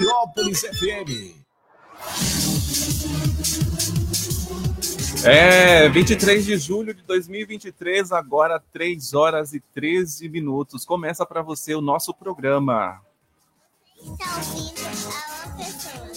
Heliópolis FM. É, 23 de julho de 2023, agora 3 horas e 13 minutos. Começa para você o nosso programa.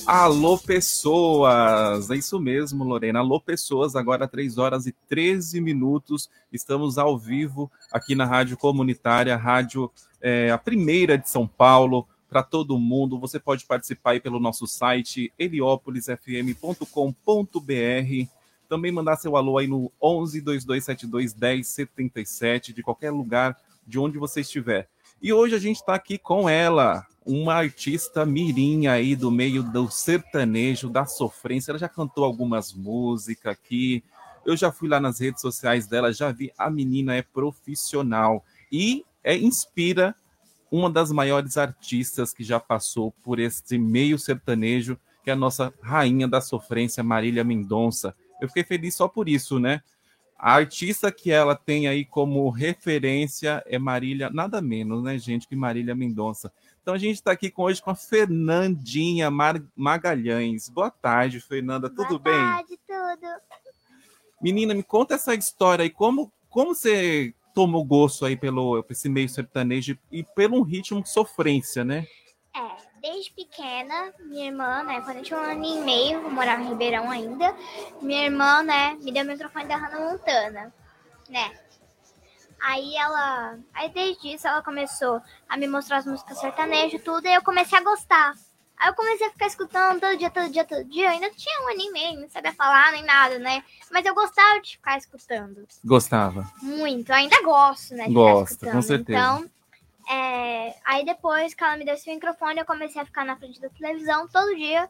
Alô, pessoas! É isso mesmo, Lorena. Alô, pessoas, agora 3 horas e 13 minutos. Estamos ao vivo aqui na Rádio Comunitária, rádio é, a primeira de São Paulo, para todo mundo. Você pode participar aí pelo nosso site heliópolisfm.com.br. Também mandar seu alô aí no 11 2272 1077, de qualquer lugar de onde você estiver. E hoje a gente está aqui com ela, uma artista mirim aí do meio do sertanejo, da sofrência. Ela já cantou algumas músicas aqui. Eu já fui lá nas redes sociais dela, já vi. A menina é profissional e é, inspira uma das maiores artistas que já passou por esse meio sertanejo, que é a nossa rainha da sofrência, Marília Mendonça. Eu fiquei feliz só por isso, né? A artista que ela tem aí como referência é Marília, nada menos, né, gente, que Marília Mendonça. Então a gente está aqui com, hoje com a Fernandinha Mar Magalhães. Boa tarde, Fernanda. Tudo bem? Boa tarde, tudo. Menina, me conta essa história aí. Como, como você tomou gosto aí pelo esse meio sertanejo e pelo ritmo de sofrência, né? É, desde pequena, minha irmã, né, quando eu tinha um ano e meio, eu morava em Ribeirão ainda, minha irmã, né, me deu o microfone da Hannah Montana, né? Aí ela, aí desde isso ela começou a me mostrar as músicas sertanejas e tudo, e eu comecei a gostar. Aí eu comecei a ficar escutando todo dia, todo dia, todo dia. Eu ainda tinha um ano e meio, não sabia falar nem nada, né? Mas eu gostava de ficar escutando. Gostava. Muito. Eu ainda gosto, né? De Gosta, com certeza. Então, é... aí depois que ela me deu esse microfone, eu comecei a ficar na frente da televisão todo dia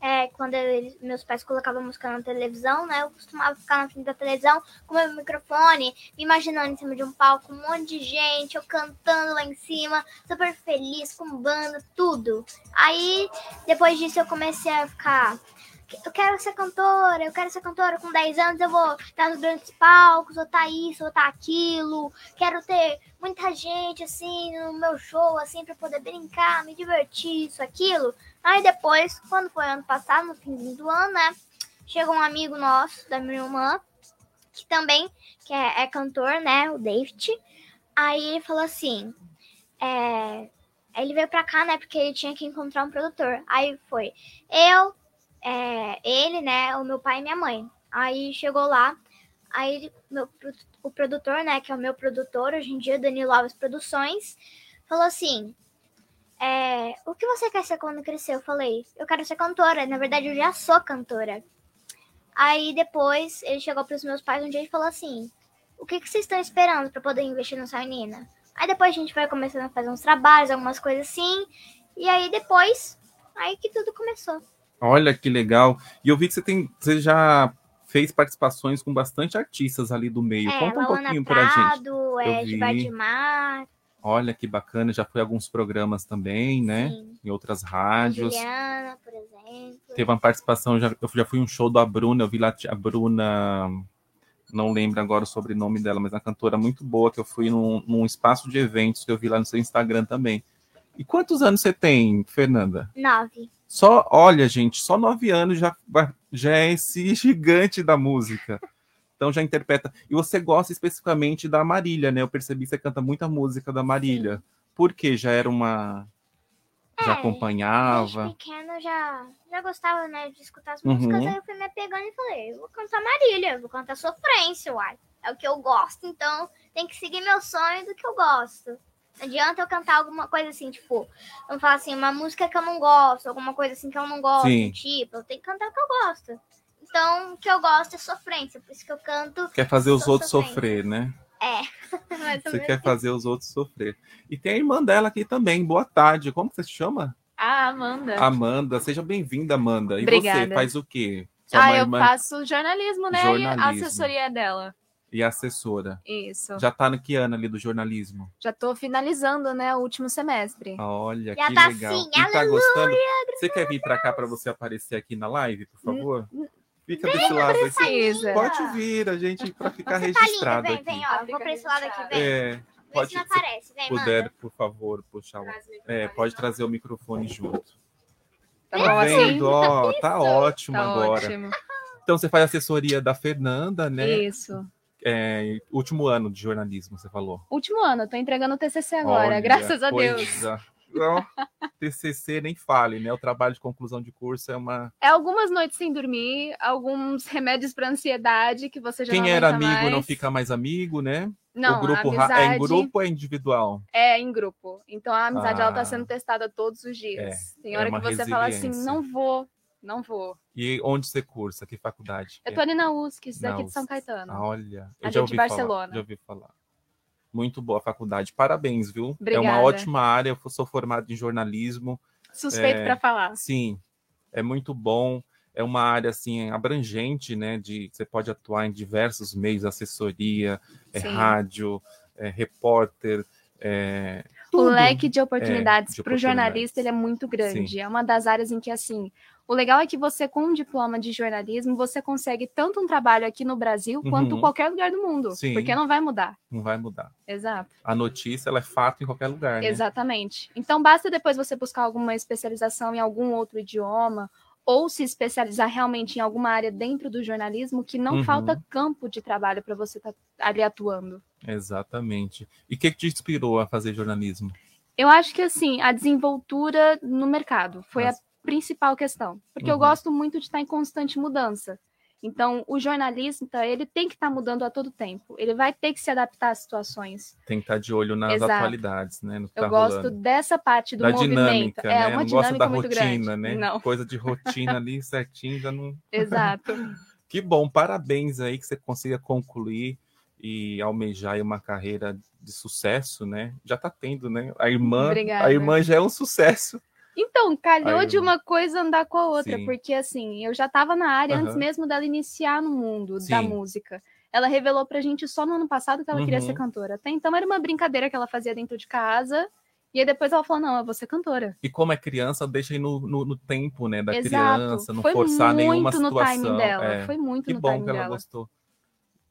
é, quando meus pais colocavam música na televisão, né? Eu costumava ficar na frente da televisão com meu microfone, me imaginando em cima de um palco, um monte de gente, eu cantando lá em cima, super feliz, com banda, tudo. Aí, depois disso, eu comecei a ficar eu quero ser cantora, eu quero ser cantora com 10 anos, eu vou estar nos grandes palcos, vou estar isso, vou estar aquilo. Quero ter muita gente assim no meu show, assim, para poder brincar, me divertir, isso, aquilo. Aí depois, quando foi ano passado, no fim do ano, né? Chegou um amigo nosso, da minha irmã, que também que é, é cantor, né? O David. Aí ele falou assim: é, ele veio pra cá, né? Porque ele tinha que encontrar um produtor. Aí foi eu, é, ele, né, o meu pai e minha mãe. Aí chegou lá, aí meu, o produtor, né, que é o meu produtor hoje em dia, Danilo Alves Produções, falou assim: é, O que você quer ser quando crescer? Eu falei: Eu quero ser cantora. Na verdade, eu já sou cantora. Aí depois ele chegou para os meus pais um dia e falou assim: O que, que vocês estão esperando para poder investir nessa menina? Aí depois a gente vai começando a fazer uns trabalhos, algumas coisas assim. E aí depois, aí que tudo começou. Olha que legal. E eu vi que você tem, você já fez participações com bastante artistas ali do meio. É, Conta um Laona pouquinho Prado, pra gente. É, Eu vi. Gibardimar, Olha que bacana, já foi alguns programas também, né? Sim. Em outras rádios. Juliana, por exemplo. Teve uma participação, já, eu já fui um show da Bruna, eu vi lá a Bruna, não lembro agora o sobrenome dela, mas uma cantora muito boa que eu fui num, num espaço de eventos que eu vi lá no seu Instagram também. E quantos anos você tem, Fernanda? Nove. Só, olha, gente, só nove anos já, já é esse gigante da música. Então já interpreta. E você gosta especificamente da Marília, né? Eu percebi que você canta muita música da Marília. Por quê? Já era uma. Já É, acompanhava. Desde pequena eu já, já gostava, né, de escutar as Uhum. músicas. Aí eu fui me apegando e falei, eu vou cantar Marília, eu vou cantar sofrência, uai. É o que eu gosto, então tem que seguir meu sonho do que eu gosto. Não adianta eu cantar alguma coisa assim, tipo, vamos falar assim, uma música que eu não gosto, alguma coisa assim que eu não gosto, Sim. tipo, eu tenho que cantar o que eu gosto. Então, o que eu gosto é sofrência, por isso que eu canto. Quer fazer os outros sofrência. sofrer, né? É. Você quer fazer os outros sofrer. E tem a irmã dela aqui também. Boa tarde. Como você se chama? Ah, Amanda. Amanda. Seja bem-vinda, Amanda. E você Obrigada. faz o quê? Sua ah, eu mãe- faço jornalismo, né? E a Jornalismo. assessoria dela. E assessora. Isso. Já tá no que ano ali do jornalismo? Já tô finalizando, né, o último semestre. Olha, Já que tá legal. assim, e tá gostando? Você quer vir pra cá pra você aparecer aqui na live, por favor? Fica desse lado aqui. Pode vir, a gente, pra ficar Você tá registrado vem, aqui. vem, ó. Vou pra esse lado aqui, vem. É, Vê pode, se aparece, vem, puder, manda. por favor, puxar o... É, pode trazer o microfone junto. Tá Tá bom vendo? Ó, tá ótimo Tá agora. ótimo. Então você faz assessoria da Fernanda, né? Isso. É, último ano de jornalismo, você falou. Último ano, eu tô entregando o TCC agora, Olha, graças a Deus. Ó, TCC nem fale, né? O trabalho de conclusão de curso é uma. É algumas noites sem dormir, alguns remédios para ansiedade que você já Quem não era amigo não mais. fica mais amigo, né? Não, o grupo amizade é em grupo ou é individual? é em grupo. Então a amizade ela Ah. tá sendo testada todos os dias. Tem é hora uma que você fala assim, não vou, não vou. E onde você cursa? Que faculdade? Eu tô ali na USC, isso Na daqui de São. Caetano. Ah, Olha, eu Ali já de ouvi falar. Barcelona. Já ouvi falar. Muito boa a faculdade. Parabéns, viu? É uma Obrigada. ótima área. Eu sou formado em jornalismo. Suspeito É. pra falar. Sim, é muito bom. É uma área assim abrangente, né? De você pode atuar em diversos meios, assessoria, é, rádio, é, repórter, é, O leque de oportunidades de para o jornalista ele é muito grande. Sim. É uma das áreas em que, assim, o legal é que você, com um diploma de jornalismo, você consegue tanto um trabalho aqui no Brasil quanto Uhum. qualquer lugar do mundo. Sim. Porque não vai mudar. Não vai mudar. Exato. A notícia ela é fato em qualquer lugar, né? Exatamente. Então, basta depois você buscar alguma especialização em algum outro idioma ou se especializar realmente em alguma área dentro do jornalismo que não Uhum. falta campo de trabalho para você estar ali atuando. Exatamente. E o que, que te inspirou a fazer jornalismo? Eu acho que assim, a desenvoltura no mercado foi a principal questão, porque eu Uhum. gosto muito de estar em constante mudança. Então, o jornalista, ele tem que estar mudando a todo tempo. Ele vai ter que se adaptar às situações. Tem que estar de olho nas Exato. atualidades, né? Eu tá gosto rolando. dessa parte do da movimento. dinâmica, é né? uma não dinâmica da muito rotina, grande. né? Não, Coisa de rotina ali certinho já não. exato. Que bom, parabéns aí que você consiga concluir e almejar uma carreira de sucesso, né? Já tá tendo, né? A irmã, Obrigada. a irmã já é um sucesso. Então, calhou Aí, de uma coisa andar com a outra, Sim. porque assim, eu já estava na área antes Aham. mesmo dela iniciar no mundo da Sim. música. Ela revelou pra gente só no ano passado que ela queria Uhum. ser cantora. Até então era uma brincadeira que ela fazia dentro de casa. E aí depois ela falou: não, eu vou ser cantora. E como é criança, deixa aí no, no, no tempo, né? Da Exato. criança, não Foi forçar muito nenhuma no situação. timing dela. É. Foi muito Que no bom timing que ela dela. gostou.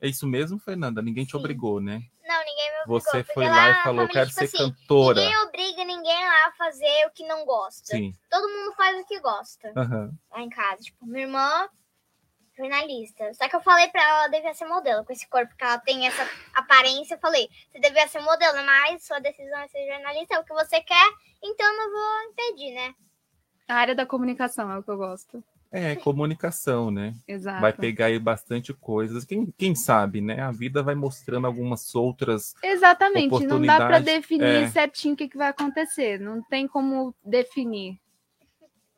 É isso mesmo, Fernanda? Ninguém te Sim. obrigou, né? Não. Você foi lá e falou, família, quero tipo ser assim, cantora. Ninguém obriga ninguém lá a fazer o que não gosta. Sim. Todo mundo faz o que gosta Aham. lá em casa. Tipo, minha irmã, jornalista. Só que eu falei pra ela, ela devia ser modelo. Com esse corpo que ela tem, essa aparência, eu falei, você devia ser modelo, mas sua decisão é ser jornalista, é o que você quer, então eu não vou impedir, né? A área da comunicação é o que eu gosto. É, comunicação, né? Exato. Vai pegar aí bastante coisas. Quem, quem sabe, né? A vida vai mostrando algumas outras. Exatamente. Não dá oportunidade, definir é. certinho o que, que vai acontecer. Não tem como definir.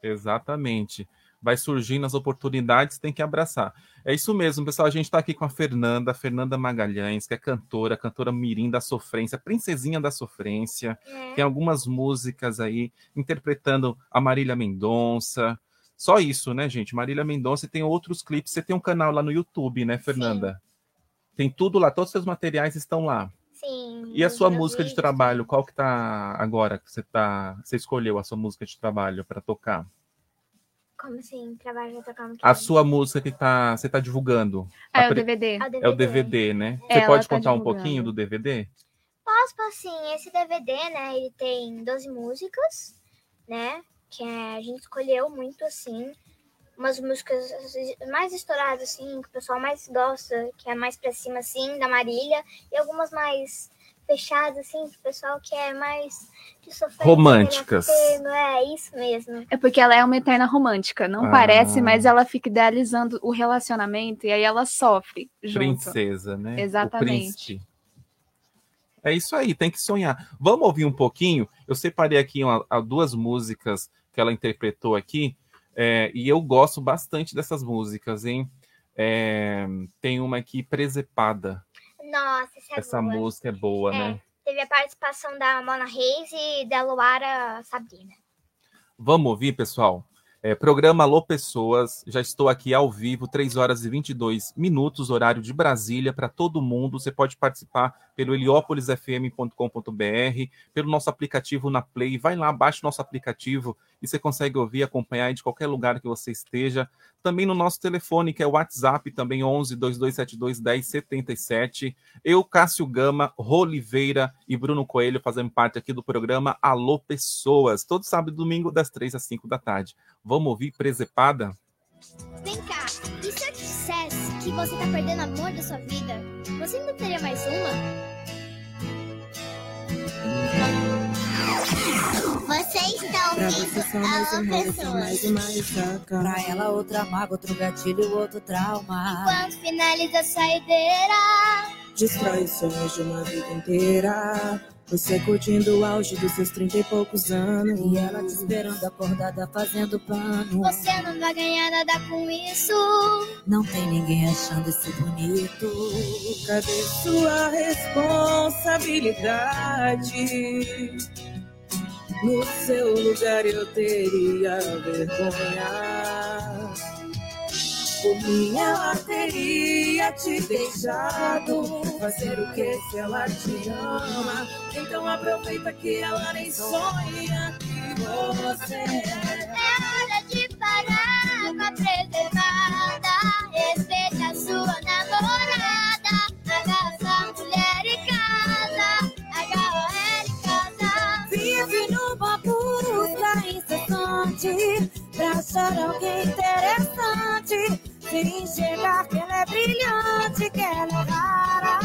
Exatamente. Vai surgindo as oportunidades, tem que abraçar. É isso mesmo, pessoal. A gente está aqui com a Fernanda, Fernanda Magalhães, que é cantora, cantora mirim da sofrência, princesinha da sofrência. É. Tem algumas músicas aí interpretando a Marília Mendonça. Só isso, né, gente? Marília Mendonça tem outros clipes. Você tem um canal lá no YouTube, né, Fernanda? Tem tudo lá, todos os seus materiais estão lá. Sim. E a sua música de trabalho, qual que tá agora que você tá, você escolheu a sua música de trabalho para tocar? Como assim? Trabalho já tocando A sua música que tá, você tá divulgando Ah, é o pre- DVD. é o DVD, né? Você pode tá contar um divulgando. pouquinho do DVD? Posso, assim, esse DVD, né, ele tem 12 músicas, né, que é- a gente escolheu muito, assim, umas músicas mais estouradas, assim, que o pessoal mais gosta, que é mais pra cima, assim, da Marília, e algumas mais fechadas, assim, que o pessoal quer mais de sofrer. Românticas. É, isso mesmo. É porque ela é uma eterna romântica. Não Ah. parece, mas ela fica idealizando o relacionamento e aí ela sofre junto. Princesa, né? Exatamente. príncipe. É isso aí, tem que sonhar. Vamos ouvir um pouquinho? Eu separei aqui uma- a duas músicas que ela interpretou aqui, é, e eu gosto bastante dessas músicas, hein? É, tem uma aqui, Presepada. Nossa, essa é Essa boa. música é boa, É. né? Teve a participação da Mona Reis e da Luara Sabrina. Vamos ouvir, pessoal? É, programa Alô Pessoas, já estou aqui ao vivo, 3 horas e 22 minutos, horário de Brasília, para todo mundo. Você pode participar pelo heliópolisfm.com.br, pelo nosso aplicativo na Play. Vai lá, baixe o nosso aplicativo e você consegue ouvir, acompanhar de qualquer lugar que você esteja. Também no nosso telefone, que é o WhatsApp, também 11 2272 1077. Eu, Cássio Gama, Roliveira e Bruno Coelho fazendo parte aqui do programa Alô Pessoas, todo sábado e domingo, das 3 às 5 da tarde. Vamos ouvir Presepada? Vem que você tá perdendo amor da sua vida? Você ainda teria mais uma? Você está ouvindo mais um roda, só Pessoas. mais uma. Pra ela, outra mágoa, outro gatilho, outro trauma. Quando finaliza a saideira, Destrói os sonhos de uma vida inteira. Você curtindo o auge dos seus trinta e poucos anos. E ela te esperando acordada, fazendo plano. você não vai ganhar nada com isso. Não tem ninguém achando esse bonito. Cadê sua responsabilidade? No seu lugar eu teria vergonha. Por mim ela teria te deixado. Fazer o que se ela te ama? Então aproveita que ela nem sonha que você É hora de parar com a preservada. Incessante pra achar alguém interessante. Sem enxergar que ela é brilhante, que ela é rara.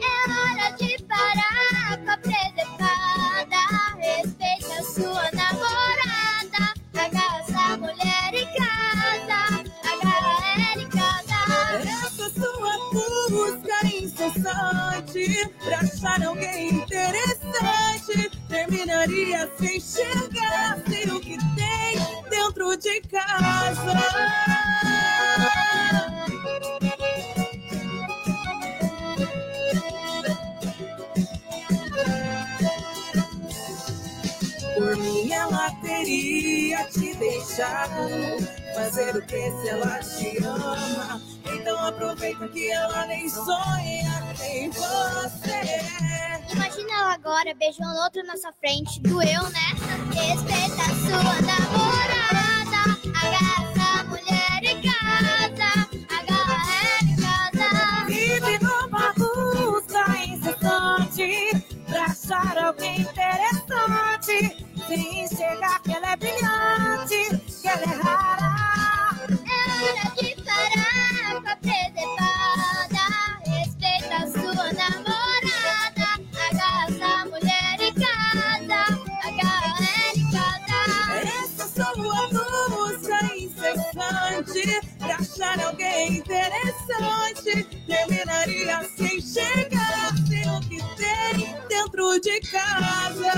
É hora de parar com a preservada. Respeita a sua namorada. Agarra essa mulher em casa. Agarra ela em casa. Essa sua busca incessante pra achar alguém interessante terminaria sem chegar sem o que tem dentro de casa. Por mim ela teria te deixado fazer o que se ela te ama. Então aproveita que ela nem sonha em você. Imagina ela agora beijando outro na sua frente. Doeu, né? Respeita a sua namorada. Agarra essa mulher em casa. Agarra ela em casa. Vive numa busca incessante pra achar alguém interessante. Sem enxergar que ela é brilhante, que ela é rara. Preservada. Respeita a sua namorada. Agarra essa mulher em casa. Agarra ela em casa. Essa sua busca incessante pra achar alguém interessante terminaria sem chegar sem o que tem dentro de casa.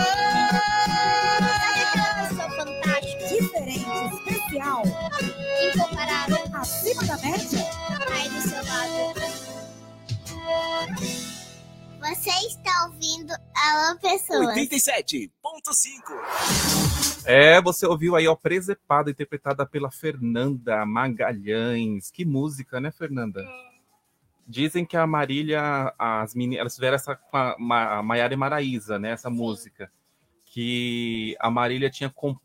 Aquela pessoa fantástica, Diferente, especial, incomparável, acima da média. Você está ouvindo Alô Pessoas. 87.5. É, você ouviu aí, ó, Presepada, interpretada pela Fernanda Magalhães. Que música, né, Fernanda? Dizem que a Marília, as meninas, elas tiveram essa com a Ma- a Maiara e Maraísa, né, essa música. Que a Marília tinha, com-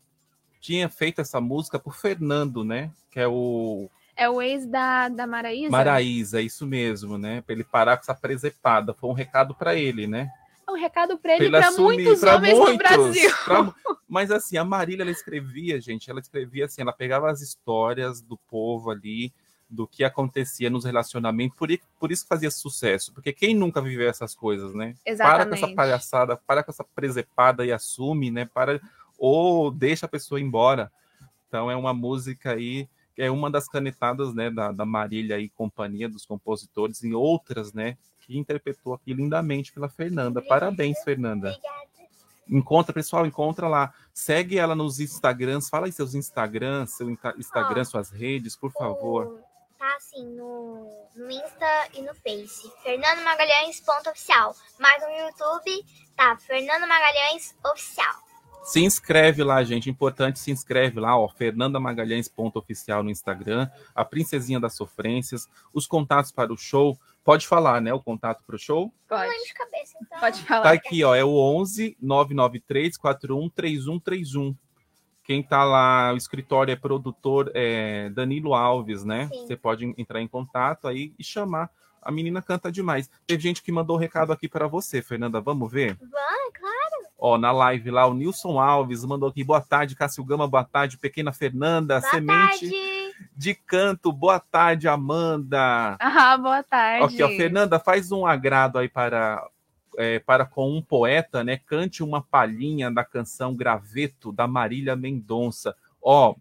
tinha feito essa música por Fernando, né? Que é o É o ex da, da Maraísa? Maraísa, isso mesmo, né? Pra ele parar com essa presepada. Foi um recado pra ele, né? É um recado pra ele e pra assumir- muitos pra homens no muitos, Brasil. pra- Mas assim, a Marília, ela escrevia, gente, ela escrevia assim, ela pegava as histórias do povo ali, do que acontecia nos relacionamentos, por, por isso que fazia sucesso, porque quem nunca viveu essas coisas, né? Para com Exatamente. essa palhaçada, para com essa presepada e assume, né? Para, ou deixa a pessoa embora. Então é uma música aí, é uma das canetadas, né, da, da Marília e companhia dos compositores, e outras, né, que interpretou aqui lindamente pela Fernanda. Parabéns, Fernanda. Obrigada. Encontra, pessoal, encontra lá. Segue ela nos Instagrams. Fala aí seus Instagrams, seu Instagram, Ó, suas redes, por favor. Tá assim no, no Insta e no Face. Fernando Magalhães ponto oficial. Mas no YouTube tá Fernando Magalhães oficial. Se inscreve lá, gente. Importante, se inscreve lá, ó. Fernanda Magalhães ponto oficial no Instagram, a Princesinha das Sofrências, os contatos para o show. Pode falar, né? O contato para o show. Não Pode. lembro de cabeça, então. Pode falar. Tá aqui, ó. É o 11 993 41 3131. Quem tá lá, o escritório é produtor é Danilo Alves, né? Sim. Você pode entrar em contato aí e chamar. A menina canta demais. Teve gente que mandou recado aqui para você, Fernanda. Vamos ver? Vai, claro. Ó, na live lá, o Nilson Alves mandou aqui. Boa tarde, Cássio Gama. Boa tarde, pequena Fernanda. Boa Semente tarde. de canto. Boa tarde, Amanda. Ah, boa tarde. Aqui, ó, Fernanda, faz um agrado aí para, é, para com um poeta, né? Cante uma palhinha da canção Graveto, da Marília Mendonça. Ó,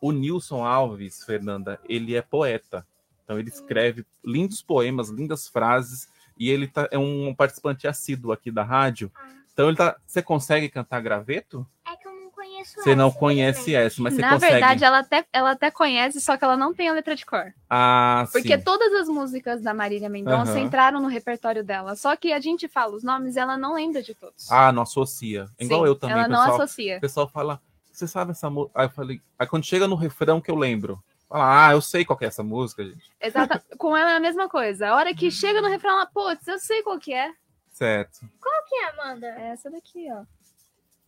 o Nilson Alves, Fernanda, ele é poeta. Então ele escreve lindos poemas, lindas frases, e ele tá, é um participante assíduo aqui da rádio. Então ele tá. Você consegue cantar graveto? É que eu não conheço Você não essa, conhece essa, mas você Na consegue. verdade, ela até, ela até conhece, só que ela não tem a letra de cor. Ah, Porque sim. todas as músicas da Marília Mendonça Aham. entraram no repertório dela. Só que a gente fala os nomes e ela não lembra de todos. Ah, não associa. Igual Sim, eu também, Ela não pessoal. associa. O pessoal fala, você sabe essa música? Aí eu falei, aí quando chega no refrão que eu lembro, ah, eu sei qual que é essa música, gente. Exata. Com ela é a mesma coisa. A hora que chega no refrão, ela, putz, eu sei qual que é. Certo. Qual que é, Amanda? É essa daqui, ó.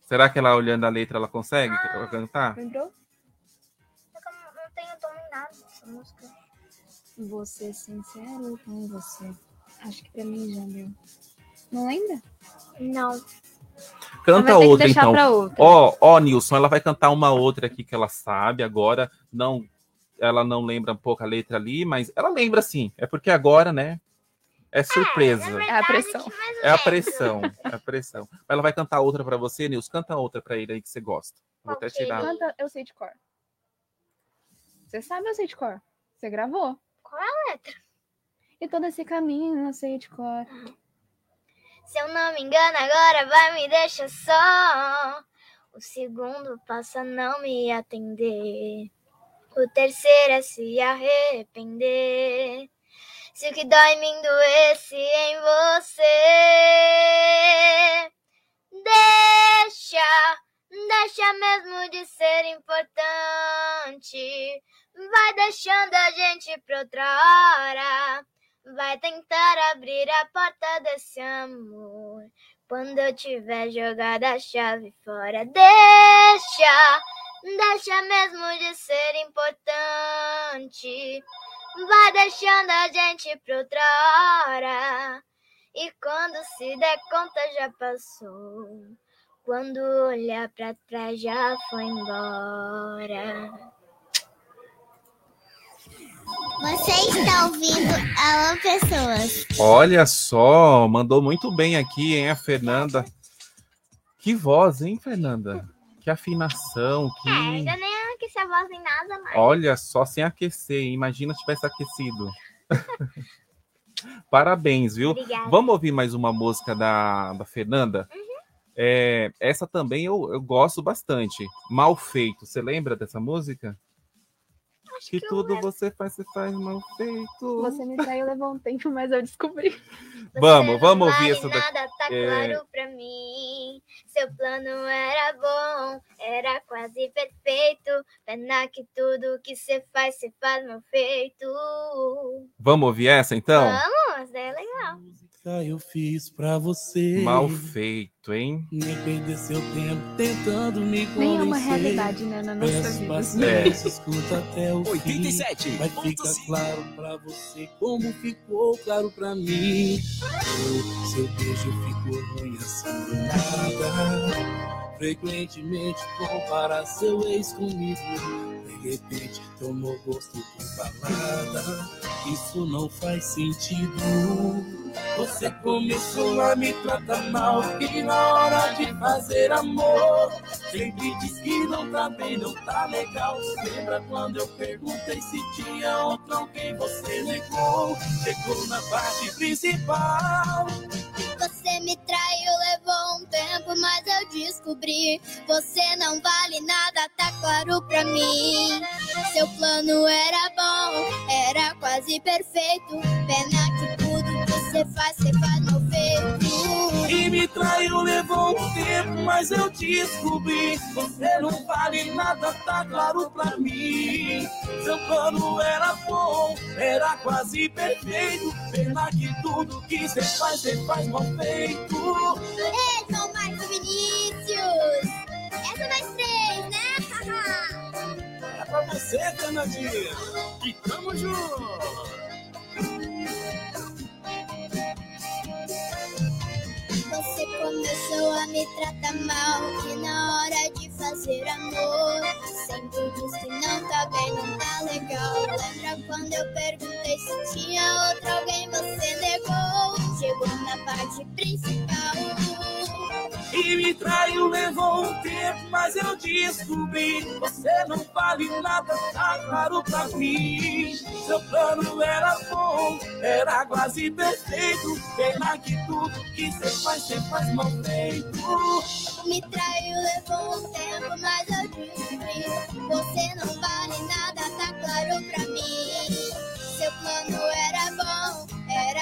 Será que ela olhando a letra ela consegue cantar? Lembrou? É que eu não, tenho tom em nada dessa música. Você sincero com você. Acho que pra mim já deu. Não lembra? Não. Canta outra então. Ó, ó, Nilson, ela vai cantar uma outra aqui que ela sabe agora. Não, ela não lembra um pouco a letra ali, mas ela lembra sim. É porque agora, né? É surpresa. Na É a verdade, pressão. que mais ou É a pressão, é a pressão. Mas ela vai cantar outra pra você, Nilson. Canta outra pra ele aí que você gosta. Vou até Ok. tirar. Canta, eu sei de cor. Você sabe, eu sei de cor. Você gravou. Qual é a letra? E todo esse caminho eu sei de cor. Se eu não me engano, agora vai me deixar só. O segundo passa a não me atender. O terceiro é se arrepender. Se o que dói em mim doesse em você. Deixa, deixa mesmo de ser importante. Vai deixando a gente pra outra hora. Vai tentar abrir a porta desse amor. Quando eu tiver jogado a chave fora, deixa, deixa mesmo de ser importante. Vai deixando a gente pra outra hora. E quando se der conta, já passou. Quando olhar pra trás, já foi embora. Você está ouvindo Alô Pessoas. Olha só, mandou muito bem aqui, hein, a Fernanda. Que voz, hein, Fernanda? Que afinação, É, que. ainda nem aqueci a voz em nada mais. Olha só, sem aquecer. Imagina se tivesse aquecido. Parabéns, viu? Obrigada. Vamos ouvir mais uma música da, da Fernanda? É, essa também eu, eu gosto bastante. Mal feito. Você lembra dessa música? Que eu tudo você faz, você faz mal feito. Você me traiu levou um tempo, mas eu descobri. Você Vamos, vamos ouvir essa daqui. nada, tá É. claro pra mim. Seu plano era bom, era quase perfeito. Pena que tudo que você faz, você faz mal feito. Vamos ouvir essa então? Vamos, é legal. Eu fiz pra você. Mal feito, hein? Nem perder seu tempo tentando me convencer. Nem é uma realidade, né, na nossa Peço vida. paciência, escuta até o fim. 87. Vai ficar claro pra você como ficou claro pra mim. Seu beijo ficou ruim assim do nada. Frequentemente compara seu ex comigo. De repente tomou gosto por balada. Isso não faz sentido. Você começou a me tratar mal e na hora de fazer amor sempre diz que não tá bem, não tá legal. Lembra quando eu perguntei se tinha outro alguém? Você negou, chegou na parte principal. Você me traiu, levou um tempo, mas eu descobri. Você não vale nada, tá claro pra mim. Seu plano era bom, era quase perfeito. Pena que tudo você faz, você faz mal feito. E me traiu, levou um tempo, mas eu descobri. Você não vale nada, tá claro pra mim. Seu plano era bom, era quase perfeito. Pena que tudo que você faz, você faz mal feito. Ei, João Marcos Vinícius! Essa nós três, né? É pra você, Fernandinha. E tamo junto. Começou a me tratar mal E na hora de fazer amor Sempre diz que não tá bem, não tá legal. Lembra quando eu perguntei se tinha outro alguém Você negou Chegou na parte principal E me traiu, levou um tempo, mas eu descobri. Você não vale nada, tá claro pra mim. Seu plano era bom, era quase perfeito. Pena que tudo que você faz, você faz mal feito. Me traiu, levou um tempo, mas eu descobri. Você não vale nada, tá claro pra mim. Seu plano era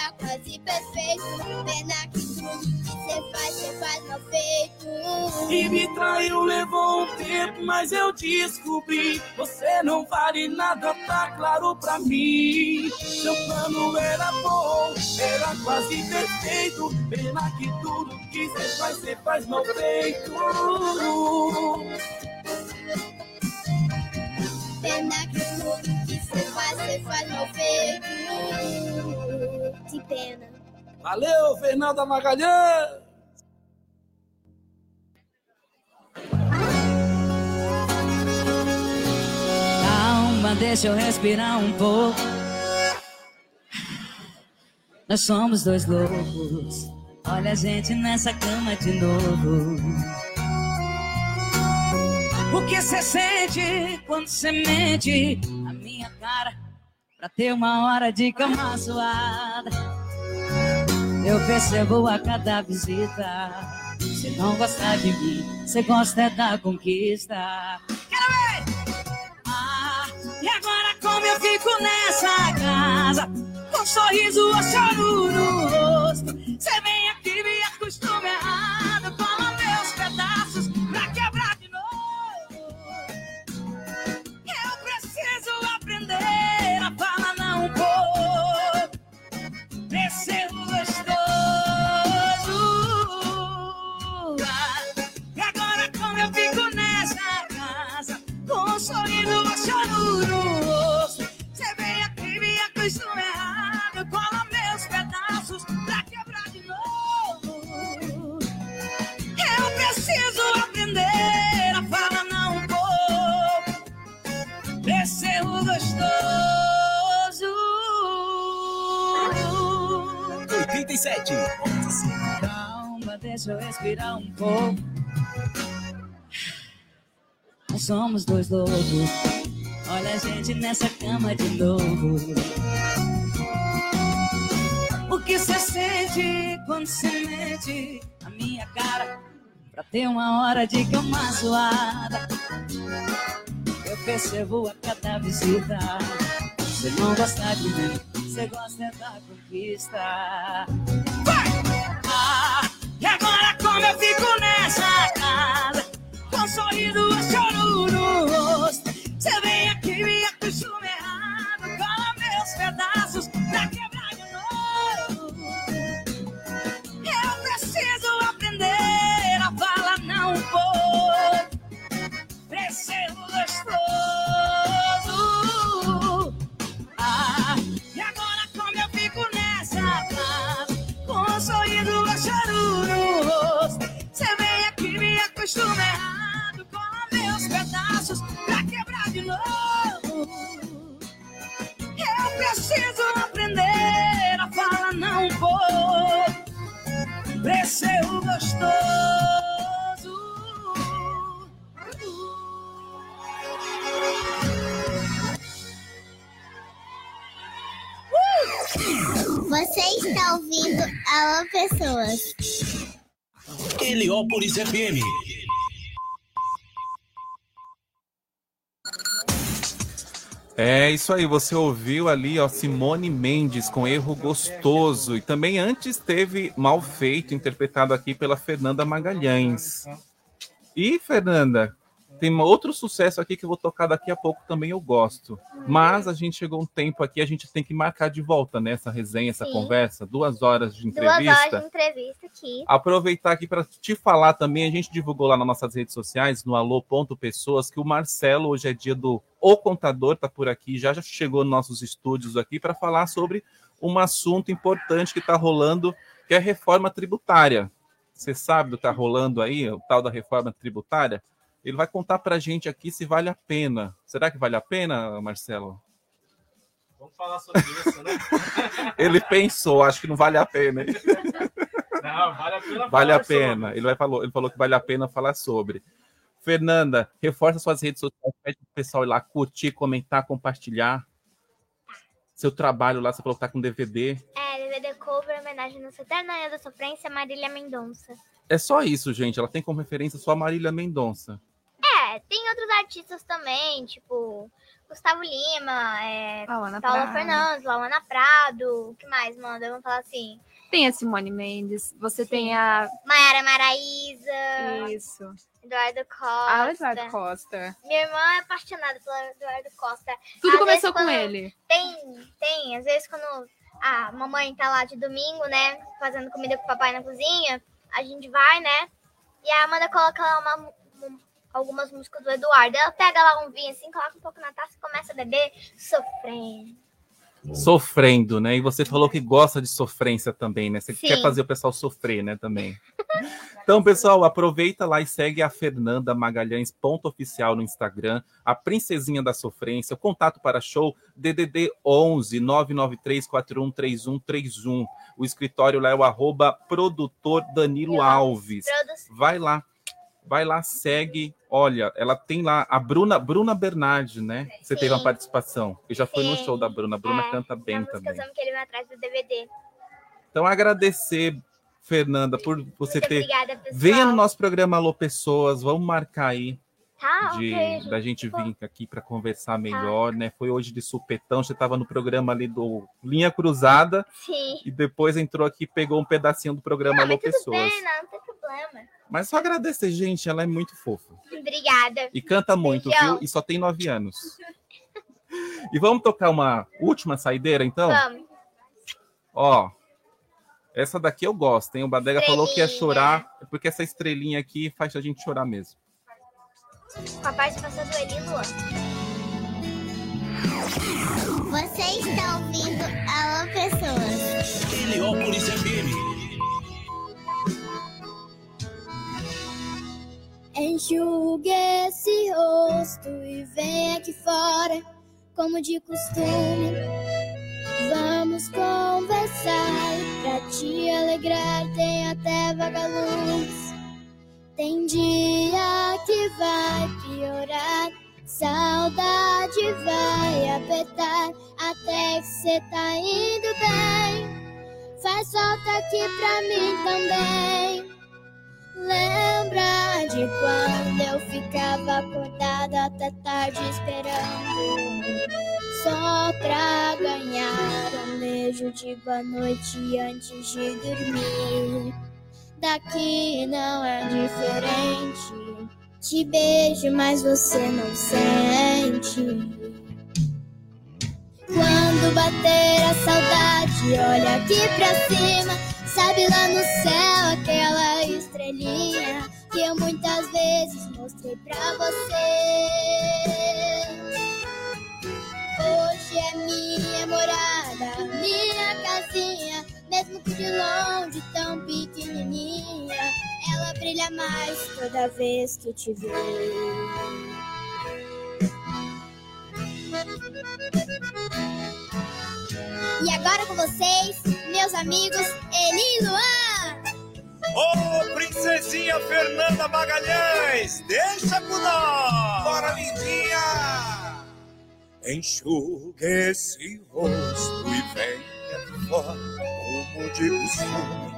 era quase perfeito. Pena que tudo que você faz, você faz mal feito. E me traiu, levou um tempo, mas eu descobri. Você não vale nada, tá claro pra mim. Seu plano era bom, era quase perfeito. Pena que tudo que você faz, você faz mal feito. Pena que tudo que você faz, você faz mal feito. Que pena. Valeu, Fernanda Magalhães! Calma, deixa eu respirar um pouco. Nós somos dois loucos. Olha a gente nessa cama de novo. O que você sente quando você mente a minha cara pra ter uma hora de cama suada? Eu percebo a cada visita. Você não gosta de mim, você gosta é da conquista. Quero ver! Ah, e agora como eu fico nessa casa? Com um sorriso ou choro no rosto. Você vem 97. Calma, deixa eu respirar um pouco. Nós somos dois lobos. Olha a gente nessa cama de novo. O que você sente quando se mete a minha cara? Pra ter uma hora de cama zoada. Eu percebo a cada visita. Você não gosta de mim você gosta da conquista. Ah, e agora como eu fico nessa casa? Com um sorriso choro no rosto. Você vem aqui me acostuma errado. Cola meus pedaços pedaços pra quebrar de novo Eu preciso aprender a falar não vou Preciso gostoso Você está ouvindo Alô Pessoas. Heliópolis FM. É isso aí, você ouviu ali, ó, Simone Mendes com erro gostoso. E também antes teve Mal Feito, interpretado aqui pela Fernanda Magalhães. E, Fernanda, tem outro sucesso aqui que eu vou tocar daqui a pouco também, eu gosto. Mas a gente chegou um tempo aqui, a gente tem que marcar de volta nessa resenha, essa Sim. conversa, duas horas de Duas horas entrevista. de entrevista aqui. Aproveitar aqui para te falar também, a gente divulgou lá nas nossas redes sociais, no alô.pessoas, que o Marcelo hoje é dia do O Contador, tá por aqui, já já chegou nos nossos estúdios aqui para falar sobre um assunto importante que está rolando, que é a reforma tributária. Você sabe do que está rolando aí, o tal da reforma tributária? Ele vai contar para a gente aqui se vale a pena. Será que vale a pena, Marcelo? Vamos falar sobre isso, né? Ele pensou, acho que não vale a pena. Não, vale a pena Vale a falar sobre. pena. Ele, vai falou, ele falou que vale a pena falar sobre. Fernanda, reforça suas redes sociais, pede pro pessoal ir lá curtir, comentar, compartilhar. Seu trabalho lá, você falou que tá com DVD. É, DVD cover, homenagem no Eterna da Sofrência, Marília Mendonça. É só isso, gente. Ela tem como referência só a Marília Mendonça. É, tem outros artistas também, tipo Gustavo Lima, é, Paula Prado. Fernandes, Lauana Prado, o que mais, manda? Vamos falar assim. Tem a Simone Mendes, você tem a. Mayara Maraíza, Isso. Eduardo Costa. A Ah, Eduardo Costa. Minha irmã é apaixonada pelo Eduardo Costa. Tudo Às começou vezes, com ele. Tem, tem. Às vezes quando a mamãe tá lá de domingo, né, fazendo comida com o papai na cozinha, a gente vai, né, e a Amanda coloca lá uma, um- algumas músicas do Eduardo. Ela pega lá um vinho assim, coloca um pouco na taça e começa a beber, sofrendo. Sofrendo, né? E você falou que gosta de sofrência também, né? Você Sim. quer fazer o pessoal sofrer, né? Também. Então, pessoal, aproveita lá e segue a Fernanda Magalhães, ponto oficial no Instagram, a Princesinha da Sofrência, o contato para show DDD 11 993 413131. O escritório lá é o arroba produtor Danilo Alves. Vai lá, vai lá, segue. Olha, ela tem lá a Bruna, Bruna Bernardi, né? Você teve uma Sim. participação. Eu já fui no Sim. show da Bruna. A Bruna É, canta bem música também. Que ele vai atrás do DVD. Então, agradecer, Fernanda, por você Muito ter. obrigada, pessoal. Venha no nosso programa Alô Pessoas, vamos marcar aí Tá, de, ok, da gente vir aqui para conversar melhor, né? Foi hoje de supetão, você estava no programa ali do Linha Cruzada Sim. e depois entrou aqui e pegou um pedacinho do programa Alô Pessoas. bem, não, não tem problema. Mas só agradecer, gente, ela é muito fofa. Obrigada. E canta muito, Beijão. viu? E só tem nove anos. E vamos tocar uma última saideira, então? Vamos. Ó, essa daqui eu gosto, hein? O Badega falou que ia chorar, porque essa estrelinha aqui faz a gente chorar mesmo. Com a participação do Eli Luan. Você está ouvindo Alô Pessoas. Heliópolis FM. Enxugue esse rosto e vem aqui fora, como de costume. Vamos conversar pra te alegrar tem até vagalumes. Tem dia que vai piorar, saudade vai apertar até que cê tá indo bem. Faz falta aqui pra mim também. Lembra de quando eu ficava acordada até tarde esperando Só pra ganhar um beijo de boa noite antes de dormir Daqui não é diferente Te beijo, mas você não sente quando bater a saudade, olha aqui pra cima. Sabe lá no céu aquela estrelinha que eu muitas vezes mostrei pra você. Hoje é minha morada, minha casinha, mesmo que de longe tão pequenininha. Ela brilha mais toda vez que te vejo. E agora com vocês, meus amigos Eli e Luan. Ô, princesinha Fernanda Magalhães, deixa com nós! Bora, lindinha! Enxugue esse rosto e venha fora, de costume.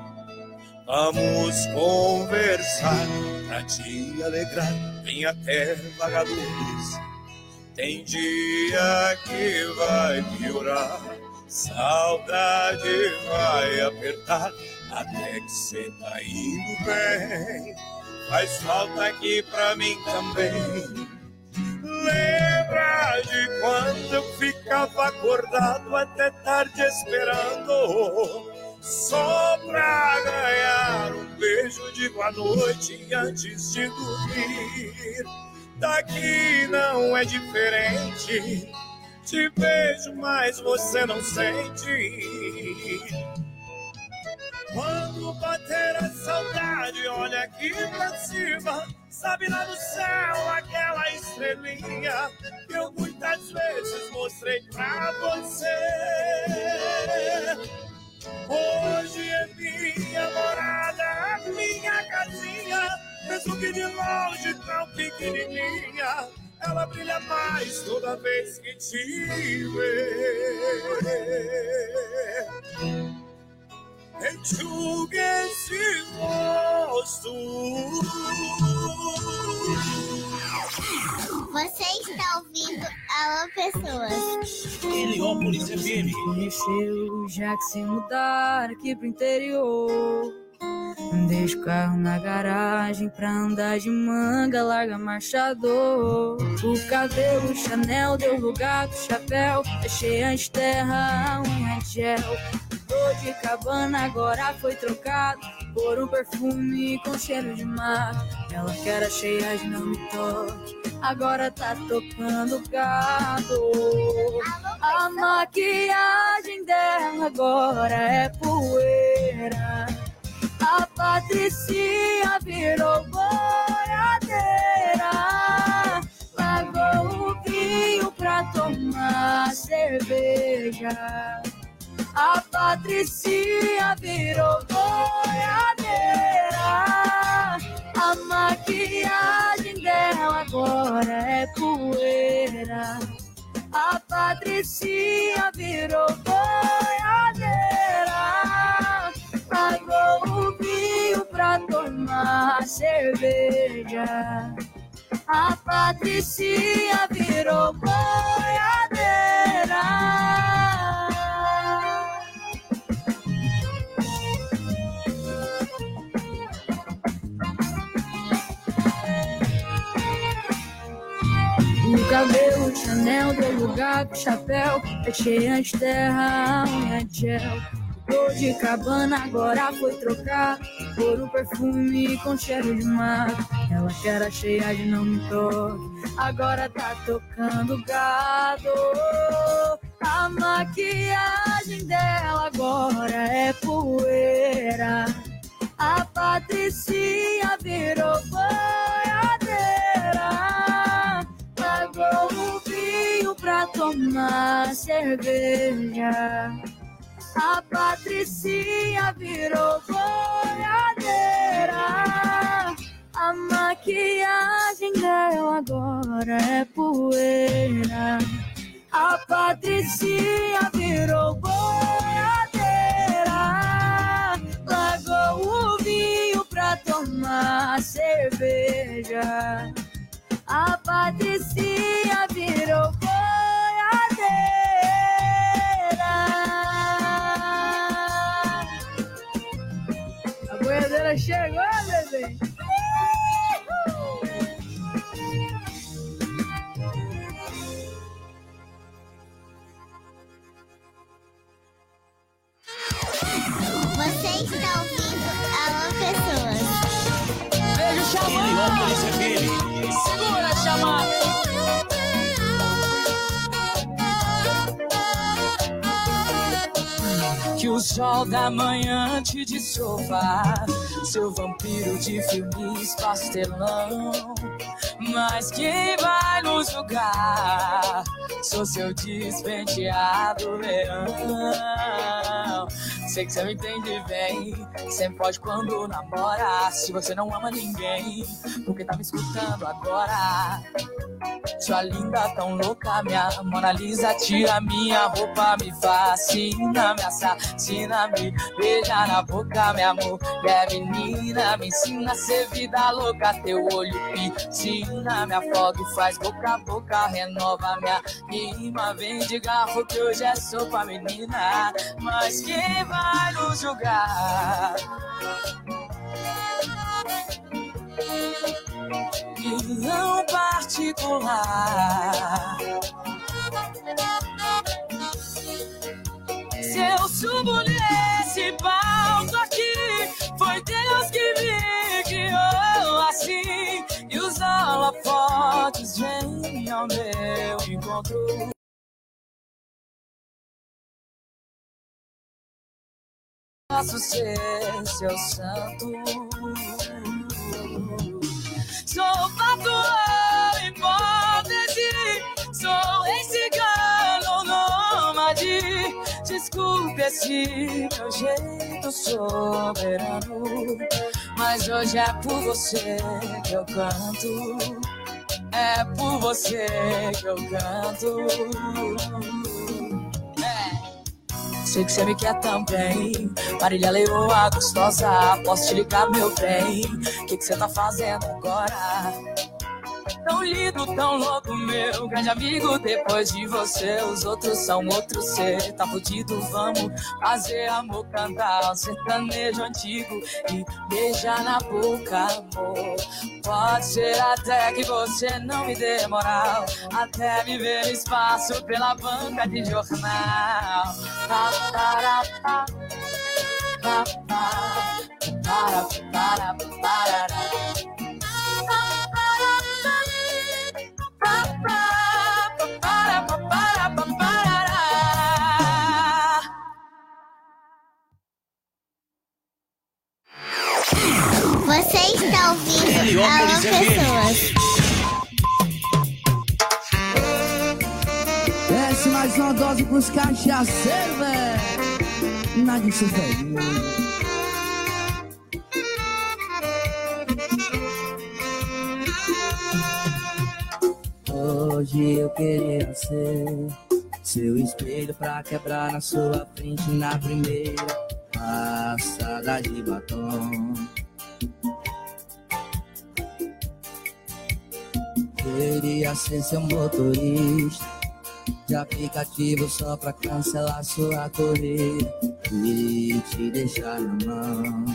Vamos conversar pra te alegrar, vem até vagalumes. Tem dia que vai piorar, saudade vai apertar, até que cê tá indo bem. Faz falta aqui pra mim também. Lembra de quando eu ficava acordado até tarde esperando? Só pra ganhar um beijo de boa noite antes de dormir. Daqui não é diferente. Te vejo, mas você não sente. Quando bater a saudade, olha aqui pra cima. Sabe lá no céu aquela estrelinha que eu muitas vezes mostrei pra você. Mesmo que de longe tão pequenininha, ela brilha mais toda vez que te vê. Enxugue esse rosto. Você está ouvindo Alô Pessoas. Heliópolis FM. Conheceu já que se mudar aqui pro interior. Deixa o carro na garagem pra andar de manga, larga marchador. O cabelo Chanel deu lugar pro chapéu, achei antes terra, a unha de gel. Dor de cabana agora foi trocado por um perfume com cheiro de mar. Ela que era cheia de não me toque, agora tá tocando gado. A maquiagem dela agora é poeira. A Patricinha virou boiadeira. Pagou o vinho pra tomar cerveja. A Patricinha virou boiadeira. A maquiagem dela agora é poeira. A Patricinha virou boiadeira. Pra tomar cerveja. A Patricinha virou boiadeira. O cabelo Chanel deu lugar pro chapéu. É cheia de terra, unha de gel. Dor de cabana agora foi trocar por um perfume com cheiro de mar. Ela que era cheia de não me toque, agora tá tocando gado. A maquiagem dela agora é poeira. A Patricinha virou boiadeira. Pagou o vinho pra tomar cerveja. A Patricinha virou boiadeira. A maquiagem dela agora é poeira. A Patricinha virou boiadeira. Largou o vinho pra tomar cerveja. A Patricinha virou boiadeira. A boiadeira chegou, bebê. Você está ouvindo Alô Pessoas. Beijo Heliópolis chamando. FM. Segura a chamada. Que o sol da manhã te desova, seu vampiro de filmes pastelão. Mas quem vai nos julgar? Sou seu despenteado leão. Sei que você me entende bem, sempre pode quando namora. Se você não ama ninguém, porque tá me escutando agora? Sua linda, tão louca, minha Mona Lisa. Tira minha roupa, me fascina, me assassina, me beija na boca, meu amor. É menina, me ensina a ser vida louca. Teu olho piscina, afoga e faz boca a boca. Renova minha rima, vem de garfo que hoje é sopa, menina. Mas quem vai nos julgar? Vilão particular. Se eu subo nesse palco aqui, foi Deus que me guiou assim. E os holofotes vêm ao meu encontro. Posso ser seu santo. Sou fator Esse meu jeito soberano, mas hoje é por você que eu canto. É por você que eu canto. É. Sei que você me quer também. Marília Leoa, gostosa. Posso te ligar, meu bem? O que, que você tá fazendo agora? Tão lindo, tão louco, meu grande amigo. Depois de você, os outros são outros ser. Tá fudido, vamos fazer amor, cantar um sertanejo antigo e beijar na boca, amor. Pode ser até que você não me dê moral, até me ver espaço pela banca de jornal. Pa, para, pa, pa, pa, para, para, para, Você está ouvindo Heliópolis Alô FM. Pessoas. Desce mais uma dose pros cachaceiros, velho. Nada disso, velho. Hoje eu queria ser seu espelho pra quebrar na sua frente na primeira passada de batom. Queria ser seu motorista de aplicativo só pra cancelar sua corrida e te deixar na mão.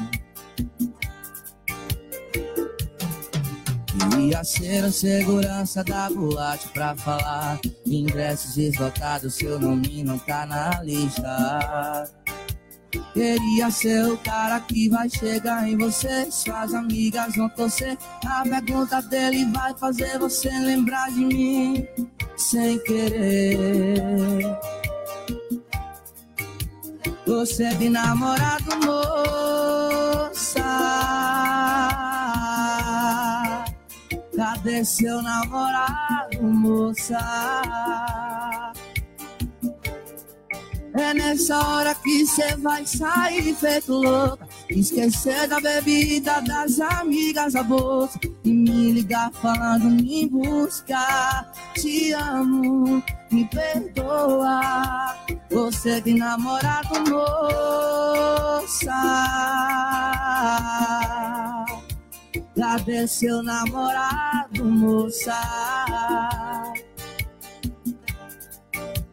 Queria ser o segurança da boate pra falar ingressos esgotados, seu nome não tá na lista. Queria ser o cara que vai chegar em você, suas amigas vão torcer. A pergunta dele vai fazer você lembrar de mim sem querer. Você é de namorado, moça. Cadê seu namorado, moça? É nessa hora que cê vai sair feito louca. Esquecer da bebida, das amigas, a bolsa. E me ligar falando me buscar. Te amo, me perdoa. Você de namorado, moça. Cadê seu namorado, moça?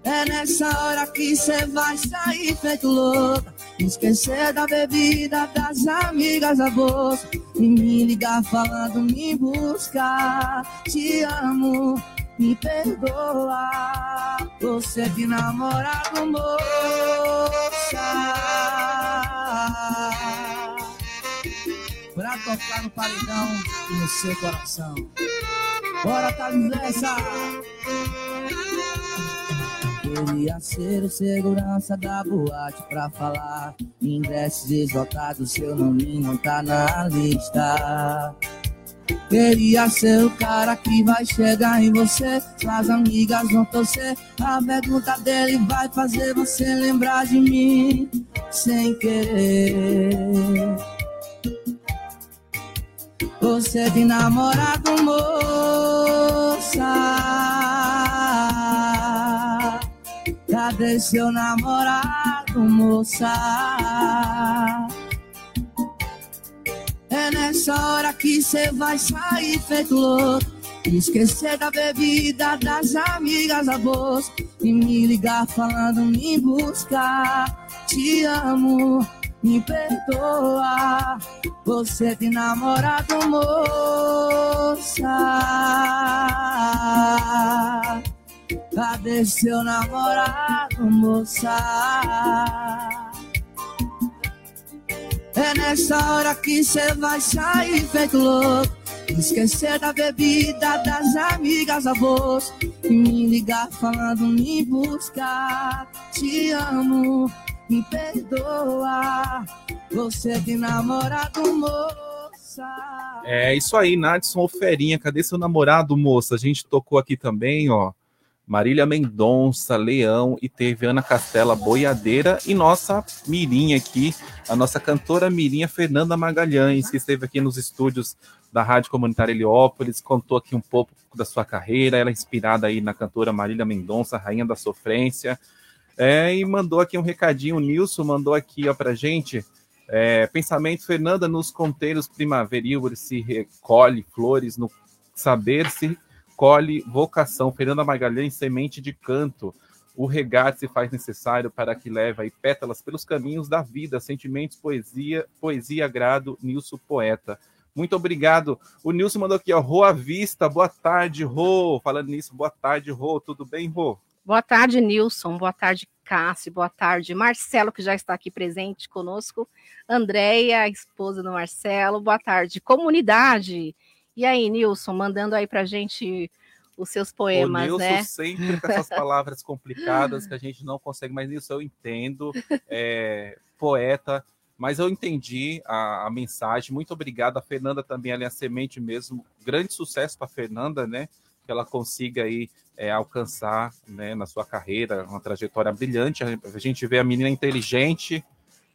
É nessa hora que cê vai sair feito louca. Esquecer da bebida, das amigas, a bolsa. E me ligar falando me buscar. Te amo, me perdoa. Você de namorado, moça. Pra tocar no paredão e no seu coração. Bora, Thales Lessa! Queria ser o segurança da boate pra falar. Ingressos esgotados, seu nome não tá na lista. Queria ser o cara que vai chegar em você. Suas amigas vão torcer. A pergunta dele vai fazer você lembrar de mim sem querer. Você tem namorado, moça. Cadê seu namorado, moça? É nessa hora que cê vai sair feito louco. Esquecer da bebida, das amigas, avós. E me ligar falando, me buscar. Te amo, me perdoa. Você tem namorado, moça. Cadê seu namorado, moça? É nessa hora que cê vai sair feito louco. Esquecer da bebida, das amigas, avós. E me ligar falando, me buscar. Te amo, me perdoa. Você tem namorado, moça. É isso aí, Nadson Oferinha. Cadê seu namorado, moça? A gente tocou aqui também, ó. Marília Mendonça, Leão e teve Ana Castela Boiadeira e nossa Mirinha aqui, a nossa cantora Mirinha Fernanda Magalhães, que esteve aqui nos estúdios da Rádio Comunitária Heliópolis, contou aqui um pouco da sua carreira, ela é inspirada aí na cantora Marília Mendonça, Rainha da Sofrência, é, e mandou aqui um recadinho, o Nilson mandou aqui ó, pra gente, é, pensamento, Fernanda, nos conteiros primaveril se recolhe flores, no saber se colhe vocação. Fernanda Magalhães, semente de canto. O regate se faz necessário para que leve aí pétalas pelos caminhos da vida, sentimentos, poesia, poesia, agrado, Nilson Poeta. Muito obrigado. O Nilson mandou aqui, ó, Rô à vista, boa tarde, Rô. Falando nisso, boa tarde, Rô. Tudo bem, Rô? Boa tarde, Nilson. Boa tarde, Cássio. Boa tarde, Marcelo, que já está aqui presente conosco. Andréia, esposa do Marcelo. Boa tarde, comunidade. E aí, Nilson, mandando aí pra gente os seus poemas, o Nilson né? sempre com essas palavras complicadas que a gente não consegue, mas Nilson, eu entendo, é, poeta, mas eu entendi a, a, mensagem. Muito obrigado. A Fernanda também, ali, a semente mesmo. Grande sucesso para a Fernanda, né? Que ela consiga aí é, alcançar né, na sua carreira uma trajetória brilhante. A gente vê a menina inteligente,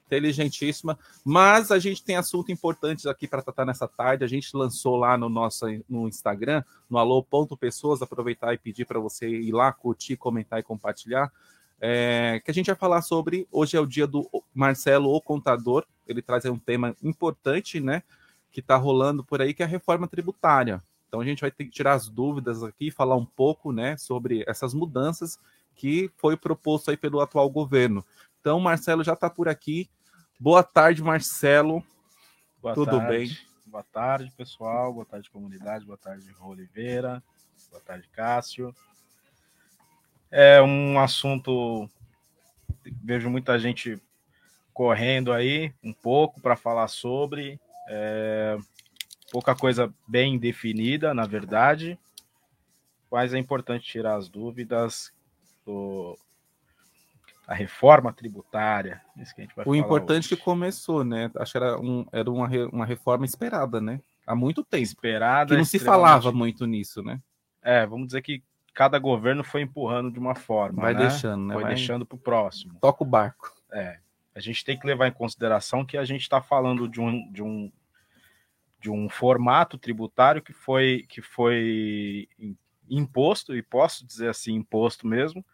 inteligentíssima, mas a gente tem assunto importantes aqui para tratar nessa tarde. A gente lançou lá no nosso no Instagram, no alô.pessoas, aproveitar e pedir para você ir lá, curtir, comentar e compartilhar. É, que a gente vai falar sobre. Hoje é o dia do Marcelo, o contador. Ele traz um tema importante, né? Que está rolando por aí, que é a reforma tributária. Então a gente vai ter que tirar as dúvidas aqui, falar um pouco, né, sobre essas mudanças que foi proposto aí pelo atual governo. Então, Marcelo já está por aqui. Boa tarde, Marcelo. Boa Tudo tarde. bem? Boa tarde, pessoal. Boa tarde, comunidade. Boa tarde, Oliveira. Boa tarde, Cássio. É um assunto. Vejo muita gente correndo aí um pouco para falar sobre. É, pouca coisa bem definida, na verdade. Mas é importante tirar as dúvidas do, a reforma tributária. Isso que a gente vai o importante hoje. que começou, né? Acho que era, um, era uma, uma reforma esperada, né? Há muito tempo. Esperada. Que não se falava muito nisso, né? É, vamos dizer que cada governo foi empurrando de uma forma. Vai né? deixando, né? Foi vai deixando para o próximo. Toca o barco. É. A gente tem que levar em consideração que a gente está falando de um, de um de um formato tributário que foi que foi imposto e posso dizer assim imposto mesmo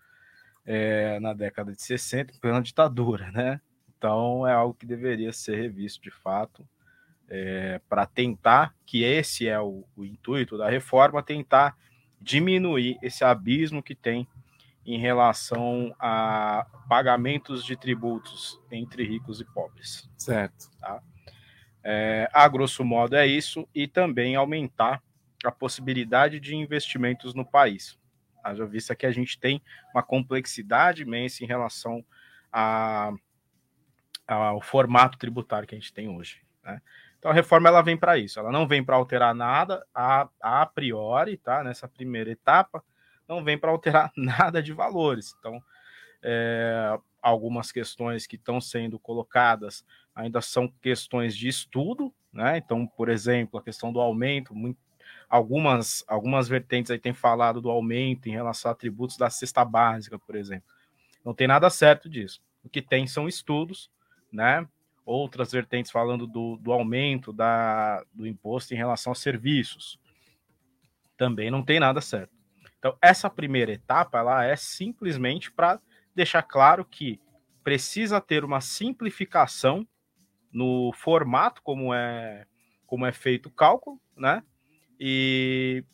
é, na década de 60, pela ditadura, né? Então é algo que deveria ser revisto de fato, é, para tentar, que esse é o, o, intuito da reforma, tentar diminuir esse abismo que tem em relação a pagamentos de tributos entre ricos e pobres. Certo. Tá? É, a grosso modo é isso, e também aumentar a possibilidade de investimentos no país haja vista que a gente tem uma complexidade imensa em relação a, ao formato tributário que a gente tem hoje. Né? Então a reforma ela vem para isso, ela não vem para alterar nada a, a priori, tá? Nessa primeira etapa, não vem para alterar nada de valores. Então, é, algumas questões que estão sendo colocadas ainda são questões de estudo, né? Então, por exemplo, a questão do aumento, muito, algumas, algumas vertentes aí têm falado do aumento em relação a atributos da cesta básica, por exemplo. Não tem nada certo disso. O que tem são estudos, né? outras vertentes falando do, do aumento da, do imposto em relação aos serviços. Também não tem nada certo. Então, essa primeira etapa ela é simplesmente para deixar claro que precisa ter uma simplificação no formato como é como é feito o cálculo, né? E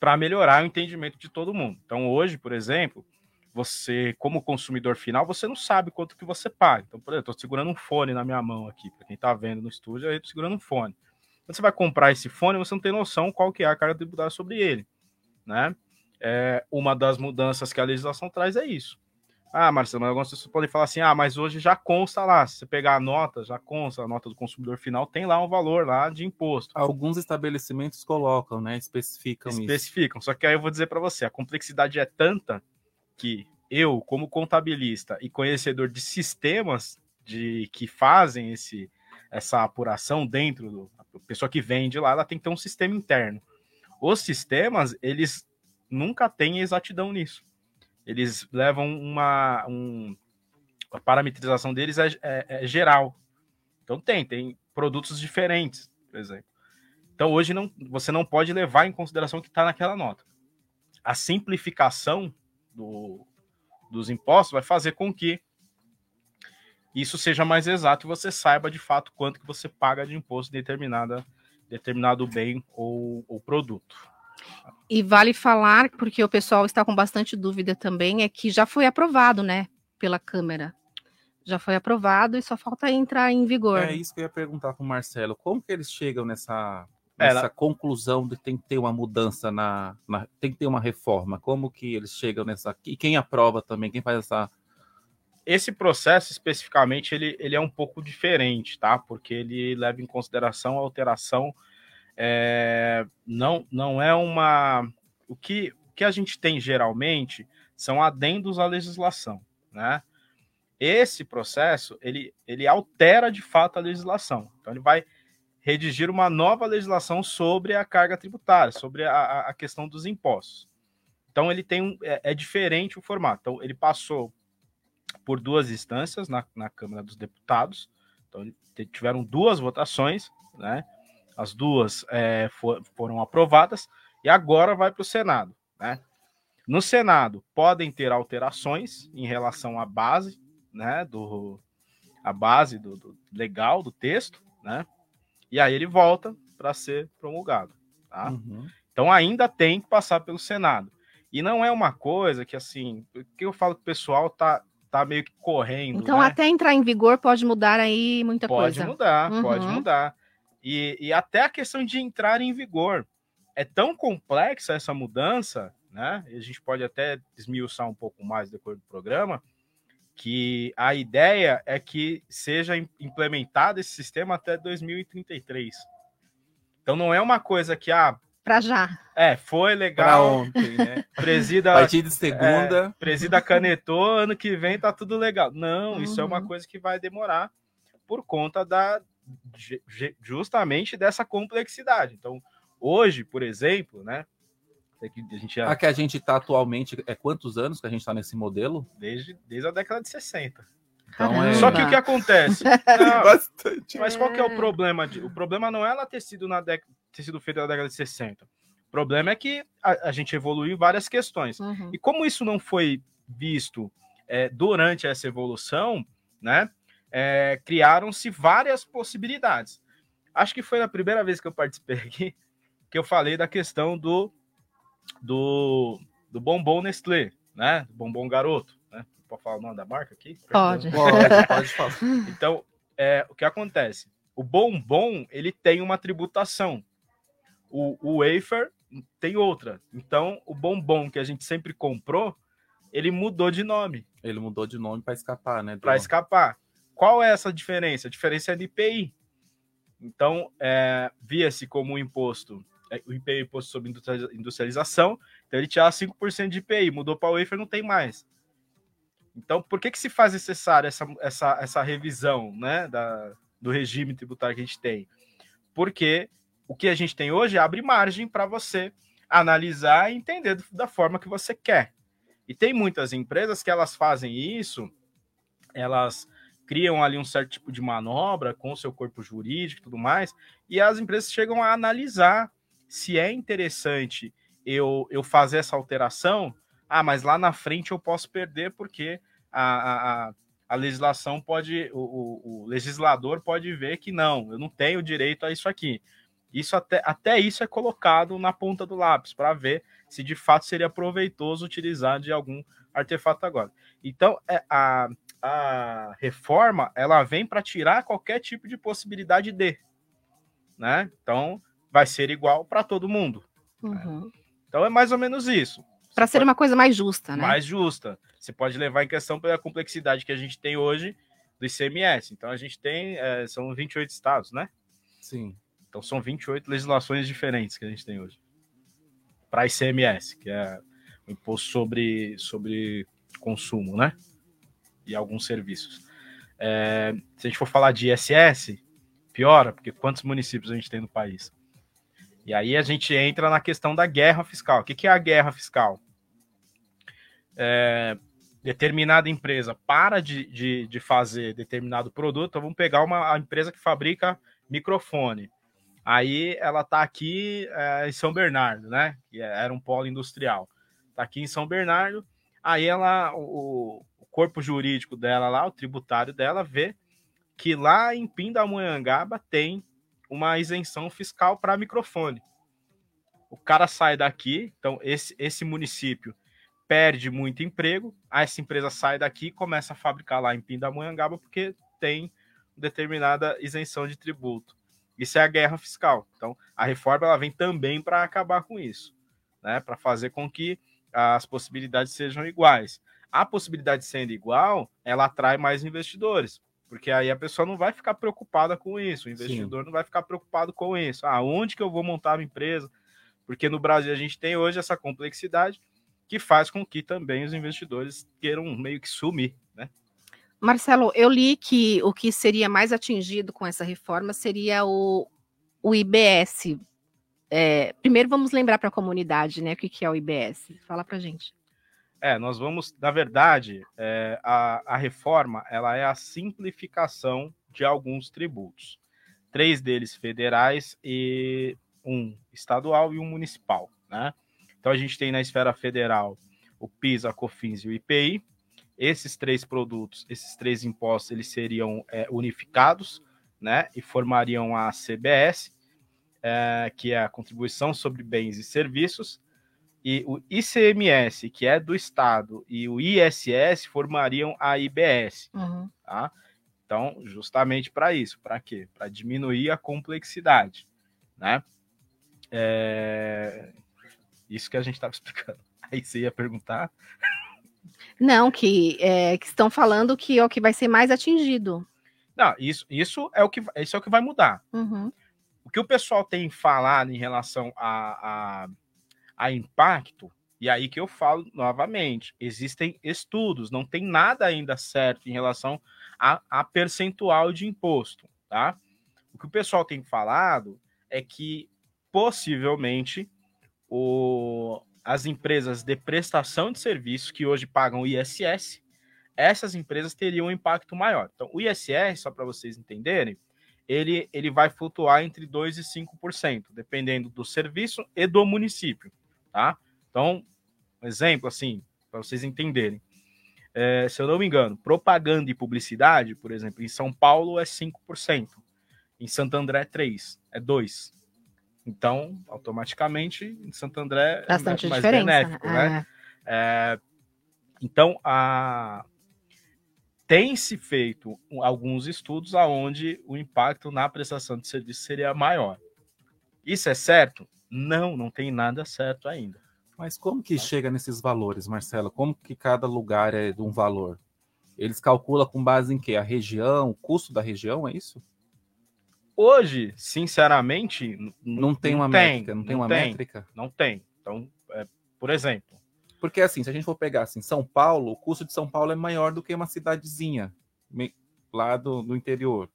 para melhorar o entendimento de todo mundo. Então, hoje, por exemplo, você, como consumidor final, você não sabe quanto que você paga. Então, por exemplo, estou segurando um fone na minha mão aqui, para quem está vendo no estúdio, eu estou segurando um fone. Quando você vai comprar esse fone, você não tem noção qual que é a carga tributária sobre ele, né? É, uma das mudanças que a legislação traz é isso. Ah, Marcelo, mas algumas pessoas podem falar assim: ah, mas hoje já consta lá. Se você pegar a nota, já consta, a nota do consumidor final tem lá um valor lá de imposto. Alguns estabelecimentos colocam, né? Especificam, Especificam. Isso. Só que aí eu vou dizer para você: a complexidade é tanta que eu, como contabilista e conhecedor de sistemas de que fazem esse, essa apuração dentro do. A pessoa que vende lá, ela tem que ter um sistema interno. Os sistemas, eles nunca têm exatidão nisso eles levam uma. Um, a parametrização deles é, é, é, geral. Então tem, tem produtos diferentes, por exemplo. Então hoje não, você não pode levar em consideração o que está naquela nota. A simplificação do, dos impostos vai fazer com que isso seja mais exato e você saiba de fato quanto que você paga de imposto em determinada, determinado bem ou, ou produto. E vale falar, porque o pessoal está com bastante dúvida também, é que já foi aprovado, né, pela Câmara. Já foi aprovado e só falta entrar em vigor. É isso que eu ia perguntar para o Marcelo. Como que eles chegam nessa, nessa Ela... conclusão de que tem que ter uma mudança na, na, tem que ter uma reforma? Como que eles chegam nessa e quem aprova também? Quem faz essa esse processo especificamente ele, ele é um pouco diferente, tá? Porque ele leva em consideração a alteração é, não, não é uma. O que, o que a gente tem geralmente são adendos à legislação, né? Esse processo ele, ele altera de fato a legislação. Então ele vai redigir uma nova legislação sobre a carga tributária, sobre a, a questão dos impostos. Então ele tem um, é, é, diferente o formato. Então ele passou por duas instâncias na, na Câmara dos Deputados. Então tiveram duas votações, né? As duas é, for, foram aprovadas e agora vai para o Senado. Né? No Senado podem ter alterações em relação à base, né, do a base do, do legal do texto, né? E aí ele volta para ser promulgado, tá? Uhum. Então ainda tem que passar pelo Senado. E não é uma coisa que assim, que eu falo que o pessoal tá tá meio que correndo. Então né? até entrar em vigor pode mudar aí muita pode coisa. Pode mudar, uhum. pode mudar. E, e até a questão de entrar em vigor. É tão complexa essa mudança, né? A gente pode até desmiuçar um pouco mais depois do programa, que a ideia é que seja implementado esse sistema até 2033. Então não é uma coisa que ah, para já. É, foi legal pra ontem, né? Presida, a partir de segunda, é, presida canetou, ano que vem tá tudo legal. Não, uhum. isso é uma uhum. coisa que vai demorar por conta da justamente dessa complexidade. Então, hoje, por exemplo, né? A, gente já... a que a gente está atualmente, é quantos anos que a gente está nesse modelo? Desde, desde a década de 60. Então, é... Só que o que acontece? Não, Bastante. Mas qual que é o problema? De, o problema não é ela ter sido, na dec, ter sido feita na década de 60. O problema é que a, a gente evoluiu em várias questões. Uhum. E como isso não foi visto é, durante essa evolução, né? É, criaram-se várias possibilidades. Acho que foi a primeira vez que eu participei aqui que eu falei da questão do, do, do bombom Nestlé, né? Do bombom garoto, né? Pode falar o nome da marca aqui? Pode. Pode, pode falar. Então, é, o que acontece? O bombom, ele tem uma tributação. O, o wafer tem outra. Então, o bombom que a gente sempre comprou, ele mudou de nome. Ele mudou de nome para escapar, né? Para escapar. Qual é essa diferença? A diferença é de IPI. Então, é, via-se como um imposto, é, o IPI, imposto sobre industrialização, então ele tinha 5% de IPI, mudou para o wafer, não tem mais. Então, por que, que se faz necessário essa, essa, essa revisão né, da, do regime tributário que a gente tem? Porque o que a gente tem hoje abre margem para você analisar e entender da forma que você quer. E tem muitas empresas que elas fazem isso, elas criam ali um certo tipo de manobra com o seu corpo jurídico e tudo mais, e as empresas chegam a analisar se é interessante eu, eu fazer essa alteração. Ah, mas lá na frente eu posso perder porque a, a, a legislação pode, o, o, o legislador pode ver que não, eu não tenho direito a isso aqui. Isso até, até isso é colocado na ponta do lápis para ver se de fato seria proveitoso utilizar de algum artefato agora. Então, é, a, a reforma ela vem para tirar qualquer tipo de possibilidade de, né? Então, vai ser igual para todo mundo. Uhum. Então é mais ou menos isso. Para ser uma coisa mais justa, né? Mais justa. Você pode levar em questão pela complexidade que a gente tem hoje do ICMS. Então a gente tem, é, são 28 estados, né? Sim. Então são 28 legislações diferentes que a gente tem hoje. Para ICMS, que é o imposto sobre, sobre consumo, né? E alguns serviços. É, se a gente for falar de ISS, piora, porque quantos municípios a gente tem no país? E aí a gente entra na questão da guerra fiscal. O que, que é a guerra fiscal? É, determinada empresa para de, de, de, fazer determinado produto, vamos pegar uma empresa que fabrica microfone. Aí ela está aqui é, em São Bernardo, né? Que era um polo industrial. Está aqui em São Bernardo. Aí ela, o, corpo jurídico dela lá, o tributário dela, vê que lá em Pindamonhangaba tem uma isenção fiscal para microfone. O cara sai daqui, então esse, esse município perde muito emprego, essa empresa sai daqui e começa a fabricar lá em Pindamonhangaba porque tem determinada isenção de tributo. Isso é a guerra fiscal. Então, a reforma ela vem também para acabar com isso, né? Para fazer com que as possibilidades sejam iguais. A possibilidade sendo igual, ela atrai mais investidores, porque aí a pessoa não vai ficar preocupada com isso, o investidor Sim. não vai ficar preocupado com isso. Ah, onde que eu vou montar a empresa? Porque no Brasil a gente tem hoje essa complexidade que faz com que também os investidores queiram meio que sumir, né? Marcelo, eu li que o que seria mais atingido com essa reforma seria o, o IBS. É, primeiro vamos lembrar para a comunidade, né, o que, que é o IBS. Fala para gente. É, nós vamos, na verdade, é, a, a reforma ela é a simplificação de alguns tributos. Três deles federais e um estadual e um municipal, né? Então a gente tem na esfera federal o PIS, a COFINS e o IPI. Esses três produtos, esses três impostos, eles seriam é, unificados, né? E formariam a CBS, é, que é a contribuição sobre bens e serviços e o ICMS, que é do Estado, e o ISS formariam a IBS. Uhum. Tá? Então, justamente para isso. Para quê? Para diminuir a complexidade. Né? É... Isso que a gente estava explicando. Aí você ia perguntar. Não, que, é, que estão falando que é o que vai ser mais atingido. Não, isso, isso, é, o que, isso é o que vai mudar. Uhum. O que o pessoal tem falado em relação a, a a impacto, e aí que eu falo novamente, existem estudos, não tem nada ainda certo em relação a, a percentual de imposto, tá? O que o pessoal tem falado é que possivelmente o, as empresas de prestação de serviços que hoje pagam ISS, essas empresas teriam um impacto maior. Então, o ISS, só para vocês entenderem, ele, ele vai flutuar entre 2% e 5%, dependendo do serviço e do município tá? Então, um exemplo assim, para vocês entenderem. É, se eu não me engano, propaganda e publicidade, por exemplo, em São Paulo é 5%, em Santo André é 3%, é 2%. Então, automaticamente, em Santo André é Bastante é mais benéfico, né? É, então, a... tem-se feito alguns estudos aonde o impacto na prestação de serviço seria maior. Isso é certo? Não, não tem nada certo ainda. Mas como que chega nesses valores, Marcelo? Como que cada lugar é de um valor? Eles calculam com base em quê? A região, o custo da região, é isso? Hoje, sinceramente, não tem uma tem, métrica, não tem não uma tem, métrica? Não tem. Então, é, por exemplo. Porque assim, se a gente for pegar assim, São Paulo, o custo de São Paulo é maior do que uma cidadezinha lá do, do interior.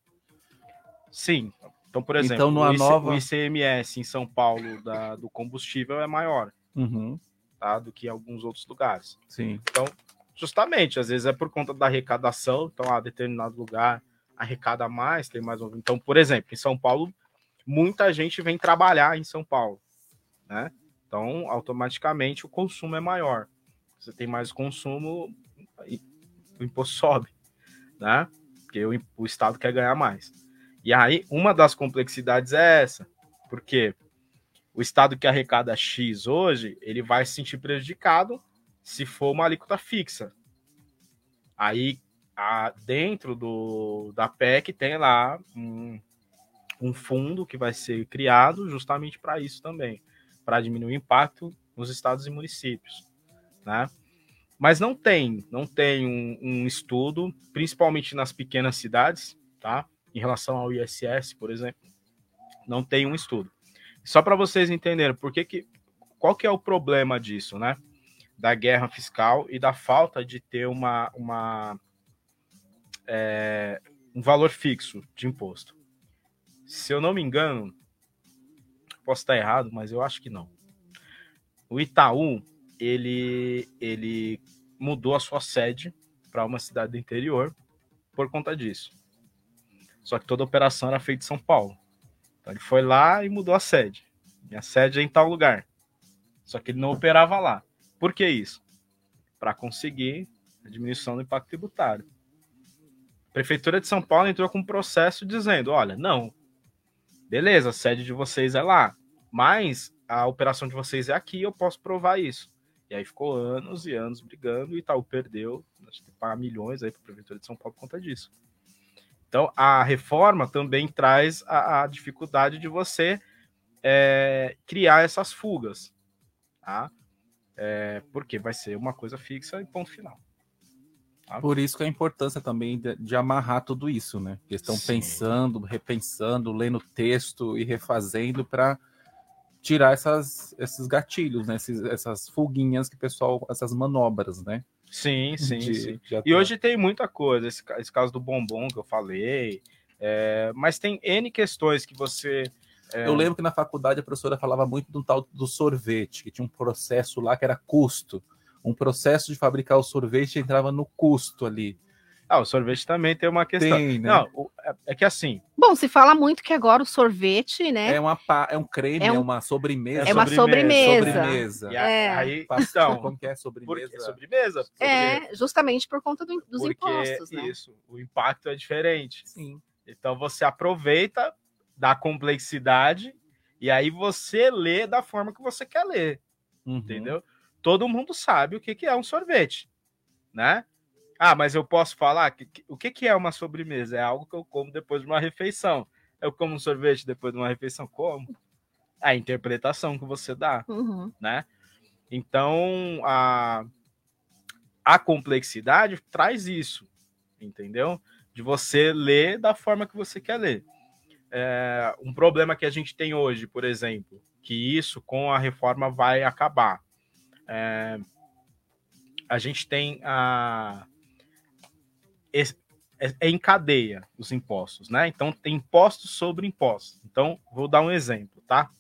Sim, então, por exemplo, então, o, IC, nova... o ICMS em São Paulo da, do combustível é maior uhum. tá, do que em alguns outros lugares. Sim. Então, Justamente, às vezes é por conta da arrecadação, então a determinado lugar arrecada mais, tem mais um. Então, por exemplo, em São Paulo, muita gente vem trabalhar em São Paulo, né? Então, automaticamente o consumo é maior. Você tem mais consumo, o imposto sobe, né? Porque o, o Estado quer ganhar mais. E aí, uma das complexidades é essa, porque o Estado que arrecada X hoje, ele vai se sentir prejudicado se for uma alíquota fixa. Aí, a, dentro do, da PEC, tem lá um, um fundo que vai ser criado justamente para isso também, para diminuir o impacto nos estados e municípios, né? Mas não tem, não tem um, um estudo, principalmente nas pequenas cidades, tá? Em relação ao ISS, por exemplo, não tem um estudo. Só para vocês entenderem por que, que qual que é o problema disso, né? da guerra fiscal e da falta de ter uma, uma é, um valor fixo de imposto. Se eu não me engano, posso estar errado, mas eu acho que não. O Itaú ele, ele mudou a sua sede para uma cidade do interior por conta disso. Só que toda a operação era feita em São Paulo. Então ele foi lá e mudou a sede. Minha sede é em tal lugar. Só que ele não operava lá. Por que isso? Para conseguir a diminuição do impacto tributário. A Prefeitura de São Paulo entrou com um processo dizendo: olha, não, beleza, a sede de vocês é lá, mas a operação de vocês é aqui, eu posso provar isso. E aí ficou anos e anos brigando e Itaú perdeu, temos que pagar milhões aí para a Prefeitura de São Paulo por conta disso. Então, a reforma também traz a, a dificuldade de você é, criar essas fugas. Tá? é, porque vai ser uma coisa fixa e ponto final. Tá? Por isso que a importância também de, de amarrar tudo isso, né? Porque estão Sim. pensando, repensando, lendo texto e refazendo para tirar essas, esses gatilhos, né? Esses, essas fuguinhas que o pessoal, essas manobras, né? Sim, sim, de, sim. E hoje tem muita coisa, esse, esse caso do bombom que eu falei, é, mas tem N questões que você é. Eu lembro que na faculdade a professora falava muito do tal do sorvete, que tinha um processo lá que era custo. Um processo de fabricar o sorvete entrava no custo ali. Ah, o sorvete também tem uma questão. Tem, né? Não, é, é que assim. Bom, se fala muito que agora o sorvete, né? É, uma, é um creme, é, um, é uma sobremesa. É uma sobremesa. sobremesa. É. Aí, então, como que é sobremesa? sobremesa. É, justamente por conta do, dos porque impostos, né? Isso, o impacto é diferente. Sim. Então você aproveita da complexidade e aí você lê da forma que você quer ler, uhum. entendeu? Todo mundo sabe o que, que é um sorvete, né? Ah, mas eu posso falar que, que, o que, que é uma sobremesa? É algo que eu como depois de uma refeição. Eu como um sorvete depois de uma refeição? Como? A interpretação que você dá, uhum. né? Então, a, a complexidade traz isso, entendeu? De você ler da forma que você quer ler. É, um problema que a gente tem hoje, por exemplo, que isso com a reforma vai acabar. É, a gente tem a. É, é em cadeia os impostos, né? Então tem impostos sobre impostos. Então, vou dar um exemplo, tá?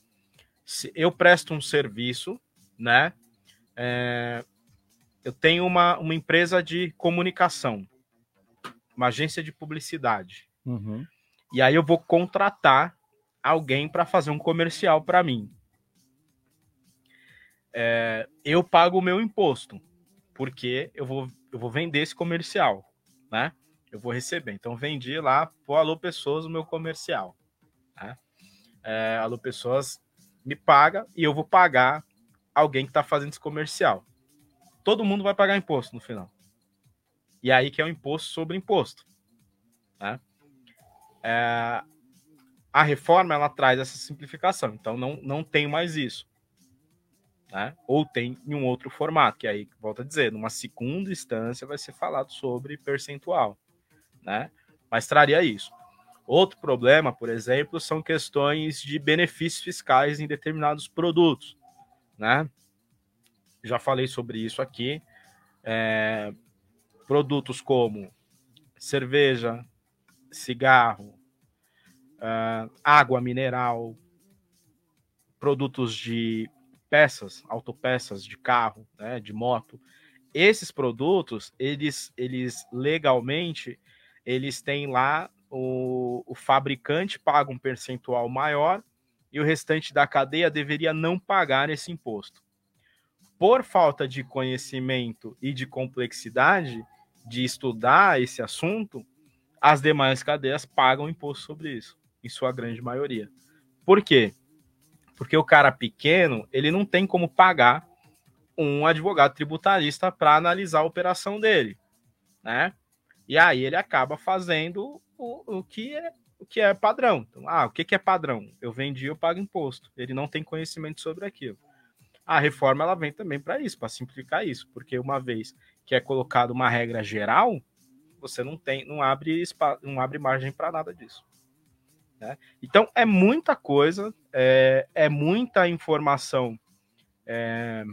Se eu presto um serviço, né? É, eu tenho uma, uma empresa de comunicação, uma agência de publicidade. Uhum. E aí eu vou contratar alguém para fazer um comercial para mim. É, eu pago o meu imposto, porque eu vou, eu vou vender esse comercial, né? Eu vou receber. Então, vendi lá pro Alô Pessoas o meu comercial. Né? É, Alô Pessoas me paga e eu vou pagar alguém que está fazendo esse comercial. Todo mundo vai pagar imposto no final. E aí que é o imposto sobre imposto. Né? É, a reforma ela traz essa simplificação, então não, não tem mais isso. Né? Ou tem em um outro formato, que aí, volta a dizer, numa segunda instância vai ser falado sobre percentual, né? Mas traria isso. Outro problema, por exemplo, são questões de benefícios fiscais em determinados produtos, né? Já falei sobre isso aqui. É, produtos como cerveja, cigarro, uh, água mineral, produtos de peças, autopeças de carro, né, de moto, esses produtos, eles, eles legalmente, eles têm lá o, o fabricante paga um percentual maior e o restante da cadeia deveria não pagar esse imposto. Por falta de conhecimento e de complexidade de estudar esse assunto, as demais cadeias pagam imposto sobre isso, em sua grande maioria. Por quê? Porque o cara pequeno, ele não tem como pagar um advogado tributarista para analisar a operação dele, né? E aí ele acaba fazendo o, o que é o que é padrão. Então, ah, o que, que é padrão? Eu vendi, eu pago imposto. Ele não tem conhecimento sobre aquilo. A reforma ela vem também para isso, para simplificar isso, porque uma vez que é colocado uma regra geral, você não tem, não abre, não abre margem para nada disso. Né? Então é muita coisa, é, é muita informação é,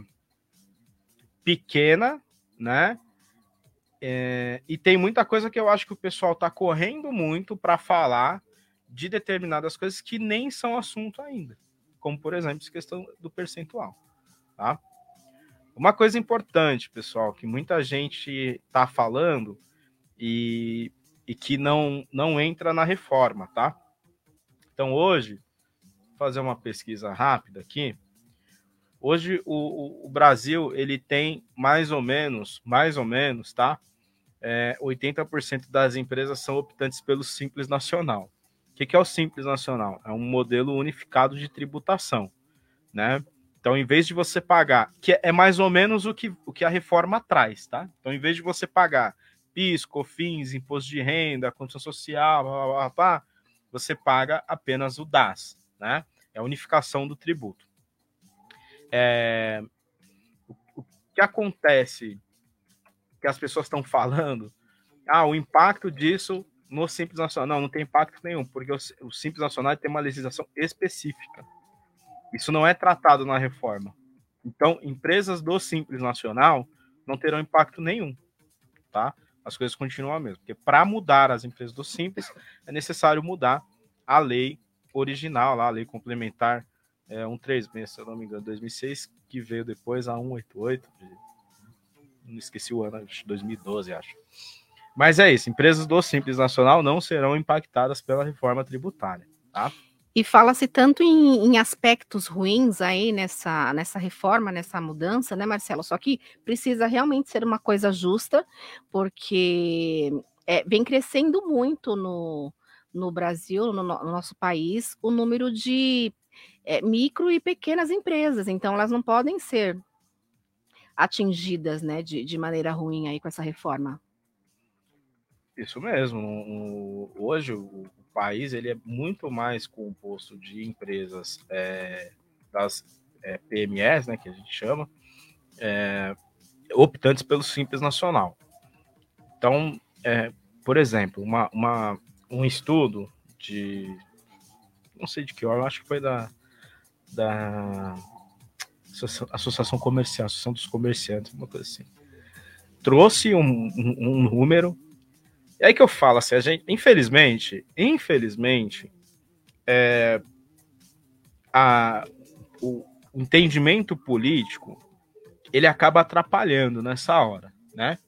pequena, né? É, e tem muita coisa que eu acho que o pessoal está correndo muito para falar de determinadas coisas que nem são assunto ainda, como por exemplo essa questão do percentual, tá? Uma coisa importante, pessoal, que muita gente está falando e, e que não, não entra na reforma, tá? Então hoje, fazer uma pesquisa rápida aqui. Hoje o, o, o Brasil ele tem mais ou menos, mais ou menos, tá? É, 80% das empresas são optantes pelo Simples Nacional. O que, que é o Simples Nacional? É um modelo unificado de tributação, né? Então, em vez de você pagar, que é mais ou menos o que, o que a reforma traz, tá? Então, em vez de você pagar PIS, COFINS, imposto de renda, condição social, blá, blá, blá, você paga apenas o DAS, né? É a unificação do tributo. É, o, que acontece que as pessoas estão falando, ah, o impacto disso no Simples Nacional. Não, não tem impacto nenhum, porque o, o Simples Nacional tem uma legislação específica. Isso não é tratado na reforma. Então, empresas do Simples Nacional não terão impacto nenhum, tá? As coisas continuam a mesma. Porque para mudar as empresas do Simples, é necessário mudar a lei original, lá, a lei complementar é, 136, se eu não me engano, 2006, que veio depois a 188, não esqueci o ano, 2012, acho. Mas é isso, empresas do Simples Nacional não serão impactadas pela reforma tributária, tá? E fala-se tanto em, em, aspectos ruins aí nessa, nessa reforma, nessa mudança, né, Marcelo? Só que precisa realmente ser uma coisa justa, porque é, vem crescendo muito no, no Brasil, no, no nosso país, o número de é, micro e pequenas empresas, então elas não podem ser atingidas né, de, de maneira ruim aí com essa reforma. Isso mesmo. hoje o, país ele é muito mais composto de empresas é, das é, PMEs, né, que a gente chama, é, optantes pelo Simples Nacional. Então, por exemplo, uma, uma, um estudo de não sei de que hora, acho que foi da da Associação Comercial, Associação dos Comerciantes, uma coisa assim. Trouxe um, um, um número. E aí que eu falo assim, a gente, infelizmente, infelizmente, é, a, o entendimento político ele acaba atrapalhando nessa hora, né?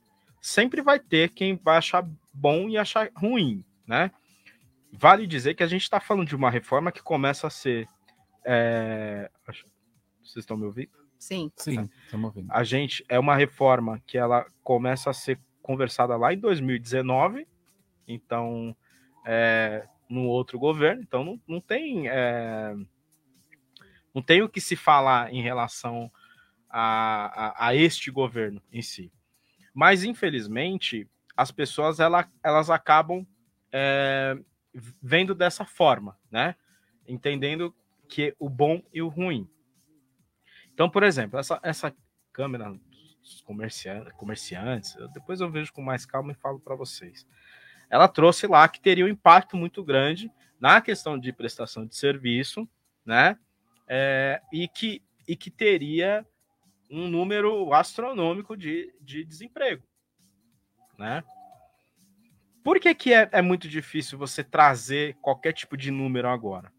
Sempre vai ter quem vai achar bom e achar ruim, né? Vale dizer que a gente está falando de uma reforma que começa a ser é... Vocês estão me ouvindo? Sim. Sim, estamos ouvindo. A gente é uma reforma que ela começa a ser conversada lá em 2019, então é, no outro governo, então não, não tem é, não tem o que se falar em relação a, a, a, este governo em si. Mas infelizmente as pessoas ela, elas acabam é, vendo dessa forma, né? Entendendo que o bom e o ruim. Então, por exemplo, essa, essa câmera dos comerciantes, comerciantes, depois eu vejo com mais calma e falo para vocês. Ela trouxe lá que teria um impacto muito grande na questão de prestação de serviço, né? É, e, que, e que teria um número astronômico de, de desemprego, né? Por que, que é, é muito difícil você trazer qualquer tipo de número agora?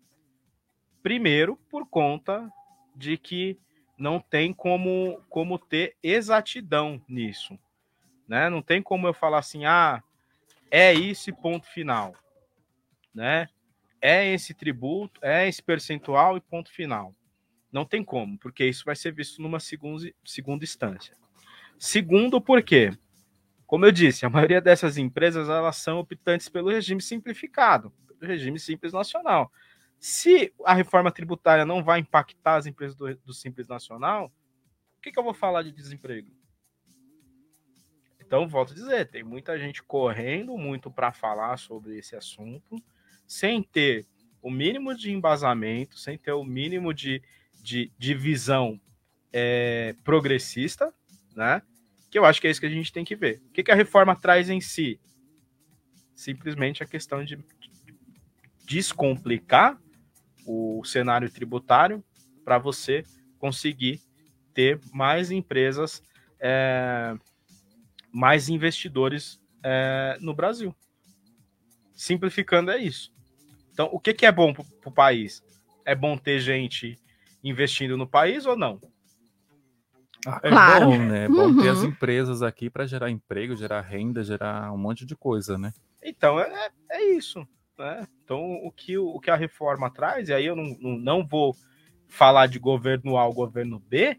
Primeiro, por conta de que não tem como, como ter exatidão nisso. Né? Não tem como eu falar assim, ah, é esse ponto final. Né? É esse tributo, é esse percentual e ponto final. Não tem como, porque isso vai ser visto numa segunda, segunda instância. Segundo, por quê? Como eu disse, a maioria dessas empresas elas são optantes pelo regime simplificado, pelo regime simples nacional. Se a reforma tributária não vai impactar as empresas do, do Simples Nacional, o que, que eu vou falar de desemprego? Então, volto a dizer, tem muita gente correndo muito para falar sobre esse assunto, sem ter o mínimo de embasamento, sem ter o mínimo de, de, de visão é, progressista, né? Que eu acho que é isso que a gente tem que ver. O que, que a reforma traz em si? Simplesmente a questão de descomplicar o cenário tributário para você conseguir ter mais empresas, é, mais investidores é, no Brasil. Simplificando é isso. Então, o que, que é bom para o país? É bom ter gente investindo no país ou não? Ah, é Claro. bom, né? É bom ter as Uhum. empresas aqui para gerar emprego, gerar renda, gerar um monte de coisa, né? Então, é, é isso. Né? Então, o que, o que a reforma traz, e aí eu não, não, não vou falar de governo A ou governo B,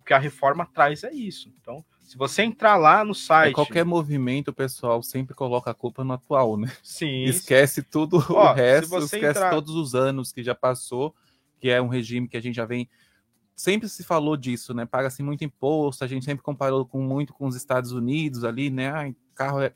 o que a reforma traz é isso. Então, se você entrar lá no É, site. qualquer movimento, o pessoal sempre coloca a culpa no atual, né? Sim. Esquece tudo Ó, o resto, você esquece entrar- todos os anos que já passou, que é um regime que a gente já vem. Sempre se falou disso, né? Paga-se muito imposto, a gente sempre comparou com muito com os Estados Unidos ali, né? Ai, carro é.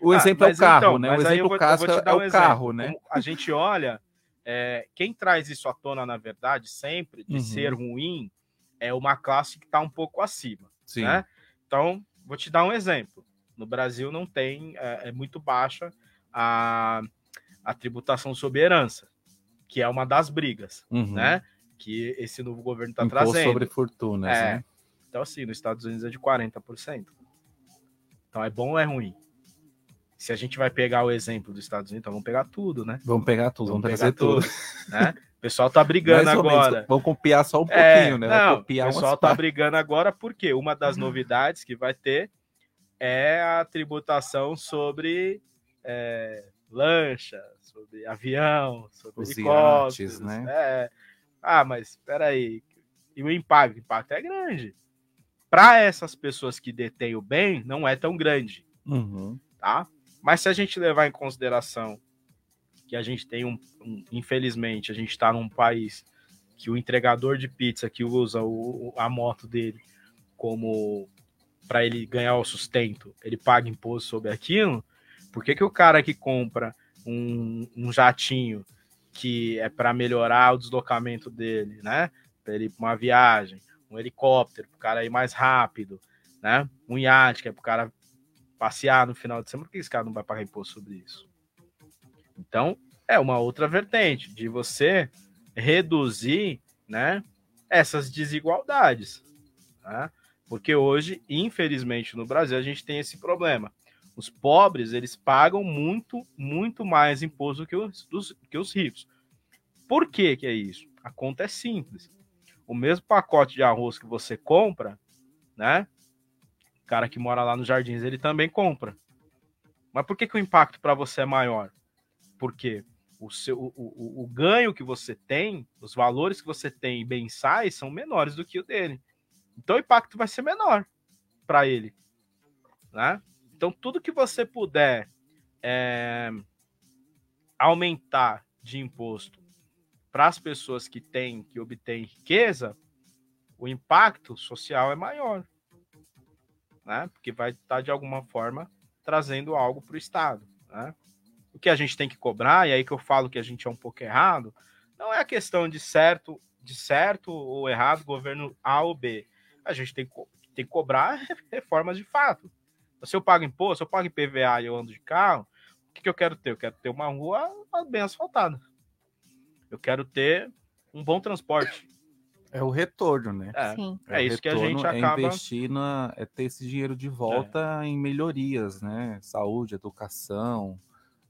O Ah, exemplo é o mas carro, então, né? O exemplo vou- casca é um o exemplo. carro, né? Como A gente olha, é, quem traz isso à tona, na verdade, sempre, de Uhum. ser ruim, é uma classe que está um pouco acima. Sim. né? Então, vou te dar um exemplo. No Brasil não tem, é, é muito baixa a, a tributação sobre herança, que é uma das brigas, Uhum. né? Que esse novo governo está trazendo. sobre fortunas, É. né? Então, assim, nos Estados Unidos é de 40%. Então, é bom ou é ruim? Se a gente vai pegar o exemplo dos Estados Unidos, então vamos pegar tudo, né? Vamos pegar tudo, vamos, Vamos trazer pegar tudo. tudo, né? O pessoal tá brigando Mais ou menos, agora. Vamos copiar só um pouquinho, É, né? Vai Não, copiar o pessoal tá partes. brigando agora porque uma das novidades que vai ter é a tributação sobre é, lancha, sobre avião, sobre Os helicópteros, iates, né? É. Ah, mas espera aí. E o impacto? O impacto é grande. Para essas pessoas que detêm o bem, não é tão grande Uhum. tá? Mas se a gente levar em consideração que a gente tem um, um- infelizmente, a gente está num país que o entregador de pizza que usa o- a moto dele como para ele ganhar o sustento, ele paga imposto sobre aquilo. Por que, que o cara que compra um, um jatinho que é para melhorar o deslocamento dele, né? Para ele uma viagem, um helicóptero para o cara ir mais rápido, né? Um iate que é para o cara passear no final de semana, por que esse cara não vai pagar imposto sobre isso? Então, é uma outra vertente de você reduzir, né, essas desigualdades, né? Porque hoje, infelizmente, no Brasil, a gente tem esse problema. Os pobres, eles pagam muito, muito mais imposto que os, dos- que os ricos. Por que que é isso? A conta é simples. O mesmo pacote de arroz que você compra, né? Cara que mora lá nos jardins, ele também compra. Mas por que, que o impacto para você é maior? Porque o, seu, o, o, o ganho que você tem, os valores que você tem mensais são menores do que o dele. Então o impacto vai ser menor para ele. Né? Então tudo que você puder é, aumentar de imposto para as pessoas que têm, que obtêm riqueza, o impacto social é maior né? Porque vai estar de alguma forma trazendo algo para o Estado, né? O que a gente tem que cobrar, e aí que eu falo que a gente é um pouco errado, não é a questão de certo, de certo ou errado governo A ou B. A gente tem, que tem que cobrar reformas de fato. Se eu pago imposto, se eu pago IPVA e eu ando de carro, o que, que eu quero ter? Eu quero ter uma rua bem asfaltada. Eu quero ter um bom transporte. É o retorno, né? É, Sim. é o isso que a gente é acaba. investir na, é ter esse dinheiro de volta em melhorias, né? Saúde, educação,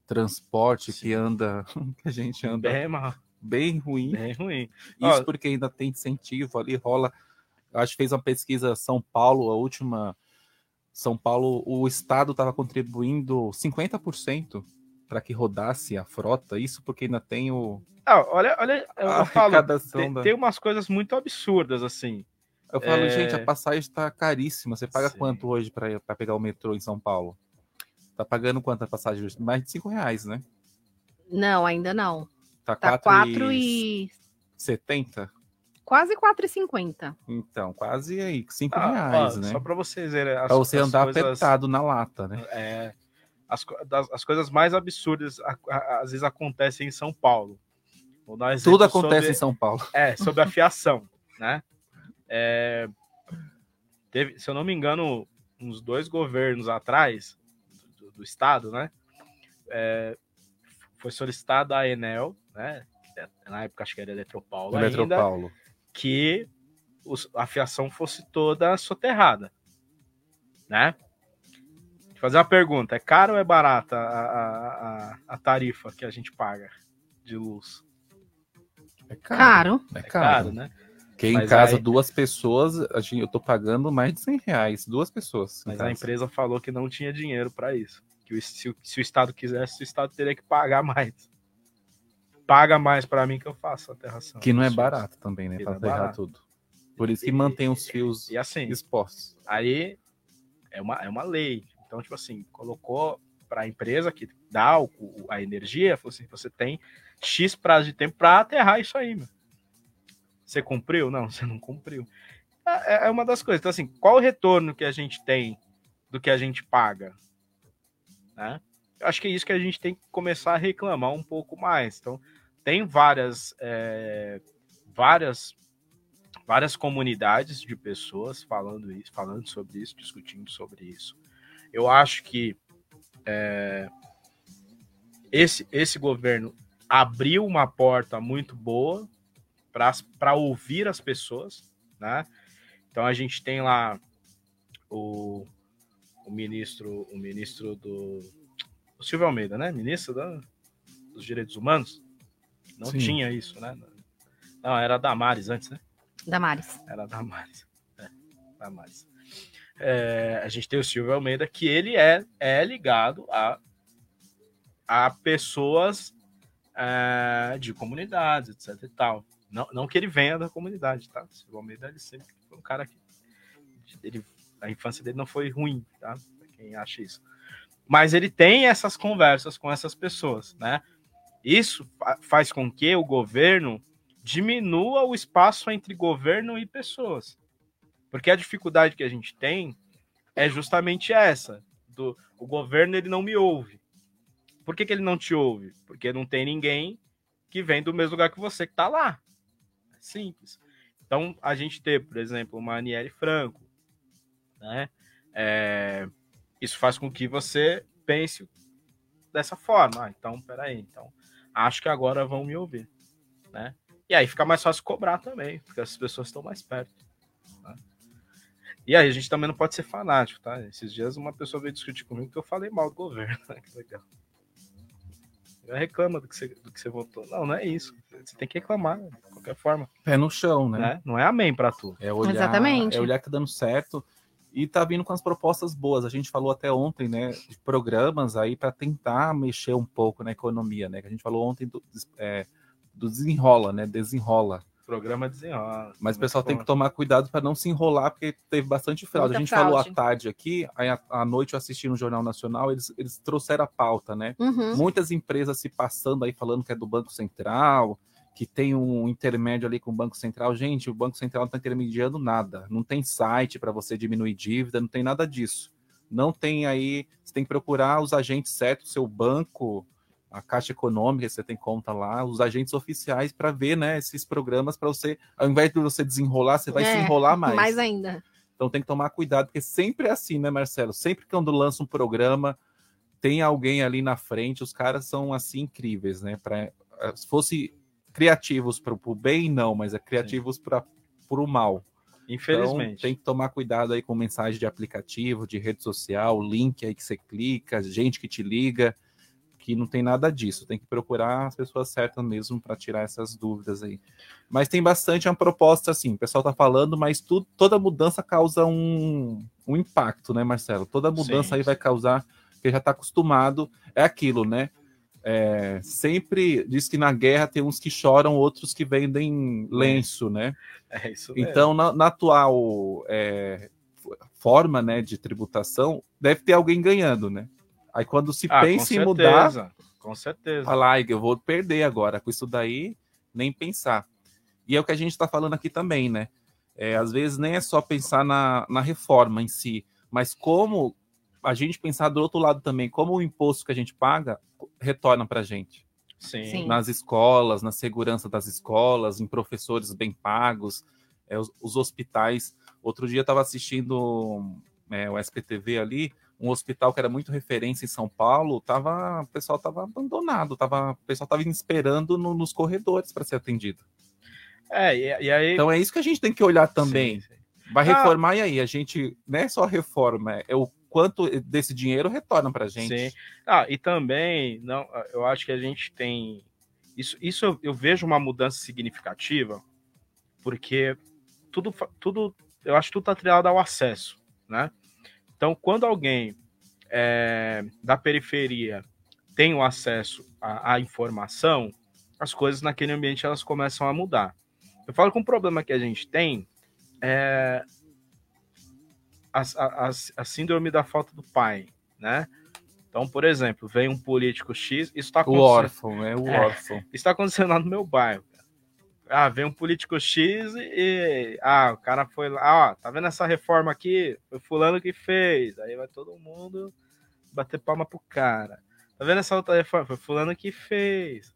transporte que anda, que a gente anda Bem, bem ruim. Bem ruim. Isso Ó, porque ainda tem incentivo ali, rola. Acho que fez uma pesquisa São Paulo, a última. São Paulo, o estado estava contribuindo 50% para que rodasse a frota, isso porque ainda tem o. ah, olha, olha, eu, eu falo, tem, da- tem umas coisas muito absurdas, assim. Eu falo, É, gente, a passagem está caríssima. Você paga Sim. quanto hoje para pegar o metrô em São Paulo? Tá pagando quanto a passagem hoje? Mais de 5 reais, né? Não, ainda não. Tá, Tá 4 e. 70? Quase 4,50. Então, quase aí, 5 Ah, reais, ó, né? Só para vocês verem. Para você andar coisas- apertado na lata, né? É, as, das- as coisas mais absurdas a- a- às vezes acontecem em São Paulo. Tudo acontece sobre- em São Paulo. É, sobre a fiação, né? É, teve, se eu não me engano, uns dois governos atrás do, do estado, né? É, foi solicitada a Enel, né? Na época acho que era Eletropaulo ainda, Metropaulo. que os- a fiação fosse toda soterrada, né? Fazer uma pergunta: é caro ou é barata a, a, a, a tarifa que a gente paga de luz? É Caro. É É caro. caro, né? Porque em Mas casa, aí- duas pessoas, a gente, eu tô pagando mais de 100 reais. Duas pessoas. Mas a casa. empresa falou que não tinha dinheiro para isso. Que se, o- se o Estado quisesse, o Estado teria que pagar mais. Paga mais para mim que eu faço a aterração. Que não é barato também, né? Não é ferrar barato. tudo. Por isso que mantém os fios E assim, expostos. aí é uma, é uma lei. Então, tipo assim, colocou para a empresa que dá o, a energia, falou assim: você tem X prazo de tempo para aterrar isso aí, meu. Você cumpriu? Não, você não cumpriu. É, é uma das coisas. Então, assim, qual o retorno que a gente tem do que a gente paga? Né? Eu acho que é isso que a gente tem que começar a reclamar um pouco mais. Então, tem várias, é, várias, várias comunidades de pessoas falando isso, falando sobre isso, discutindo sobre isso. Eu acho que é, esse, esse governo abriu uma porta muito boa para ouvir as pessoas, né? Então a gente tem lá o, o ministro, o ministro do o Silvio Almeida, né? Ministro da- dos Direitos Humanos. Não Sim. tinha isso, né? Não, era a Damares antes, né? Damares. Era a Damares. É, Damares. É, a gente tem o Silvio Almeida, que ele é, é ligado a, a pessoas é, de comunidades, etc e tal. Não, não que ele venha da comunidade, tá? O Silvio Almeida, ele sempre foi um cara que... Ele, a infância dele não foi ruim, tá? Pra quem acha isso. Mas ele tem essas conversas com essas pessoas, né? Isso fa- faz com que o governo diminua o espaço entre governo e pessoas. Porque a dificuldade que a gente tem é justamente essa. Do, o governo ele não me ouve. Por que, que ele não te ouve? Porque não tem ninguém que vem do mesmo lugar que você que está lá. É simples. Então, a gente ter, por exemplo, uma Aniele Franco, né? É, isso faz com que você pense dessa forma. Ah, então, peraí, então, acho que agora vão me ouvir, né? E aí fica mais fácil cobrar também, porque as pessoas estão mais perto. Né? E aí a gente também não pode ser fanático, tá? Esses dias uma pessoa veio discutir comigo que eu falei mal do governo. né? Que legal. Já reclama do que, você, do que você votou. Não, não é isso. Você tem que reclamar, de qualquer forma. Pé no chão, né? né? Não é amém pra tu. É olhar, Exatamente. É olhar que tá dando certo e tá vindo com as propostas boas. A gente falou até ontem, né, de programas aí para tentar mexer um pouco na economia, né? Que a gente falou ontem do, é, do desenrola, né? Desenrola. Programa desenrola. Mas o pessoal tem que tomar cuidado para não se enrolar, porque teve bastante fraude. Muita a gente falou à fraude. tarde aqui, aí à, à noite eu assisti no Jornal Nacional, eles, eles trouxeram a pauta, né? Uhum. Muitas empresas se passando aí falando que é do Banco Central, que tem um intermédio ali com o Banco Central. Gente, o Banco Central não está intermediando nada. Não tem site para você diminuir dívida, não tem nada disso. Não tem aí. Você tem que procurar os agentes certos, seu banco, a Caixa Econômica, você tem conta lá, os agentes oficiais para ver né, esses programas para você, ao invés de você desenrolar, você vai se É, enrolar mais. Mais ainda. Então tem que tomar cuidado, porque sempre é assim, né, Marcelo? Sempre quando lança um programa, tem alguém ali na frente, os caras são assim incríveis, né? Pra, se fosse criativos para o bem, não, mas é criativos para o mal. Infelizmente. Então, tem que tomar cuidado aí com mensagem de aplicativo, de rede social, link aí que você clica, gente que te liga. Que não tem nada disso. Tem que procurar as pessoas certas mesmo para tirar essas dúvidas aí. Mas tem bastante uma proposta assim, o pessoal tá falando, mas tudo, toda mudança causa um, um impacto, né, Marcelo? Toda mudança Sim, aí vai causar, porque já está acostumado, é aquilo, né? É, sempre diz que na guerra tem uns que choram, outros que vendem lenço, né? É isso mesmo. Então, na, na atual é, forma né, de tributação, deve ter alguém ganhando, né? Aí quando se Ah, pensa em mudar, certeza, Com certeza. fala, "Ai, eu vou perder agora, com isso daí, nem pensar. E é o que a gente está falando aqui também, né? É, às vezes nem é só pensar na, na reforma em si, mas como a gente pensar do outro lado também, como o imposto que a gente paga retorna para a gente. Sim. Sim. Nas escolas, na segurança das escolas, em professores bem pagos, é, os, os hospitais. Outro dia eu estava assistindo é, o SPTV ali, um hospital que era muito referência em São Paulo, tava, o pessoal estava abandonado, tava, o pessoal estava esperando no- nos corredores para ser atendido. É, e, e aí. Então é isso que a gente tem que olhar também. Sim, sim. Vai Ah. reformar e aí a gente não é só reforma, é o quanto desse dinheiro retorna para a gente. Sim. Ah, e também, não, eu acho que a gente tem. Isso, isso eu, eu vejo uma mudança significativa, porque tudo, tudo eu acho que tudo está atrelado ao acesso, né? Então, quando alguém é, da periferia tem o acesso à, à informação, as coisas naquele ambiente elas começam a mudar. Eu falo que um problema que a gente tem é a, a, a, síndrome da falta do pai, né? Então, por exemplo, vem um político X, isso está O acontecendo. órfão, é o É. órfão. Isso está acontecendo lá no meu bairro. Ah, vem um político X e, ah, o cara foi lá, ó, tá vendo essa reforma aqui? Foi fulano que fez. Aí vai todo mundo bater palma pro cara. Tá vendo essa outra reforma? Foi fulano que fez.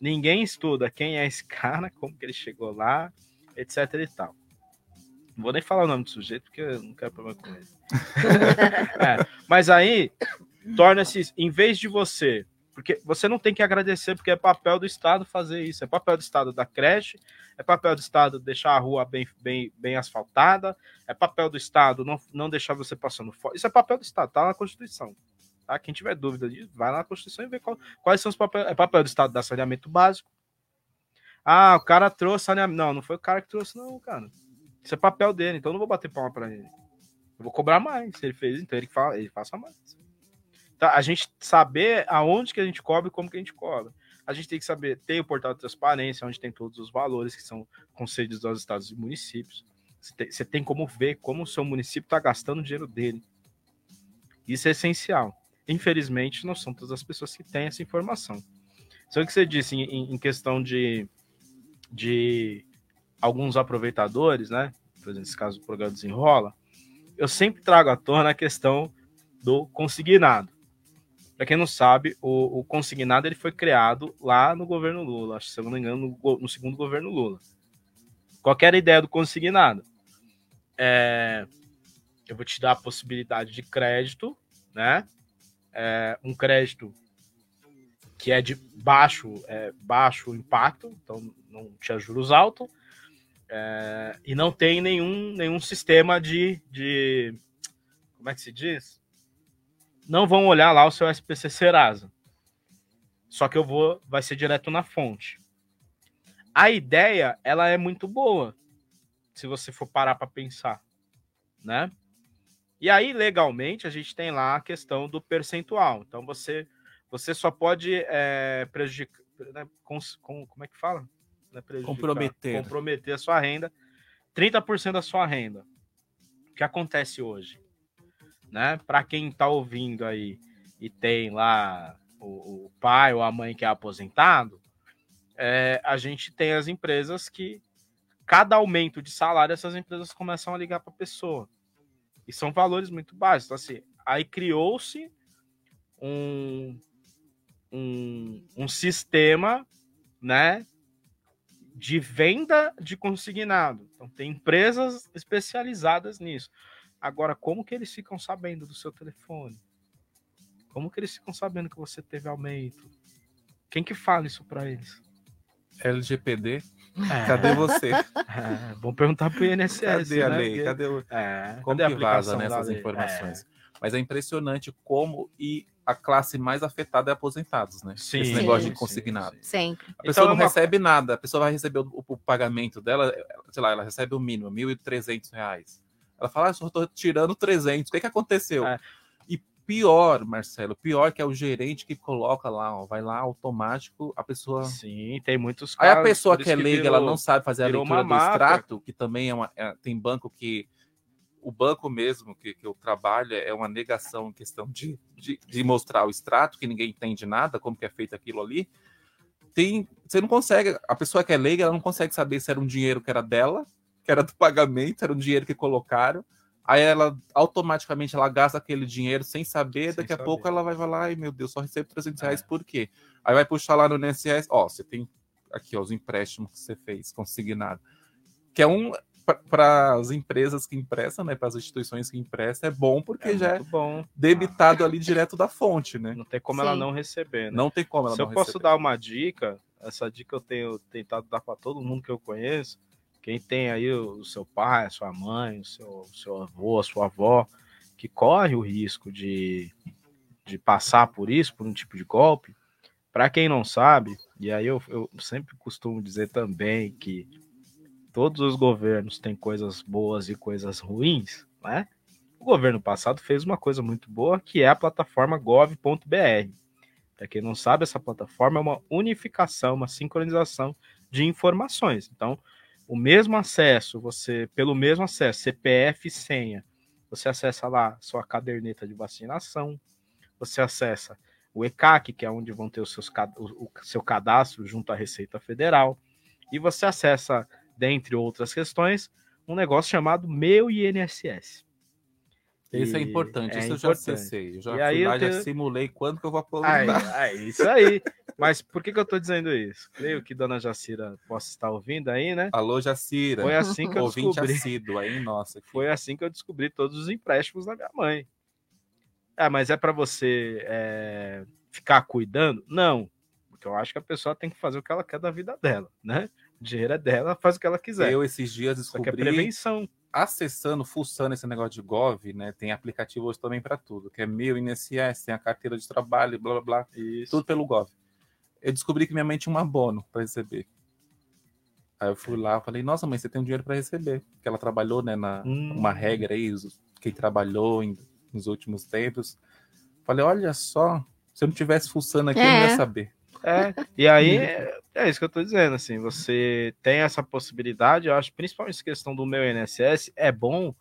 Ninguém estuda quem é esse cara, como que ele chegou lá, etc e tal. Não vou nem falar o nome do sujeito, porque eu não quero problema com ele. É, mas aí, torna-se, em vez de você porque você não tem que agradecer, porque é papel do Estado fazer isso. É papel do Estado dar creche, é papel do Estado deixar a rua bem, bem, bem asfaltada, é papel do Estado não, não deixar você passando fome. Isso é papel do Estado, tá na Constituição. Tá? Quem tiver dúvida disso, vai lá na Constituição e vê qual- quais são os papéis. É papel do Estado dar saneamento básico. Ah, o cara trouxe saneamento. Não, não foi o cara que trouxe, não, cara. Isso é papel dele, então eu não vou bater palma pra ele. Eu vou cobrar mais. Se ele fez, então ele, fala, ele faça mais. Tá? A gente saber aonde que a gente cobra e como que a gente cobra. A gente tem que saber, tem o portal de transparência, onde tem todos os valores que são concedidos aos estados e municípios. Você tem, tem como ver como o seu município está gastando o dinheiro dele. Isso é essencial. Infelizmente, não são todas as pessoas que têm essa informação. Só que você disse em, em questão de, de alguns aproveitadores, né? Por exemplo, nesse caso do programa Desenrola, eu sempre trago à tona a questão do consignado. Para quem não sabe, o, o consignado ele foi criado lá no governo Lula, se eu não me engano, no, no segundo governo Lula. Qual que era a ideia do consignado? É, eu vou te dar a possibilidade de crédito, né? É, um crédito que é de baixo, é, baixo impacto, então não tinha juros altos, é, e não tem nenhum, nenhum sistema de, de. Como é que se diz? Não vão olhar lá o seu SPC Serasa. Só que eu vou. Vai ser direto na fonte. A ideia, ela é muito boa. Se você for parar para pensar. Né? E aí, legalmente, a gente tem lá a questão do percentual. Então, você, você só pode é, prejudicar. Né, cons- com- como é que fala? É prejudicar, Comprometer. Comprometer a sua renda. 30% da sua renda. O que acontece hoje? Né? Para quem está ouvindo aí e tem lá o, o pai ou a mãe que é aposentado, é, a gente tem as empresas que cada aumento de salário essas empresas começam a ligar para a pessoa. E são valores muito baixos. Então, assim, aí criou-se um, um, um sistema, né, de venda de consignado. Então, tem empresas especializadas nisso. Agora, como que eles ficam sabendo do seu telefone? Como que eles ficam sabendo que você teve aumento? Quem que fala isso para eles? LGPD, É. cadê você? É, vamos perguntar pro INSS. Cadê a né? lei? Porque- Cadê o... É, Como cadê a que vaza nessas lei? informações? É. Mas é impressionante como e a classe mais afetada é aposentados, né? Sim, Esse negócio sim, de consignado. Sempre. A pessoa Então, não é uma- recebe nada, a pessoa vai receber o, o pagamento dela, sei lá, ela recebe o mínimo, 1.300 reais. Ela fala, ah, eu só tô tirando 300, o que que aconteceu? É. E pior, Marcelo, pior que é o gerente que coloca lá, ó, vai lá automático, a pessoa... Sim, tem muitos Aí a casos, pessoa que é leiga, ela virou- não sabe fazer a leitura do extrato, que também é uma. é- tem banco que. O banco mesmo que, que eu trabalho é uma negação em questão de, de, de mostrar o extrato, que ninguém entende nada, como que é feito aquilo ali. Tem, você não consegue, a pessoa que é leiga, ela não consegue saber se era um dinheiro que era dela, que era do pagamento, era um dinheiro que colocaram. Aí ela automaticamente ela gasta aquele dinheiro sem saber, Sem daqui a saber. pouco ela vai falar, ai meu Deus, só recebo 300 reais, por quê? Aí vai puxar lá no INSS, ó, você tem aqui ó, os empréstimos que você fez, consignado. Que é um para as empresas que emprestam, né, para as instituições que emprestam, é bom porque É já é bom. debitado ali direto da fonte, né? Não tem como ela Sim. não receber, né? Não tem como ela Se eu não posso receber. dar uma dica, essa dica eu tenho tentado dar para todo mundo que eu conheço. Quem tem aí o, seu pai, a sua mãe, o seu, o seu avô, a sua avó, que corre o risco de, de passar por isso, por um tipo de golpe. Para quem não sabe, e aí eu, eu sempre costumo dizer também que todos os governos têm coisas boas e coisas ruins, né? O governo passado fez uma coisa muito boa, que é a plataforma gov.br. Para quem não sabe, essa plataforma é uma unificação, uma sincronização de informações. Então, o mesmo acesso, você, pelo mesmo acesso, CPF e senha, você acessa lá sua caderneta de vacinação, você acessa o ECAC, que é onde vão ter os seus, o, o seu cadastro junto à Receita Federal, e você acessa, dentre outras questões, um negócio chamado Meu INSS. Isso é importante, é isso eu já importante. acessei. Eu já E aí lá, eu já tenho- simulei quanto que eu vou aposentar. aí, isso aí. Mas por que, que eu tô dizendo isso? Creio que Dona Jacira possa estar ouvindo aí, né? Alô, Jacira. Foi assim que eu Ouvinte descobri. assíduo aí, nossa. aqui. Foi assim que eu descobri todos os empréstimos da minha mãe. Ah, mas é para você é, ficar cuidando? Não. Porque eu acho que a pessoa tem que fazer o que ela quer da vida dela, né? O dinheiro é dela, ela faz o que ela quiser. Eu esses dias Só que é descobri, prevenção. acessando, fuçando esse negócio de Gov, né? Tem aplicativo hoje também para tudo, que é meu INSS, tem a carteira de trabalho, blá blá blá, Isso. tudo pelo Gov. Eu descobri que minha mãe tinha um abono para receber. Aí eu fui lá, falei: "Nossa, mãe, você tem um dinheiro para receber?" Porque ela trabalhou, né, na Hum. uma regra aí, quem trabalhou em- nos últimos tempos. Falei: "Olha só, se eu não tivesse fuçando aqui, eu não É. ia saber." É, e aí é, é isso que eu tô dizendo, assim, você tem essa possibilidade, eu acho, principalmente essa questão do meu INSS, é bom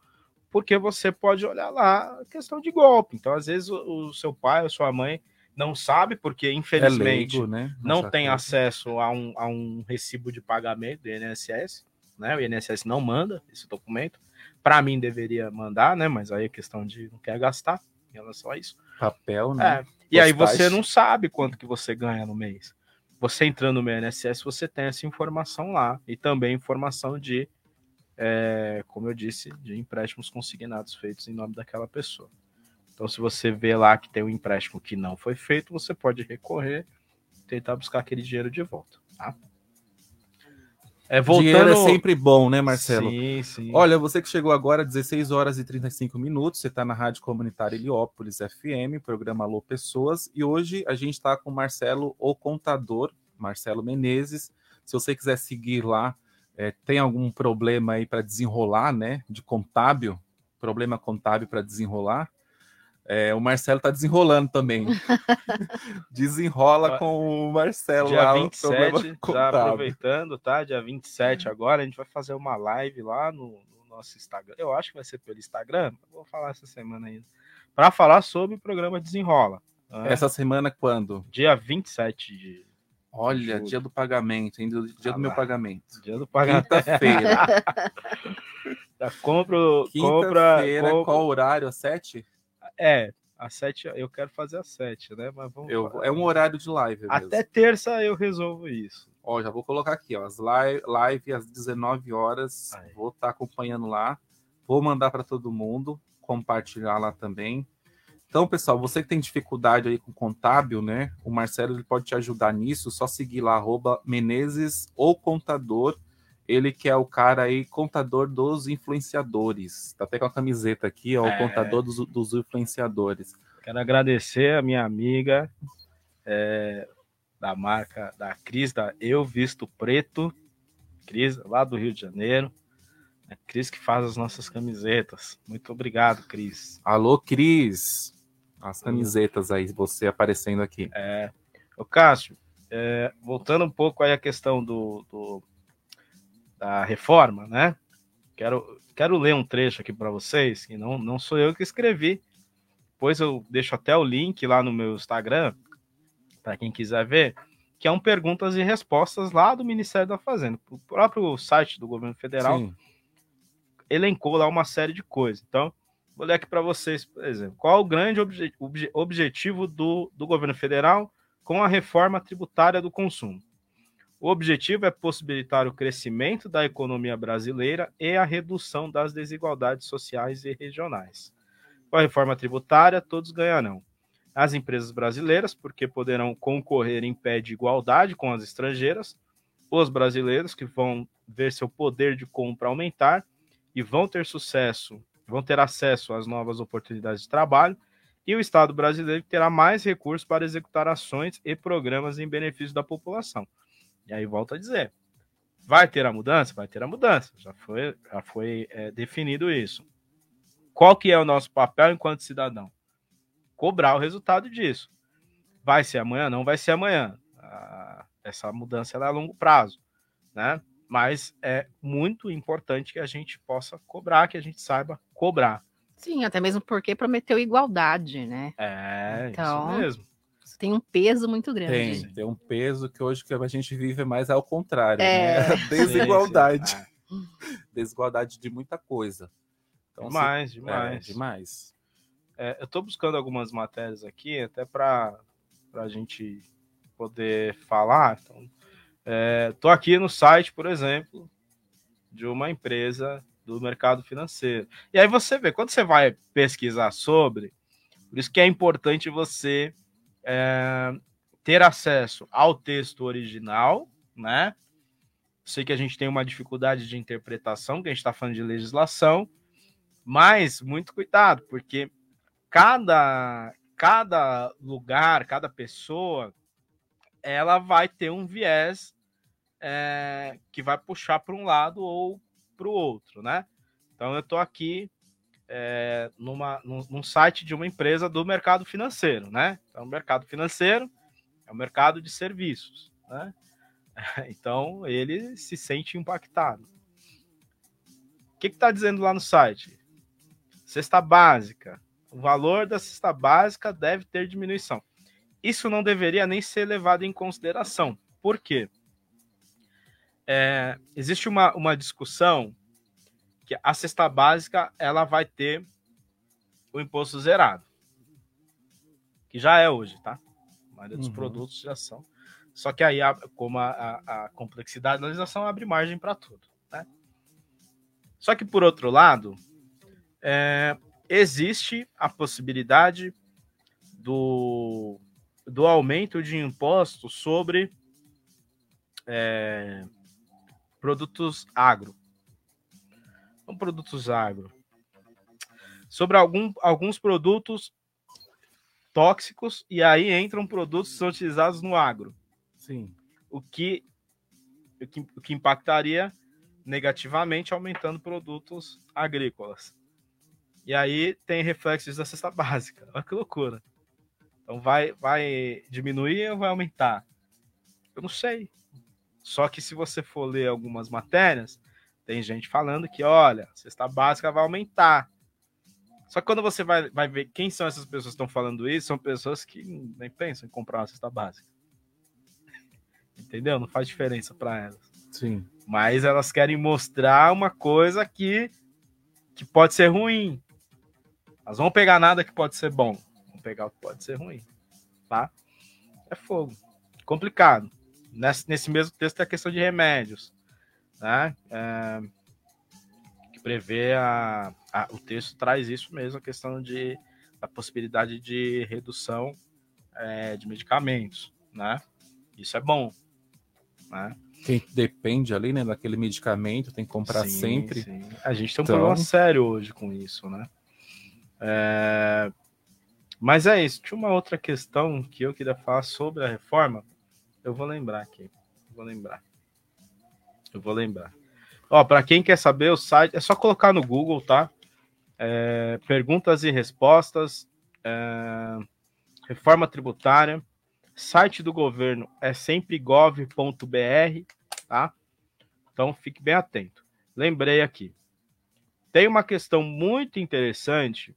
porque você pode olhar lá a questão de golpe. Então, às vezes, o, o seu pai ou sua mãe não sabe, porque infelizmente é leigo, né? não tem acesso a um, a um recibo de pagamento do INSS, né? O INSS não manda esse documento. Para mim deveria mandar, né? Mas aí é questão de não quer gastar em relação a isso. papel, né? É. E aí você não sabe quanto que você ganha no mês. Você entrando no meu INSS, você tem essa informação lá. E também informação de, é, como eu disse, de empréstimos consignados feitos em nome daquela pessoa. Então, se você vê lá que tem um empréstimo que não foi feito, você pode recorrer e tentar buscar aquele dinheiro de volta. Tá? É, Dinheiro voltando... é sempre bom, né, Marcelo? Sim, sim. Olha, você que chegou agora, 16 horas e 35 minutos, você está na Rádio Comunitária Heliópolis FM, programa Alô Pessoas, e hoje a gente está com o Marcelo, o contador, Marcelo Menezes. Se você quiser seguir lá, é, tem algum problema aí para desenrolar, né, de contábil, problema contábil para desenrolar, é, o Marcelo está desenrolando também. Desenrola com o Marcelo Dia lá, o 27, problema já aproveitando, tá? Dia 27 agora, a gente vai fazer uma live lá no, no nosso Instagram. Eu acho que vai ser pelo Instagram, vou falar essa semana ainda. Para falar sobre o programa Desenrola. né? Essa semana quando? Dia 27 de. Olha, dia do pagamento, ainda dia Ah do meu lá. pagamento. Dia do pagamento. Quinta-feira. Compra, Quinta-feira, compra- qual horário? Às sete? É, às 7, eu quero fazer às 7, né? Mas vamos. Eu, é um horário de live mesmo. Até terça eu resolvo isso. Ó, já vou colocar aqui, ó, as live, live às 19 horas. Vou estar acompanhando lá. Vou mandar para todo mundo, compartilhar lá também. Então, pessoal, você que tem dificuldade aí com contábil, né? O Marcelo ele pode te ajudar nisso. Só seguir lá, arroba Menezes ou Contador. Ele que é o cara aí, contador dos influenciadores. Tá até com a camiseta aqui, ó, É. o contador dos, dos influenciadores. Quero agradecer a minha amiga é, da marca da Cris, da Eu Visto Preto, Cris, lá do Rio de Janeiro. É Cris que faz as nossas camisetas. Muito obrigado, Cris. Alô, Cris. As camisetas aí, você aparecendo aqui. É. Ô, Cássio, é, voltando um pouco aí à questão do, do- da reforma, né? Quero, quero ler um trecho aqui para vocês, que não, não sou eu que escrevi. Depois eu deixo até o link lá no meu Instagram, para quem quiser ver, que é um perguntas e respostas lá do Ministério da Fazenda. O próprio site do governo federal Sim. elencou lá uma série de coisas. Então, vou ler aqui para vocês, por exemplo, qual o grande obje- obje- objetivo do, do governo federal com a reforma tributária do consumo? O objetivo é possibilitar o crescimento da economia brasileira e a redução das desigualdades sociais e regionais. Com a reforma tributária, todos ganharão. As empresas brasileiras, porque poderão concorrer em pé de igualdade com as estrangeiras, os brasileiros, que vão ver seu poder de compra aumentar e vão ter sucesso, vão ter acesso às novas oportunidades de trabalho, e o Estado brasileiro terá mais recursos para executar ações e programas em benefício da população. E aí volto a dizer, vai ter a mudança? Vai ter a mudança, já foi, já foi é, definido isso. Qual que é o nosso papel enquanto cidadão? Cobrar o resultado disso. Vai ser amanhã? Não vai ser amanhã. Ah, essa mudança é a longo prazo, né? Mas é muito importante que a gente possa cobrar, que a gente saiba cobrar. Sim, até mesmo porque prometeu igualdade, né? É, Então, isso mesmo. Tem um peso muito grande. Tem, tem um peso que hoje que a gente vive mais ao contrário, É. né? Desigualdade. Sim. Desigualdade de muita coisa. Então, Demais, se- demais. É, demais. É, eu estou buscando algumas matérias aqui, até para a gente poder falar. Então, Estou aqui no site, por exemplo, de uma empresa do mercado financeiro. E aí você vê, quando você vai pesquisar sobre, por isso que é importante você é, ter acesso ao texto original, né? Sei que a gente tem uma dificuldade de interpretação, que a gente está falando de legislação, mas muito cuidado, porque cada, cada lugar, cada pessoa, ela vai ter um viés é, que vai puxar para um lado ou para o outro, né? Então eu estou aqui é, numa, num, num site de uma empresa do mercado financeiro, né? Então, o mercado financeiro é o mercado de serviços, né? Então ele se sente impactado. O que está dizendo lá no site? Cesta básica. O valor da cesta básica deve ter diminuição. Isso não deveria nem ser levado em consideração. Por quê? É, existe uma, uma discussão que a cesta básica ela vai ter o imposto zerado. Que já é hoje, tá? A maioria dos Uhum. produtos já são. Só que aí, como a, a- a complexidade da legislação abre margem para tudo. Né? Só que, por outro lado, é, existe a possibilidade do, do aumento de impostos sobre é, produtos agro. São produtos agro. Sobre algum, alguns produtos tóxicos, e aí entram produtos que são utilizados no agro. Sim. O que, o que, o que impactaria negativamente aumentando produtos agrícolas. E aí tem reflexos da cesta básica. Olha que loucura. Então vai, vai diminuir ou vai aumentar? Eu não sei. Só que se você for ler algumas matérias, tem gente falando que, olha, a cesta básica vai aumentar. Só que quando você vai, vai ver quem são essas pessoas que estão falando isso, são pessoas que nem pensam em comprar uma cesta básica. Entendeu? Não faz diferença para elas. Sim. Mas elas querem mostrar uma coisa que, que pode ser ruim. Elas vão pegar nada que pode ser bom. Vão pegar o que pode ser ruim. Tá? É fogo. Complicado. Nesse, nesse mesmo texto tem a questão de remédios. Né? É, que prevê a, a- O texto traz isso mesmo, a questão de, da possibilidade de redução é, de medicamentos. Né? Isso é bom. Né? Quem depende ali, né, daquele medicamento, tem que comprar Sim, sempre. sim. A gente tem um Então- problema sério hoje com isso, né? É, Mas é isso. Tinha uma outra questão que eu queria falar sobre a reforma. Eu vou lembrar aqui. Vou lembrar. Eu vou lembrar. Ó, para quem quer saber o site, é só colocar no Google, tá? É, perguntas e respostas, é, reforma tributária, site do governo é sempre gov.br, tá? Então fique bem atento. Lembrei aqui. Tem uma questão muito interessante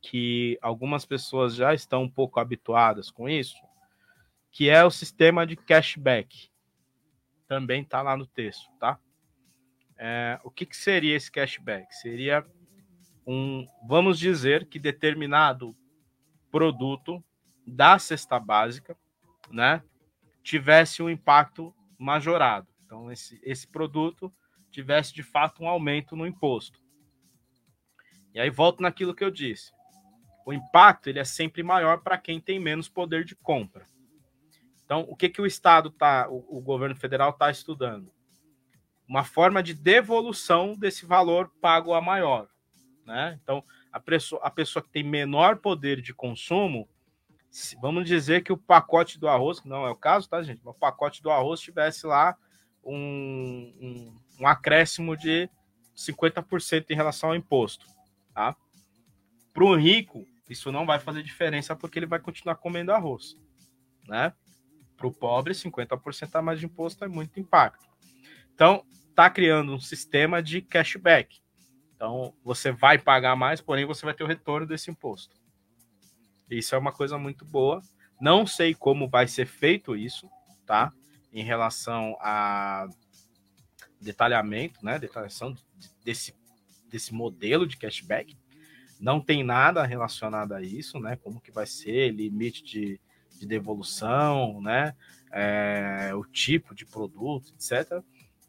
que algumas pessoas já estão um pouco habituadas com isso, que é o sistema de cashback. Também está lá no texto, tá? É, o que, que seria esse cashback? Seria um, vamos dizer que determinado produto da cesta básica, né, tivesse um impacto majorado. Então, esse, esse produto tivesse de fato um aumento no imposto. E aí volto naquilo que eu disse. O impacto ele é sempre maior para quem tem menos poder de compra. Então, o que, que o Estado tá, o, o governo federal está estudando? Uma forma de devolução desse valor pago a maior. Né? Então, a pessoa, a pessoa que tem menor poder de consumo, vamos dizer que o pacote do arroz, que não é o caso, tá, gente? O pacote do arroz tivesse lá um, um, um acréscimo de 50% em relação ao imposto. Tá? Para o rico, isso não vai fazer diferença porque ele vai continuar comendo arroz. Né? Para o pobre, 50% a mais de imposto é muito impacto. Então, está criando um sistema de cashback. Então, você vai pagar mais, porém você vai ter o retorno desse imposto. Isso é uma coisa muito boa. Não sei como vai ser feito isso, tá? Em relação a detalhamento, né? Detalhação desse, desse modelo de cashback. Não tem nada relacionado a isso, né? Como que vai ser, limite de, de devolução, né? É, o tipo de produto, etc.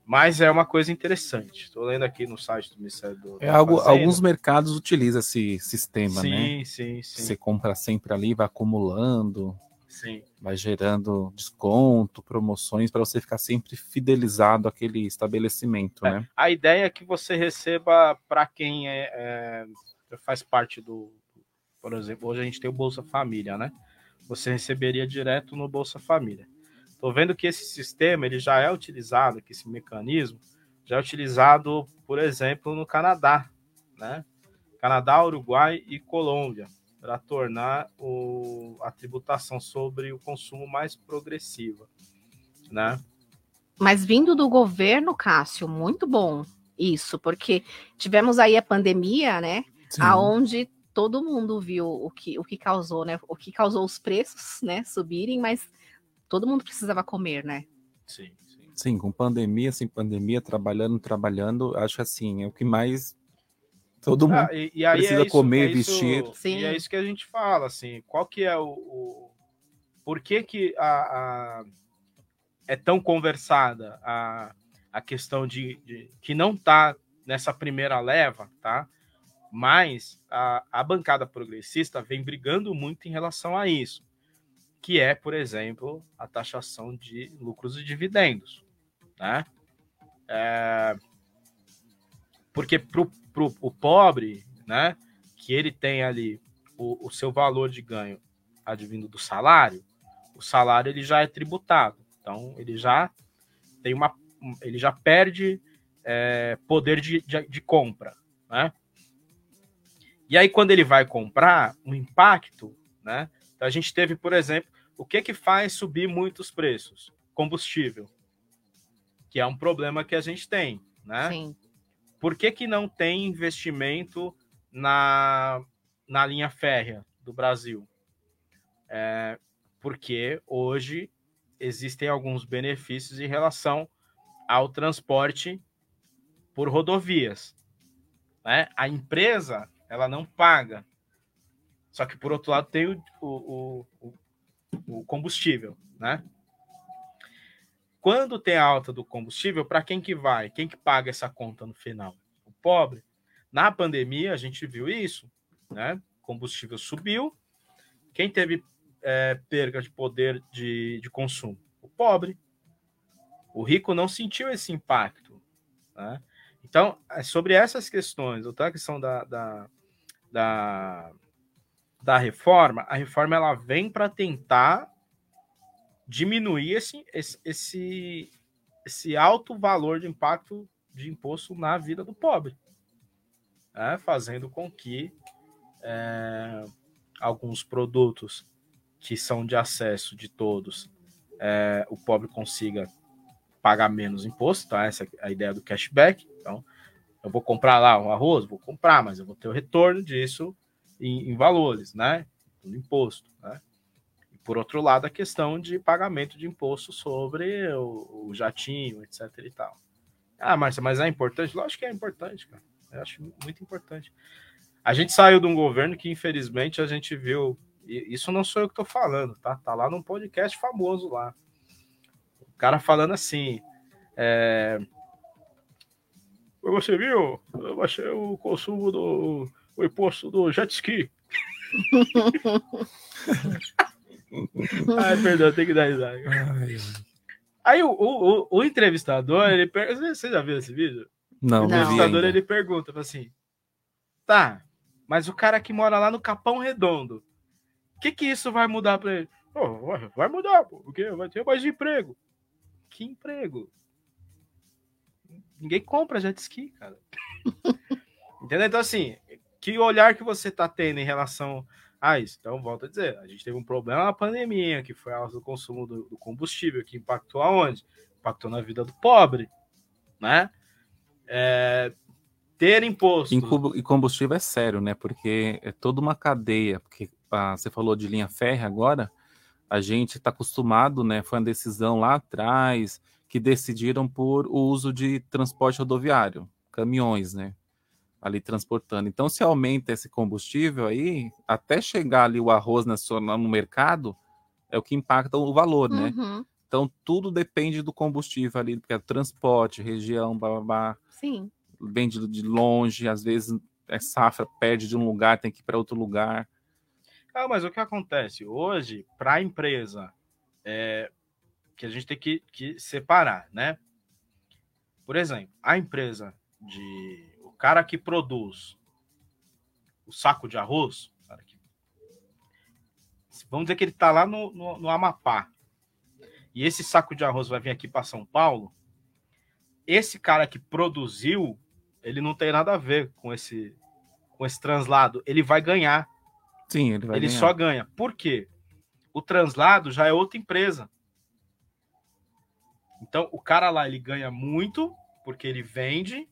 Mas é uma coisa interessante. Estou lendo aqui no site do Ministério do É algo, Fazenda. alguns mercados utilizam esse sistema, Sim, né? sim, sim. Você compra sempre ali, vai acumulando, Sim. vai gerando desconto, promoções para você ficar sempre fidelizado àquele estabelecimento, né? A ideia é que você receba para quem é, é, faz parte do. Por exemplo, hoje a gente tem o Bolsa Família, né? Você receberia direto no Bolsa Família. Estou vendo que esse sistema ele já é utilizado, que esse mecanismo já é utilizado, por exemplo, no Canadá, né? Canadá, Uruguai e Colômbia, para tornar o, a tributação sobre o consumo mais progressiva, né? Mas vindo do governo, Cássio, muito bom isso, porque tivemos aí a pandemia, né? Sim. Aonde todo mundo viu o que, o que causou, né? O que causou os preços, né, subirem, mas todo mundo precisava comer, né? Sim. Sim, com pandemia, sem pandemia, trabalhando, trabalhando, acho assim, é o que mais todo mundo Ah, e, e aí precisa é isso, comer, é isso- vestir. E é isso que a gente fala, assim, qual que é o... o- por que que a, a- é tão conversada a, a questão de, de- que não tá nessa primeira leva, tá? Mas a, a bancada progressista vem brigando muito em relação a isso, que é, por exemplo, a taxação de lucros e dividendos, né? É, porque pro o pobre, né, que ele tem ali o, o seu valor de ganho advindo do salário, o salário ele já é tributado. Então ele já tem uma, ele já perde é, poder de, de, de compra, né? E aí quando ele vai comprar, o impacto, né? Então, a gente teve, por exemplo, o que que faz subir muitos preços? Combustível, que é um problema que a gente tem, né? Sim. Por que, que não tem investimento na, na linha férrea do Brasil? É, porque hoje existem alguns benefícios em relação ao transporte por rodovias. Né? A empresa ela não paga. Só que, por outro lado, tem o, o, o, o combustível. Né? Quando tem a alta do combustível, para quem que vai? Quem que paga essa conta no final? O pobre. Na pandemia, a gente viu isso, né? Combustível subiu. Quem teve é, perda de poder de, de consumo? O pobre. O rico não sentiu esse impacto. Né? Então, é sobre essas questões, outra questão da, da, da, da reforma, a reforma ela vem para tentar diminuir esse, esse, esse, alto valor de impacto de imposto na vida do pobre, né? fazendo com que é, alguns produtos que são de acesso de todos, é, o pobre consiga pagar menos imposto, tá? Essa é a ideia do cashback. Então, eu vou comprar lá um arroz, vou comprar, mas eu vou ter o retorno disso em, em valores, né? No imposto, né? E por outro lado, a questão de pagamento de imposto sobre o, o jatinho, etc e tal. Ah, Márcia, mas é importante? Lógico que é importante, cara. Eu acho muito importante. A gente saiu de um governo que, infelizmente, a gente viu. Isso não sou eu que estou falando, tá? Tá lá num podcast famoso lá. O cara falando assim. É... Você viu? Eu baixei o consumo do o imposto do jet ski. Ai, perdão, tem que dar risada. Aí o, o, o, entrevistador, ele pergunta. Você já viu esse vídeo? Não, o entrevistador ele pergunta assim: tá, mas o cara que mora lá no Capão Redondo, o que, que isso vai mudar para ele? Oh, vai mudar, porque vai ter mais emprego. Que emprego? Ninguém compra jet ski, cara. Entendeu? Então, assim, que olhar que você está tendo em relação a isso? Então, volto a dizer, a gente teve um problema na pandemia, que foi a alta do consumo do, do combustível, que impactou aonde? Impactou na vida do pobre, né? É, ter imposto. E combustível é sério, né? Porque é toda uma cadeia. Porque ah, você falou de linha férrea agora, a gente está acostumado, né? Foi uma decisão lá atrás que decidiram por o uso de transporte rodoviário, caminhões, né? Ali transportando. Então, se aumenta esse combustível aí, até chegar ali o arroz no mercado, é o que impacta o valor, né? Uhum. Então, tudo depende do combustível ali, porque é transporte, região, blá, blá, blá. Sim vem de, de longe, às vezes é safra, perde de um lugar, tem que ir para outro lugar. Ah, mas o que acontece hoje para a empresa é que a gente tem que, que separar, né? Por exemplo, a empresa de o cara que produz o saco de arroz, vamos dizer que ele está lá no, no, no Amapá e esse saco de arroz vai vir aqui para São Paulo. Esse cara que produziu ele não tem nada a ver com esse com esse translado. Ele vai ganhar. Sim, ele vai Ele ganhar. só ganha. Por quê? O translado já é outra empresa. Então, o cara lá ele ganha muito porque ele vende,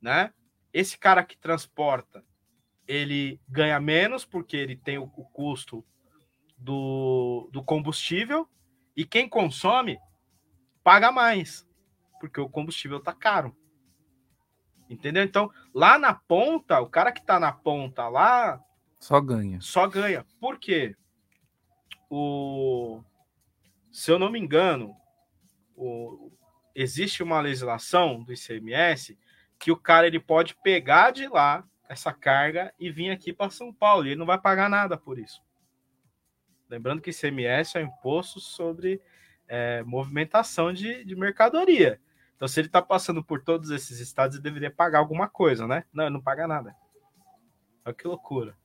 né? Esse cara que transporta, ele ganha menos porque ele tem o, o custo do, do combustível e quem consome paga mais porque o combustível tá caro. Entendeu? Então, lá na ponta, o cara que tá na ponta lá. Só ganha. Só ganha. Por quê? O, se eu não me engano, o, existe uma legislação do ICMS que o cara ele pode pegar de lá essa carga e vir aqui para São Paulo. E ele não vai pagar nada por isso. Lembrando que ICMS é um imposto sobre é, movimentação de, de mercadoria. Então, se ele está passando por todos esses estados, ele deveria pagar alguma coisa, né? Não, ele não paga nada. Olha que loucura.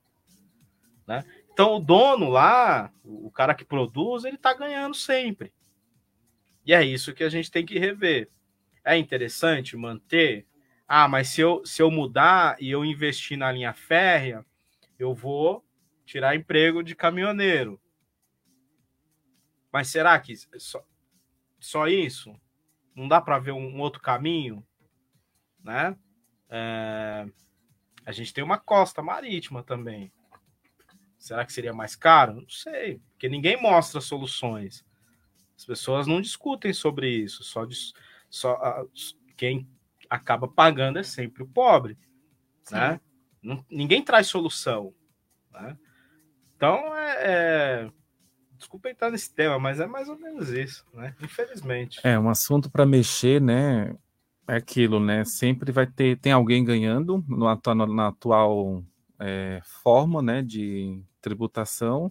Né? Então, o dono lá, o cara que produz, ele está ganhando sempre. E é isso que a gente tem que rever. É interessante manter. Ah, mas se eu, se eu mudar e eu investir na linha férrea, eu vou tirar emprego de caminhoneiro. Mas será que só, só isso? não dá para ver um, um, outro caminho, né? É, a gente tem uma costa marítima também. Será que seria mais caro? Não sei, porque ninguém mostra soluções. As pessoas não discutem sobre isso. Só, só quem acaba pagando é sempre o pobre, Sim. né? Não, ninguém traz solução, né? Então é, é desculpa entrar nesse tema, mas é mais ou menos isso, né? Infelizmente. É, um assunto para mexer, né? É aquilo, né? Sempre vai ter tem alguém ganhando no, na atual é, forma, né, de tributação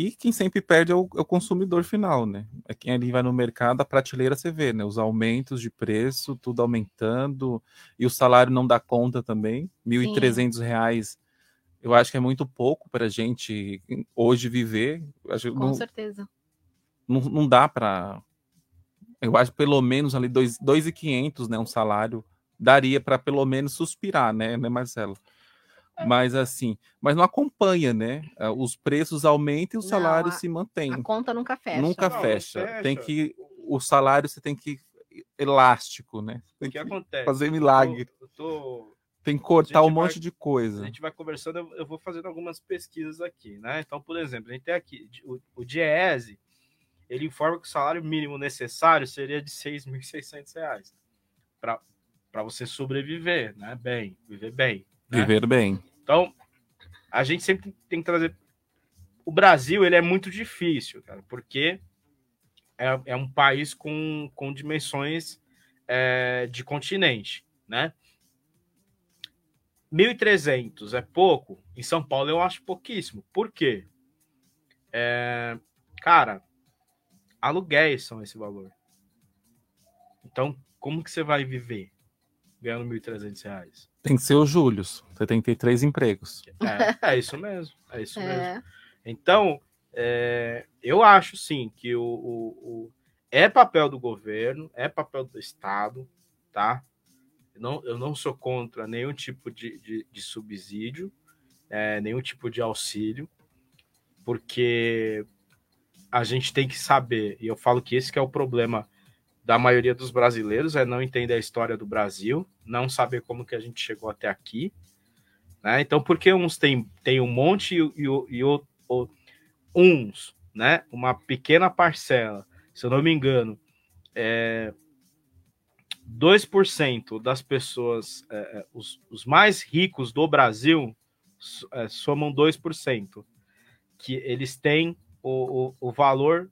E quem sempre perde é o, é o consumidor final, né? É quem ali vai no mercado, a prateleira você vê, né? Os aumentos de preço, tudo aumentando, e o salário não dá conta também. 1.300 reais, eu acho que é muito pouco para a gente hoje viver. Acho Com não, certeza. não, não dá para. Eu acho que pelo menos ali 2.500, né? Um salário daria para pelo menos suspirar, né, né, Marcelo? Mas assim, mas não acompanha, né? Ah, Os preços aumentam e o Não, salário a- se mantém. A conta nunca fecha. Nunca Não, fecha. fecha. Tem que o salário você tem que elástico, né? Tem O que que acontece? fazer milagre. Eu tô- eu tô- Tem que cortar um vai- monte de coisa. A gente vai conversando, eu, vou fazendo algumas pesquisas aqui, né? Então, por exemplo, a gente tem aqui o, o DIEESE, ele informa que o salário mínimo necessário seria de 6.600 reais para você sobreviver, né? Bem, viver bem. Né? Viver bem. Então, a gente sempre tem que trazer. O Brasil, ele é muito difícil, cara, porque é, é um país com, com dimensões é, de continente, né? 1.300 é pouco. Em São Paulo eu acho pouquíssimo. Por quê? É, cara, aluguéis são esse valor. Então, como que você vai viver ganhando 1.300 reais? Tem que ser o Július. Você tem que ter três empregos. É, é isso mesmo. É isso mesmo. É. Então, é, eu acho sim que o, o- o- é papel do governo, é papel do Estado, tá? Eu não, eu não sou contra nenhum tipo de, de, de subsídio, é, nenhum tipo de auxílio, porque a gente tem que saber, e eu falo que esse que é o problema da maioria dos brasileiros, é não entender a história do Brasil, não saber como que a gente chegou até aqui, né? Então, porque uns têm tem um monte e, e, e o- o- uns, né? Uma pequena parcela, se eu não me engano, é 2% das pessoas, é, é, os, os mais ricos do Brasil, é, somam 2%, que eles têm o, o, o valor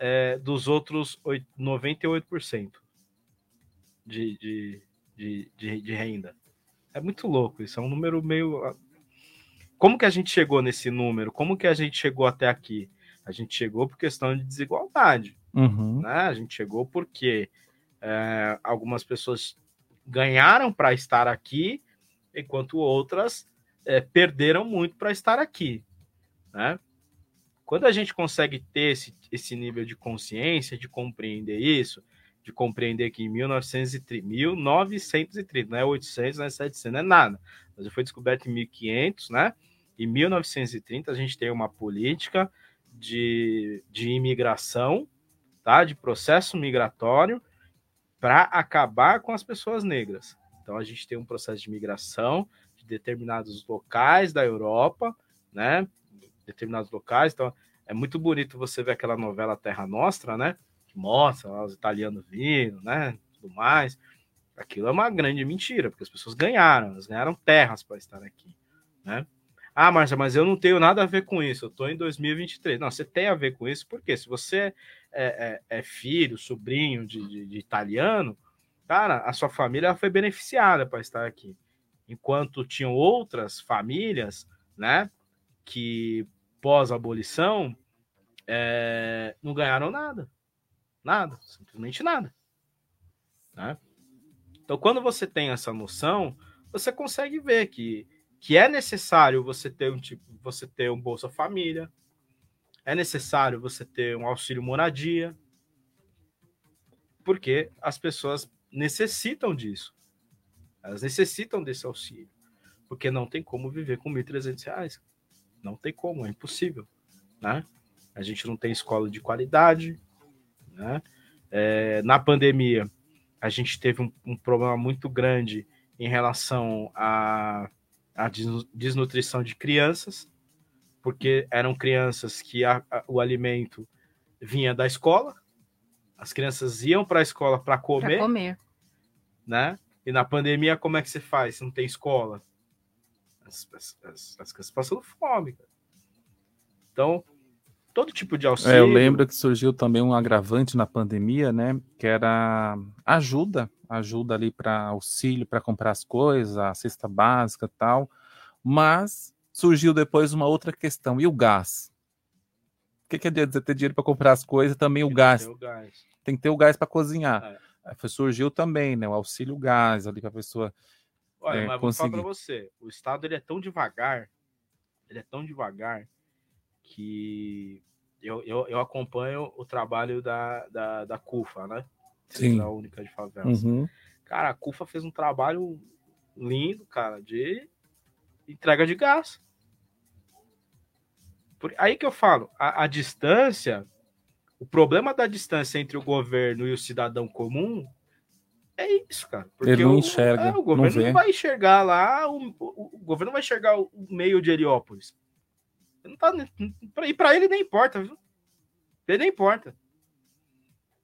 é, dos outros oit- 98% de, de, de, de, de renda. É muito louco isso, é um número meio. Como que a gente chegou nesse número? Como que a gente chegou até aqui? A gente chegou por questão de desigualdade. Uhum. Né? A gente chegou porque é, algumas pessoas ganharam para estar aqui, enquanto outras é, perderam muito para estar aqui. Né? Quando a gente consegue ter esse, esse nível de consciência, de compreender isso, de compreender que em 1930, 1930 não é 800, não é 700, não é nada. Mas foi descoberto em 1500, né? Em 1930 a gente tem uma política de, de imigração, tá? De processo migratório para acabar com as pessoas negras. Então a gente tem um processo de migração de determinados locais da Europa, né? Determinados locais. Então é muito bonito você ver aquela novela Terra Nostra, né? Que mostra lá os italianos vindo, né? Tudo mais. Aquilo é uma grande mentira, porque as pessoas ganharam, elas ganharam terras para estar aqui, né? Ah, Márcia, mas eu não tenho nada a ver com isso, eu estou em 2023. Não, você tem a ver com isso, porque se você é, é- é filho, sobrinho de, de- de italiano, cara, a sua família foi beneficiada para estar aqui. Enquanto tinham outras famílias, né, que pós-abolição é, não ganharam nada. Nada, simplesmente nada. né? Então, quando você tem essa noção, você consegue ver que, que é necessário você ter um tipo, você ter um Bolsa Família, é necessário você ter um auxílio moradia, porque as pessoas necessitam disso. Elas necessitam desse auxílio, porque não tem como viver com 1.300 reais. Não tem como, é impossível, né? A gente não tem escola de qualidade, né? É, na pandemia, a gente teve um, um problema muito grande em relação à, à desnu- desnutrição de crianças, porque eram crianças que a- a- o alimento vinha da escola, as crianças iam para a escola para comer, comer. né? E na pandemia, como é que você faz? Se não tem escola? As, as, as, as crianças passando fome. cara. Então, todo tipo de auxílio. É, eu lembro que surgiu também um agravante na pandemia, né? Que era ajuda, ajuda ali para auxílio para comprar as coisas, a cesta básica e tal. Mas surgiu depois uma outra questão. E o gás? que, que adianta você ter dinheiro para comprar as coisas também o gás? Tem o gás. Tem que ter o gás para cozinhar. É. Aí surgiu também, né? O auxílio gás ali para a pessoa. Olha, É, mas vou falar pra conseguir. você, o Estado ele é tão devagar, ele é tão devagar que eu, eu, eu acompanho o trabalho da, da, da CUFA, né? Sim. Da Única de Favelas. Uhum. Cara, a CUFA fez um trabalho lindo, cara, de entrega de gás. Por- aí que eu falo, a, a distância, o problema da distância entre o governo e o cidadão comum é isso, cara. Ele não o- enxerga, é, o governo não, vai enxergar lá, o, o- o governo vai enxergar o meio de Heliópolis. Não tá, e para ele nem importa, viu? Ele nem importa.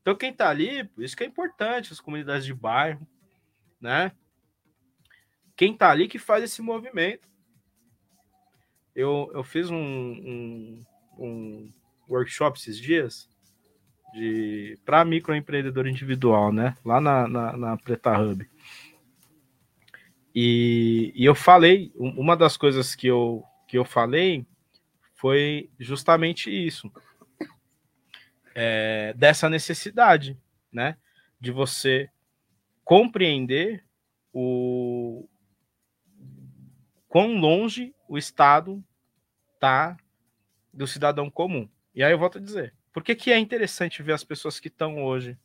Então quem tá ali, isso que é importante, as comunidades de bairro, né? Quem tá ali que faz esse movimento. Eu, eu fiz um, um, um workshop esses dias de para microempreendedor individual, né? Lá na, na, na Preta Hub. E, e eu falei, um- uma das coisas que eu, que eu falei foi justamente isso. É, dessa necessidade, né? De você compreender o quão longe o Estado tá do cidadão comum. E aí eu volto a dizer, por que, que é interessante ver as pessoas que estão hoje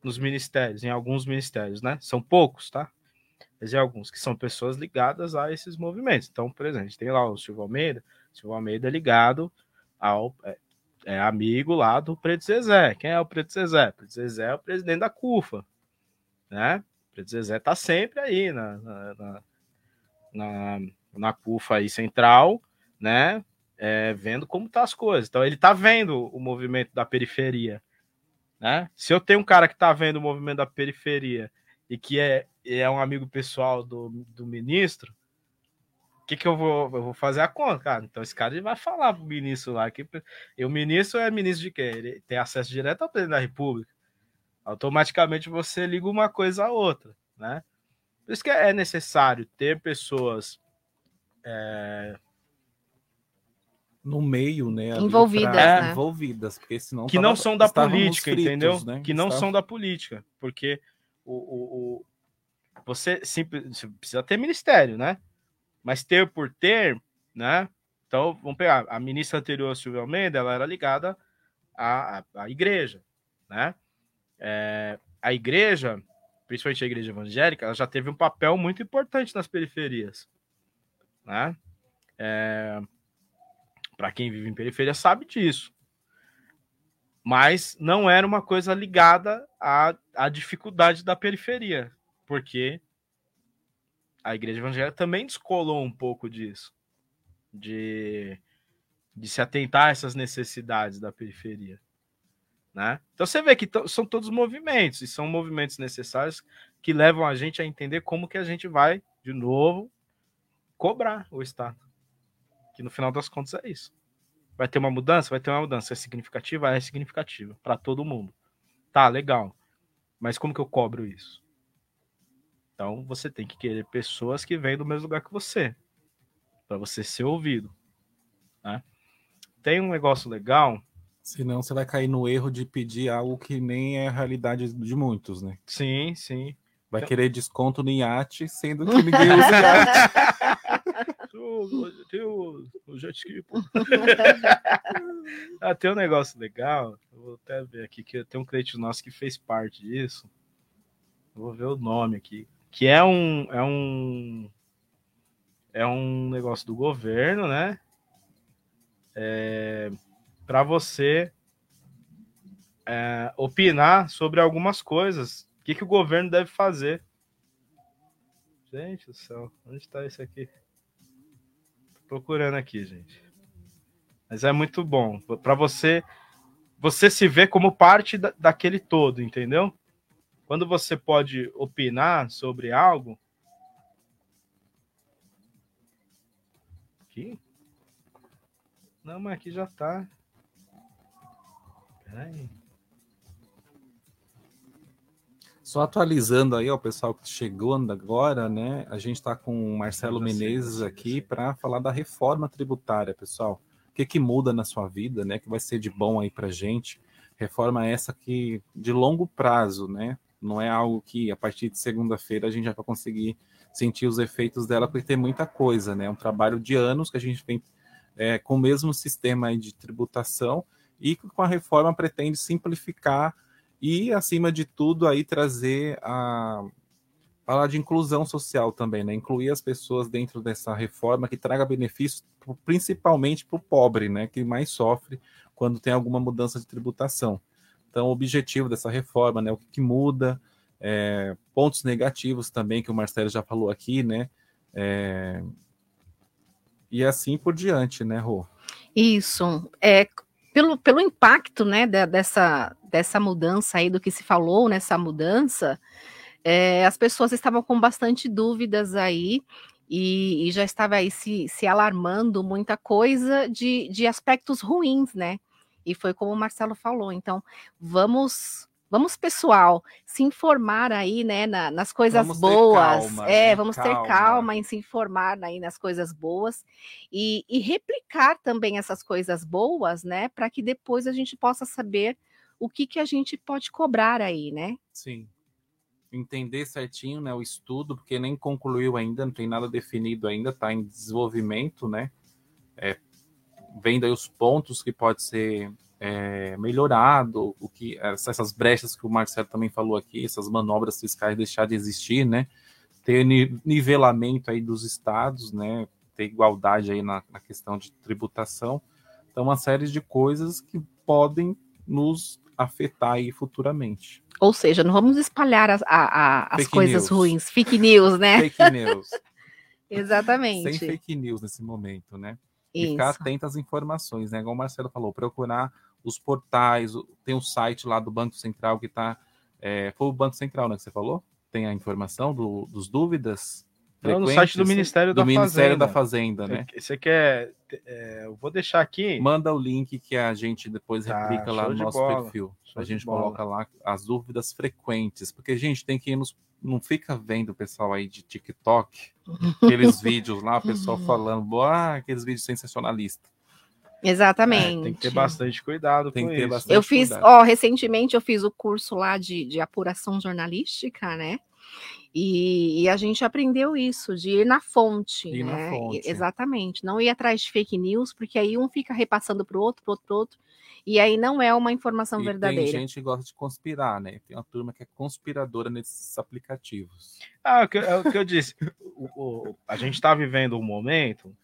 nos ministérios, em alguns ministérios, né? São poucos, tá? Mas em alguns que são pessoas ligadas a esses movimentos. Então, por exemplo, a gente tem lá o Silvio Almeida, o Silvio Almeida é ligado ao é, é amigo lá do Preto Zezé. Quem é o Preto Zezé? O Preto Zezé é o presidente da CUFA, né? O Preto Zezé tá sempre aí na, na, na, na, na CUFA aí central, né? É, vendo como tá as coisas. Então ele tá vendo o movimento da periferia, né? Se eu tenho um cara que tá vendo o movimento da periferia e que é, é um amigo pessoal do, do ministro, o que, que eu vou, eu vou fazer a conta, cara? Então esse cara ele vai falar pro ministro lá que e o ministro é ministro de quê? Ele tem acesso direto ao presidente da República. Automaticamente você liga uma coisa à outra, né? Por isso que é necessário ter pessoas é, No meio, né? Envolvidas, pra- né? Envolvidas, porque senão. que tava- não são da política, fritos, entendeu? né? Que não Estava- são da política, porque o, o, o- você simples você precisa ter ministério, né? Mas ter por ter, né? Então vamos pegar a ministra anterior, Silvia Almeida, ela era ligada à, à, à igreja, né? É, a igreja, principalmente a igreja evangélica, ela já teve um papel muito importante nas periferias, né? É, para quem vive em periferia sabe disso mas não era uma coisa ligada à, à dificuldade da periferia, porque a igreja evangélica também descolou um pouco disso, de, de se atentar a essas necessidades da periferia. Né? Então você vê que são todos movimentos, e são movimentos necessários que levam a gente a entender como que a gente vai, de novo, cobrar o Estado. Que no final das contas é isso. Vai ter uma mudança? Vai ter uma mudança. É significativa? É significativa. Para todo mundo. Tá, legal. Mas como que eu cobro isso? Então você tem que querer pessoas que vêm do mesmo lugar que você. Para você ser ouvido. Né? Tem um negócio legal. Senão você vai cair no erro de pedir algo que nem é a realidade de muitos, né? Sim, sim. Vai Então- querer desconto no iate, sendo que ninguém usa iate. Tem o, o jet ski, pô. ah, tem um negócio legal. Eu vou até ver aqui que tem um cliente nosso que fez parte disso. Eu vou ver o nome aqui. Que é um. É um. É um negócio do governo, né? É, para você é, opinar sobre algumas coisas. O que, que o governo deve fazer? Gente do céu, onde está isso aqui? Procurando aqui, gente. Mas é muito bom para você você se ver como parte da, daquele todo, entendeu? Quando você pode opinar sobre algo. Aqui? Não, mas aqui já tá. Peraí. Só atualizando aí, ó, o pessoal que chegou agora, né? A gente está com o Marcelo Menezes aqui para falar da reforma tributária, pessoal. que, que muda na sua vida, né? Que vai ser de bom aí para gente. Reforma essa que de longo prazo, né? Não é algo que a partir de segunda-feira a gente já vai conseguir sentir os efeitos dela, porque tem muita coisa, né? É um trabalho de anos que a gente vem é, com o mesmo sistema de tributação e com a reforma pretende simplificar e, acima de tudo, aí trazer a falar de inclusão social também, né? Incluir as pessoas dentro dessa reforma que traga benefícios principalmente para o pobre, né? Que mais sofre quando tem alguma mudança de tributação. Então, o objetivo dessa reforma, né? O que, que muda, é, pontos negativos também, que o Marcelo já falou aqui, né? É, e assim por diante, né, Rô? Isso. É, pelo, pelo impacto né, dessa, dessa mudança aí, do que se falou nessa mudança, é, as pessoas estavam com bastante dúvidas aí e, e já estava aí se, se alarmando muita coisa de, de aspectos ruins, né? E foi como o Marcelo falou. Então, vamos vamos pessoal se informar aí, né, na, nas coisas vamos boas. Calma, é, né? vamos calma. ter calma em se informar aí nas coisas boas e, e replicar também essas coisas boas, né, para que depois a gente possa saber o que que a gente pode cobrar aí, né? Sim. Entender certinho, né, o estudo, porque nem concluiu ainda, não tem nada definido ainda, está em desenvolvimento, né? É, vendo aí os pontos que pode ser é, melhorado, o que essas brechas que o Marcelo também falou aqui, essas manobras fiscais deixar de existir, né? Ter nivelamento aí dos estados, né? Ter igualdade aí na, na questão de tributação. Então, uma série de coisas que podem nos afetar aí futuramente. Ou seja, não vamos espalhar as, a, a, as coisas news. ruins, fake news, né? Fake news. Exatamente. Sem fake news nesse momento, né? Ficar atento às informações, né? Igual o Marcelo falou, procurar os portais, tem o site lá do Banco Central que está. É, foi o Banco Central, né, que você falou? Tem a informação do, dos dúvidas? Não, no site do Ministério do da Ministério Fazenda. da Fazenda, né? Você quer. É, eu vou deixar aqui. Manda o link que a gente depois Tá, replica lá no nosso bola, perfil. show A gente bola. coloca lá as dúvidas frequentes, porque a gente tem que ir nos. Não fica vendo o pessoal aí de TikTok, aqueles vídeos lá, o pessoal falando, ah, aqueles vídeos sensacionalistas. Exatamente. É, tem que ter bastante cuidado Tem com que ter isso. bastante Eu fiz, cuidado. ó, recentemente eu fiz o curso lá de, de apuração jornalística, né? E, e a gente aprendeu isso, de ir na fonte. Ir na né? fonte. E- Exatamente. Não ir atrás de fake news, porque aí um fica repassando para o outro, para outro, pro outro, e aí não é uma informação E verdadeira. tem gente que gosta de conspirar, né? Tem uma turma que é conspiradora nesses aplicativos. Ah, é o que, é o que eu disse. O- o- a gente está vivendo um momento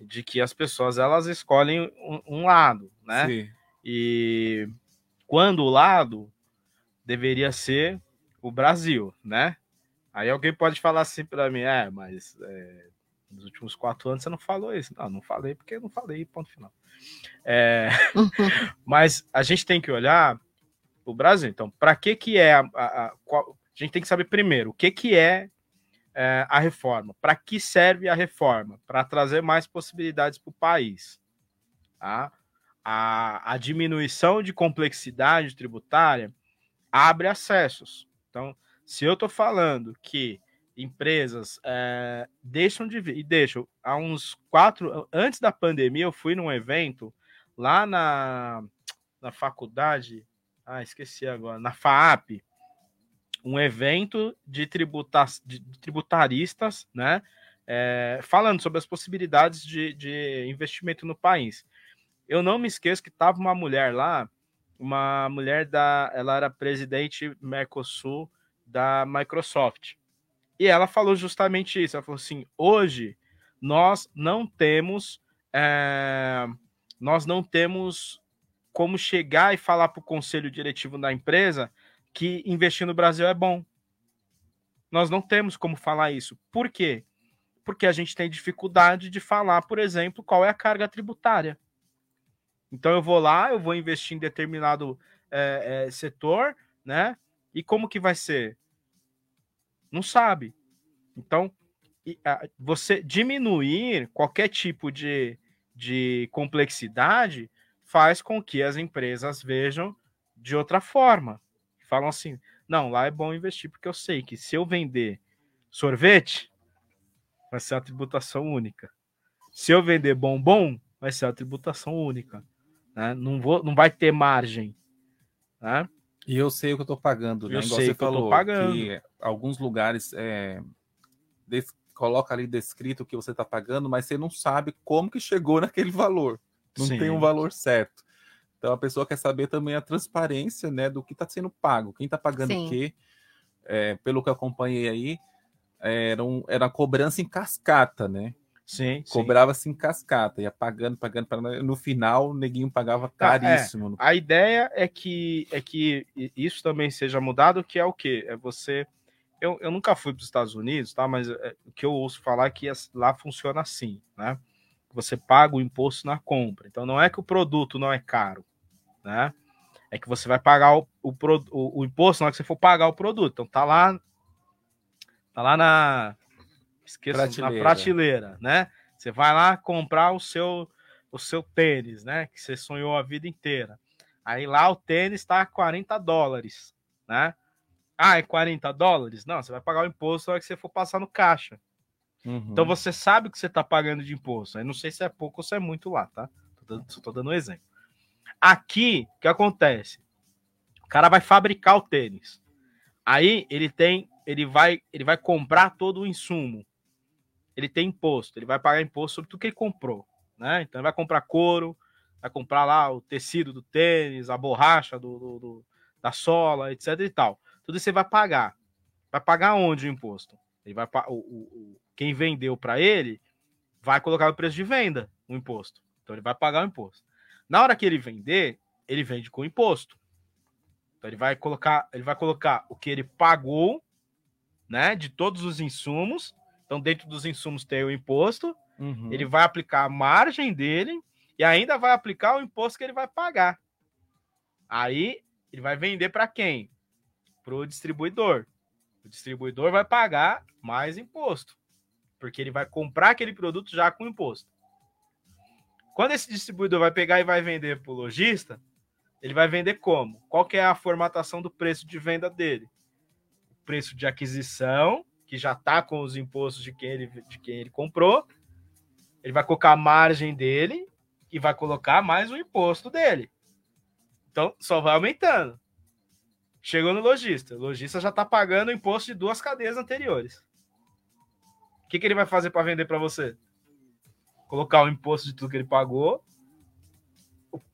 de que as pessoas elas escolhem um, um lado, né? Sim. E quando o lado deveria ser o Brasil, né? Aí alguém pode falar assim para mim, é, mas é, nos últimos quatro anos você não falou isso. Não, não falei porque eu não falei, ponto final. É, mas a gente tem que olhar o Brasil. Então, para que que é a, a- a- qual- a gente tem que saber primeiro o que que é, é, a reforma, para que serve a reforma, para trazer mais possibilidades para o país. Tá? A, a diminuição de complexidade tributária abre acessos. Então, se eu estou falando que empresas é, deixam de vir, e deixam, há uns quatro, antes da pandemia, eu fui num evento lá na, na faculdade, ah, esqueci agora, na FAAP, um evento de, tributa, de tributaristas, né, é, falando sobre as possibilidades de, de investimento no país. Eu não me esqueço que estava uma mulher lá, uma mulher da, ela era presidente Mercosul da Microsoft. E ela falou justamente isso. Ela falou assim: hoje nós não temos, é, nós não temos como chegar e falar para o conselho diretivo da empresa que investir no Brasil é bom. Nós não temos como falar isso. Por quê? Porque a gente tem dificuldade de falar, por exemplo, qual é a carga tributária. Então eu vou lá, eu vou investir em determinado é, é, setor, né? E como que vai ser? Não sabe. Então, você diminuir qualquer tipo de, de complexidade faz com que as empresas vejam de outra forma. Falam assim: não, lá é bom investir, porque eu sei que se eu vender sorvete, vai ser uma tributação única. Se eu vender bombom, vai ser a tributação única. Né? Não, vou, não vai ter margem. Né? E eu sei o que eu estou pagando, né? Eu Igual sei você que eu tô falou, pagando. que alguns lugares é, coloca ali descrito o que você está pagando, mas você não sabe como que chegou naquele valor. Não Sim. tem um valor certo. Então a pessoa quer saber também a transparência né, do que está sendo pago, quem está pagando Sim. o quê. É, pelo que eu acompanhei aí, era, um, era a cobrança em cascata, né? Sim. Cobrava-se em cascata, ia pagando, pagando, pagando. No final, o neguinho pagava Tá, é. caríssimo. A ideia é que é que isso também seja mudado, que é o quê? É você. Eu, eu nunca fui para os Estados Unidos, tá? Mas é, o que eu ouço falar é que lá funciona assim, né? Você paga o imposto na compra. Então não é que o produto não é caro, né? É que você vai pagar o, o, o, o imposto na hora que você for pagar o produto. Então tá lá, tá lá na esqueça, na Prateleira. prateleira, né? Você vai lá comprar o seu o seu tênis, né? Que você sonhou a vida inteira. Aí lá o tênis está a 40 dólares, né? Ah, é 40 dólares? Não, você vai pagar o imposto na hora que você for passar no caixa. Uhum. Então você sabe o que você está pagando de imposto. Aí não sei se é pouco ou se é muito lá, tá? Só tô dando um exemplo. Aqui, o que acontece? O cara vai fabricar o tênis. Aí ele tem, ele vai, ele vai comprar todo o insumo. Ele tem imposto, ele vai pagar imposto sobre tudo que ele comprou, né? Então ele vai comprar couro, vai comprar lá o tecido do tênis, a borracha do, do- do- da sola, etc e tal. Tudo isso você vai pagar. Vai pagar onde o imposto? Ele vai o- o- quem vendeu para ele vai colocar o preço de venda o imposto. Então ele vai pagar o imposto. Na hora que ele vender, ele vende com imposto. Então ele vai colocar, ele vai colocar o que ele pagou, né, de todos os insumos. Então dentro dos insumos tem o imposto, Uhum. ele vai aplicar a margem dele e ainda vai aplicar o imposto que ele vai pagar. Aí ele vai vender para quem? Para o distribuidor. O distribuidor vai pagar mais imposto, porque ele vai comprar aquele produto já com imposto. Quando esse distribuidor vai pegar e vai vender para o lojista, ele vai vender como? Qual que é a formatação do preço de venda dele? O preço de aquisição, que já está com os impostos de quem, ele, de quem ele comprou. Ele vai colocar a margem dele e vai colocar mais o imposto dele. Então, só vai aumentando. Chegou no lojista. O lojista já está pagando o imposto de duas cadeias anteriores. O que, que ele vai fazer para vender para você? Colocar o imposto de tudo que ele pagou,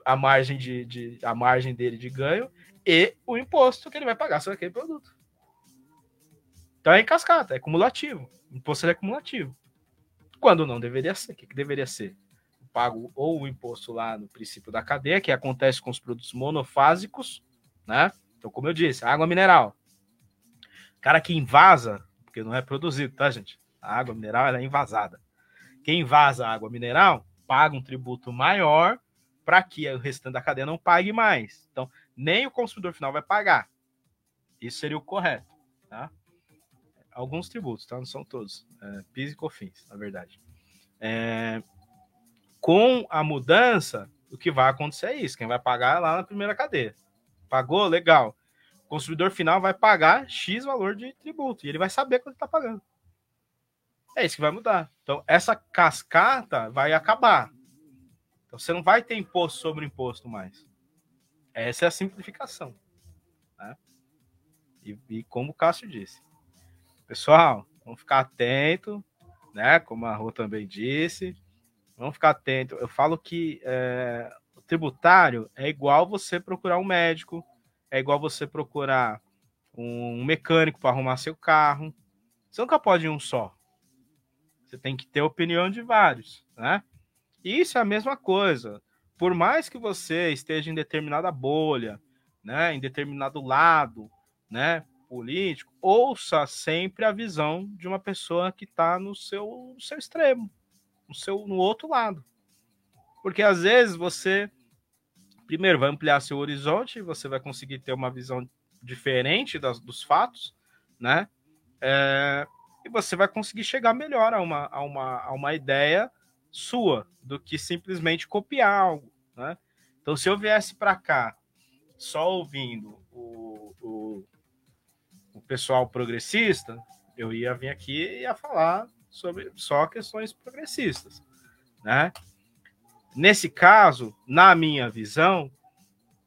a margem, de, de- a margem dele de ganho e o imposto que ele vai pagar sobre aquele produto. Então é em cascata, é cumulativo. O imposto é cumulativo. Quando não deveria ser. O que, que deveria ser? Pago ou o imposto lá no princípio da cadeia, que acontece com os produtos monofásicos, né? Então, como eu disse, água mineral. Cara que invasa, porque não é produzido, tá, gente? A água mineral ela é invasada. Quem invasa a água mineral paga um tributo maior para que o restante da cadeia não pague mais. Então, nem o consumidor final vai pagar. Isso seria o correto, tá? Alguns tributos, tá? Não são todos. É, PIS e COFINS, na verdade. É, com a mudança, o que vai acontecer é isso. Quem vai pagar é lá na primeira cadeia. Pagou? Legal. O consumidor final vai pagar X valor de tributo. E ele vai saber quanto está pagando. É isso que vai mudar. Então, essa cascata vai acabar. Então, você não vai ter imposto sobre imposto mais. Essa é a simplificação. né? E, e como o Cássio disse. Pessoal, vamos ficar atento, né? Como a Rô também disse. Vamos ficar atento. Eu falo que é, o tributário é igual você procurar um médico, é igual você procurar um mecânico para arrumar seu carro. Você nunca pode ir um só. Você tem que ter opinião de vários, né? Isso é a mesma coisa. Por mais que você esteja em determinada bolha, né, em determinado lado, né, político, ouça sempre a visão de uma pessoa que está no seu, no seu extremo, no seu no outro lado. Porque às vezes você primeiro vai ampliar seu horizonte, você vai conseguir ter uma visão diferente das, dos fatos, né? É, e você vai conseguir chegar melhor a uma, a uma, a uma ideia sua do que simplesmente copiar algo, né? Então, se eu viesse para cá só ouvindo o, o, o pessoal progressista, eu ia vir aqui e ia falar sobre só questões progressistas, né? Nesse caso, na minha visão,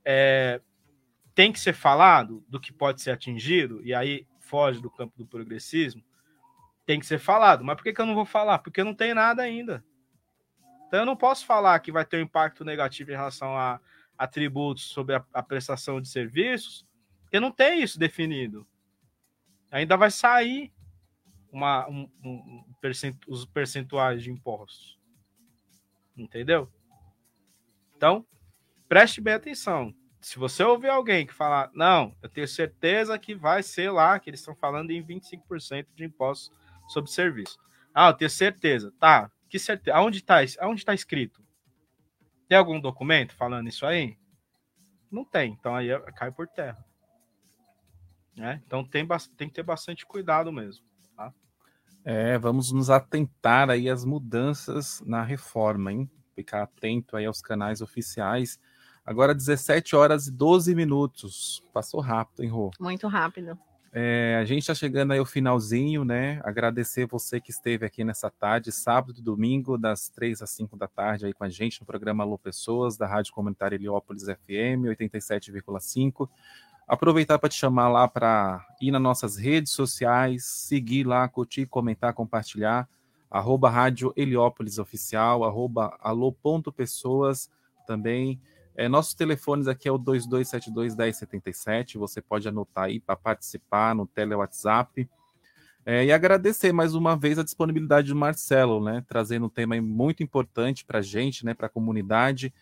é, tem que ser falado do que pode ser atingido, e aí foge do campo do progressismo, tem que ser falado. Mas por que, que eu não vou falar? Porque não tem nada ainda. Então eu não posso falar que vai ter um impacto negativo em relação a atributos sobre a, a prestação de serviços, porque não tem isso definido. Ainda vai sair uma, um, um, os percentuais de impostos. Entendeu? Então, preste bem atenção. Se você ouvir alguém que falar, não, eu tenho certeza que vai ser lá, que eles estão falando em 25% de impostos sobre serviço. Ah, eu tenho certeza. Tá, que certeza? Aonde está aonde tá escrito? Tem algum documento falando isso aí? Não tem, então aí é, cai por terra. Né? Então tem, tem que ter bastante cuidado mesmo. Tá? É, vamos nos atentar aí às mudanças na reforma, hein? Ficar atento aí aos canais oficiais. Agora 17 horas e 12 minutos. Passou rápido, hein, Rô? Muito rápido. É, a gente está chegando aí ao finalzinho, né? Agradecer você que esteve aqui nessa tarde, sábado e domingo, das três às cinco da tarde, aí com a gente no programa Alô Pessoas, da Rádio Comunitária Heliópolis FM 87,5. Aproveitar para te chamar lá para ir nas nossas redes sociais, seguir lá, curtir, comentar, compartilhar. Arroba Rádio Heliópolis Oficial, arroba alô.pessoas também. É, nossos telefones aqui é o 2272-1077. Você pode anotar aí para participar no tele WhatsApp. É, e agradecer mais uma vez a disponibilidade do Marcelo, né? Trazendo um tema muito importante para a gente, né? Para a comunidade.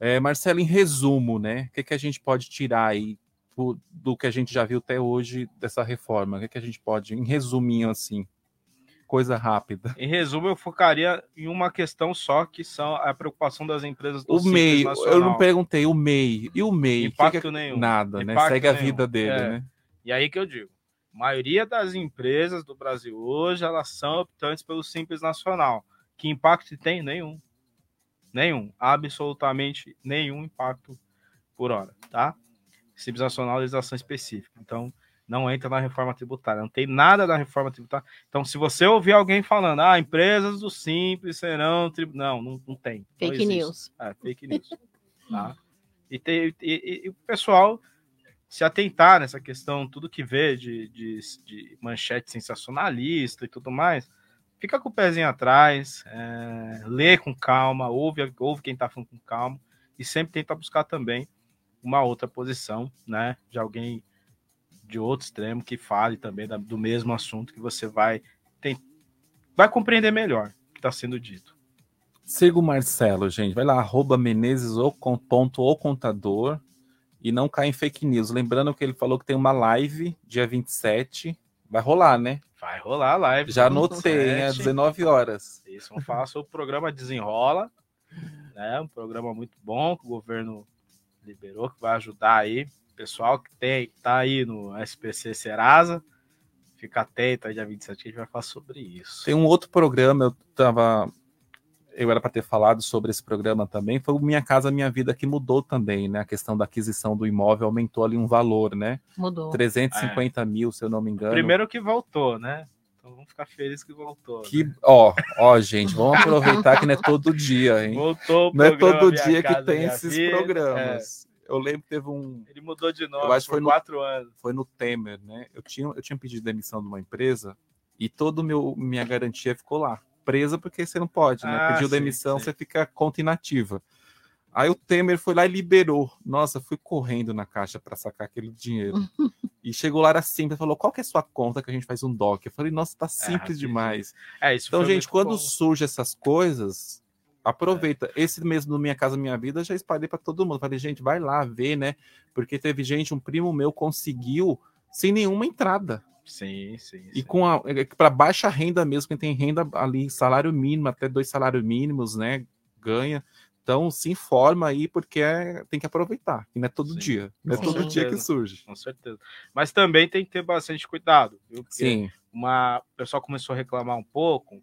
É, Marcelo, em resumo, né? O que, que a gente pode tirar aí do, do que a gente já viu até hoje dessa reforma? O que, que a gente pode, em resuminho assim? Coisa rápida. Em resumo, eu focaria em uma questão só, que são a preocupação das empresas do O MEI, eu não perguntei, o MEI. E o MEI? Impacto que que... nenhum. Nada, Impacto né? Segue a nenhum. vida dele, É. né? E aí que eu digo, a maioria das empresas do Brasil hoje, elas são optantes pelo Simples Nacional. Que impacto tem? Nenhum. Nenhum. Absolutamente nenhum impacto por hora, tá? Simples Nacional legislação específica. Então, não entra na reforma tributária. Não tem nada da reforma tributária. Então, se você ouvir alguém falando, ah, empresas do Simples serão... Tri... Não, não, não tem. Não Fake existe. news. É, fake news. tá? E, tem- e- e o pessoal se atentar nessa questão, tudo que vê de, de, de manchete sensacionalista e tudo mais, fica com o pezinho atrás, é, lê com calma, ouve, ouve quem está falando com calma, e sempre tenta buscar também uma outra posição, né, de alguém de outro extremo que fale também da- do mesmo assunto que você vai, tem, vai compreender melhor o que está sendo dito. Siga o Marcelo, gente. Vai lá, arroba Menezes ou com ponto ou contador e não cai em fake news. Lembrando que ele falou que tem uma live dia 27. Vai rolar, né? Vai rolar a live. Já anotei, hein? Às 27. 19 horas. Isso, vamos falar sobre o programa Desenrola, né? Um programa muito bom que o governo liberou, que vai ajudar aí. Pessoal que tem, tá aí no SPC Serasa, fica atento aí dia 27 que a gente vai falar sobre isso. Tem um outro programa, eu tava. Eu era para ter falado sobre esse programa também. Foi o Minha Casa Minha Vida que mudou também, né? A questão da aquisição do imóvel aumentou ali um valor, né? Mudou. 350 mil, se eu não me engano. Primeiro que voltou, né? Então vamos ficar felizes que voltou. Que, ó, ó, gente, vamos aproveitar que não é todo dia, hein? Voltou o Não é todo Minha dia que Casa tem esses Vida, programas. Eu lembro que teve um. Ele mudou de nome Eu acho foi no, quatro anos. Foi no Temer, né? Eu tinha, eu tinha pedido demissão de uma empresa e toda meu minha garantia ficou lá. Presa porque você não pode, né? Ah, Pediu sim, demissão, sim. você fica conta inativa. Aí o Temer foi lá e liberou. Nossa, fui correndo na caixa para sacar aquele dinheiro. e chegou lá, era simples, falou: qual que é a sua conta que a gente faz um DOC? Eu falei, nossa, tá simples rapidinho. demais. É, isso então, gente, quando bom. surge essas coisas, aproveita. Esse mesmo no Minha Casa Minha Vida já espalhei para todo mundo. Falei, gente, vai lá ver, né? Porque teve gente, um primo meu conseguiu sem nenhuma entrada. Sim, sim. E com a para baixa renda mesmo, quem tem renda ali, salário mínimo, até dois salários mínimos, né? Ganha. Então se informa aí, porque é- tem que aproveitar. E não é todo dia. Não é todo dia que certeza, surge. Com certeza. Mas também tem que ter bastante cuidado, viu? Porque Sim. Uma, o pessoal começou a reclamar um pouco.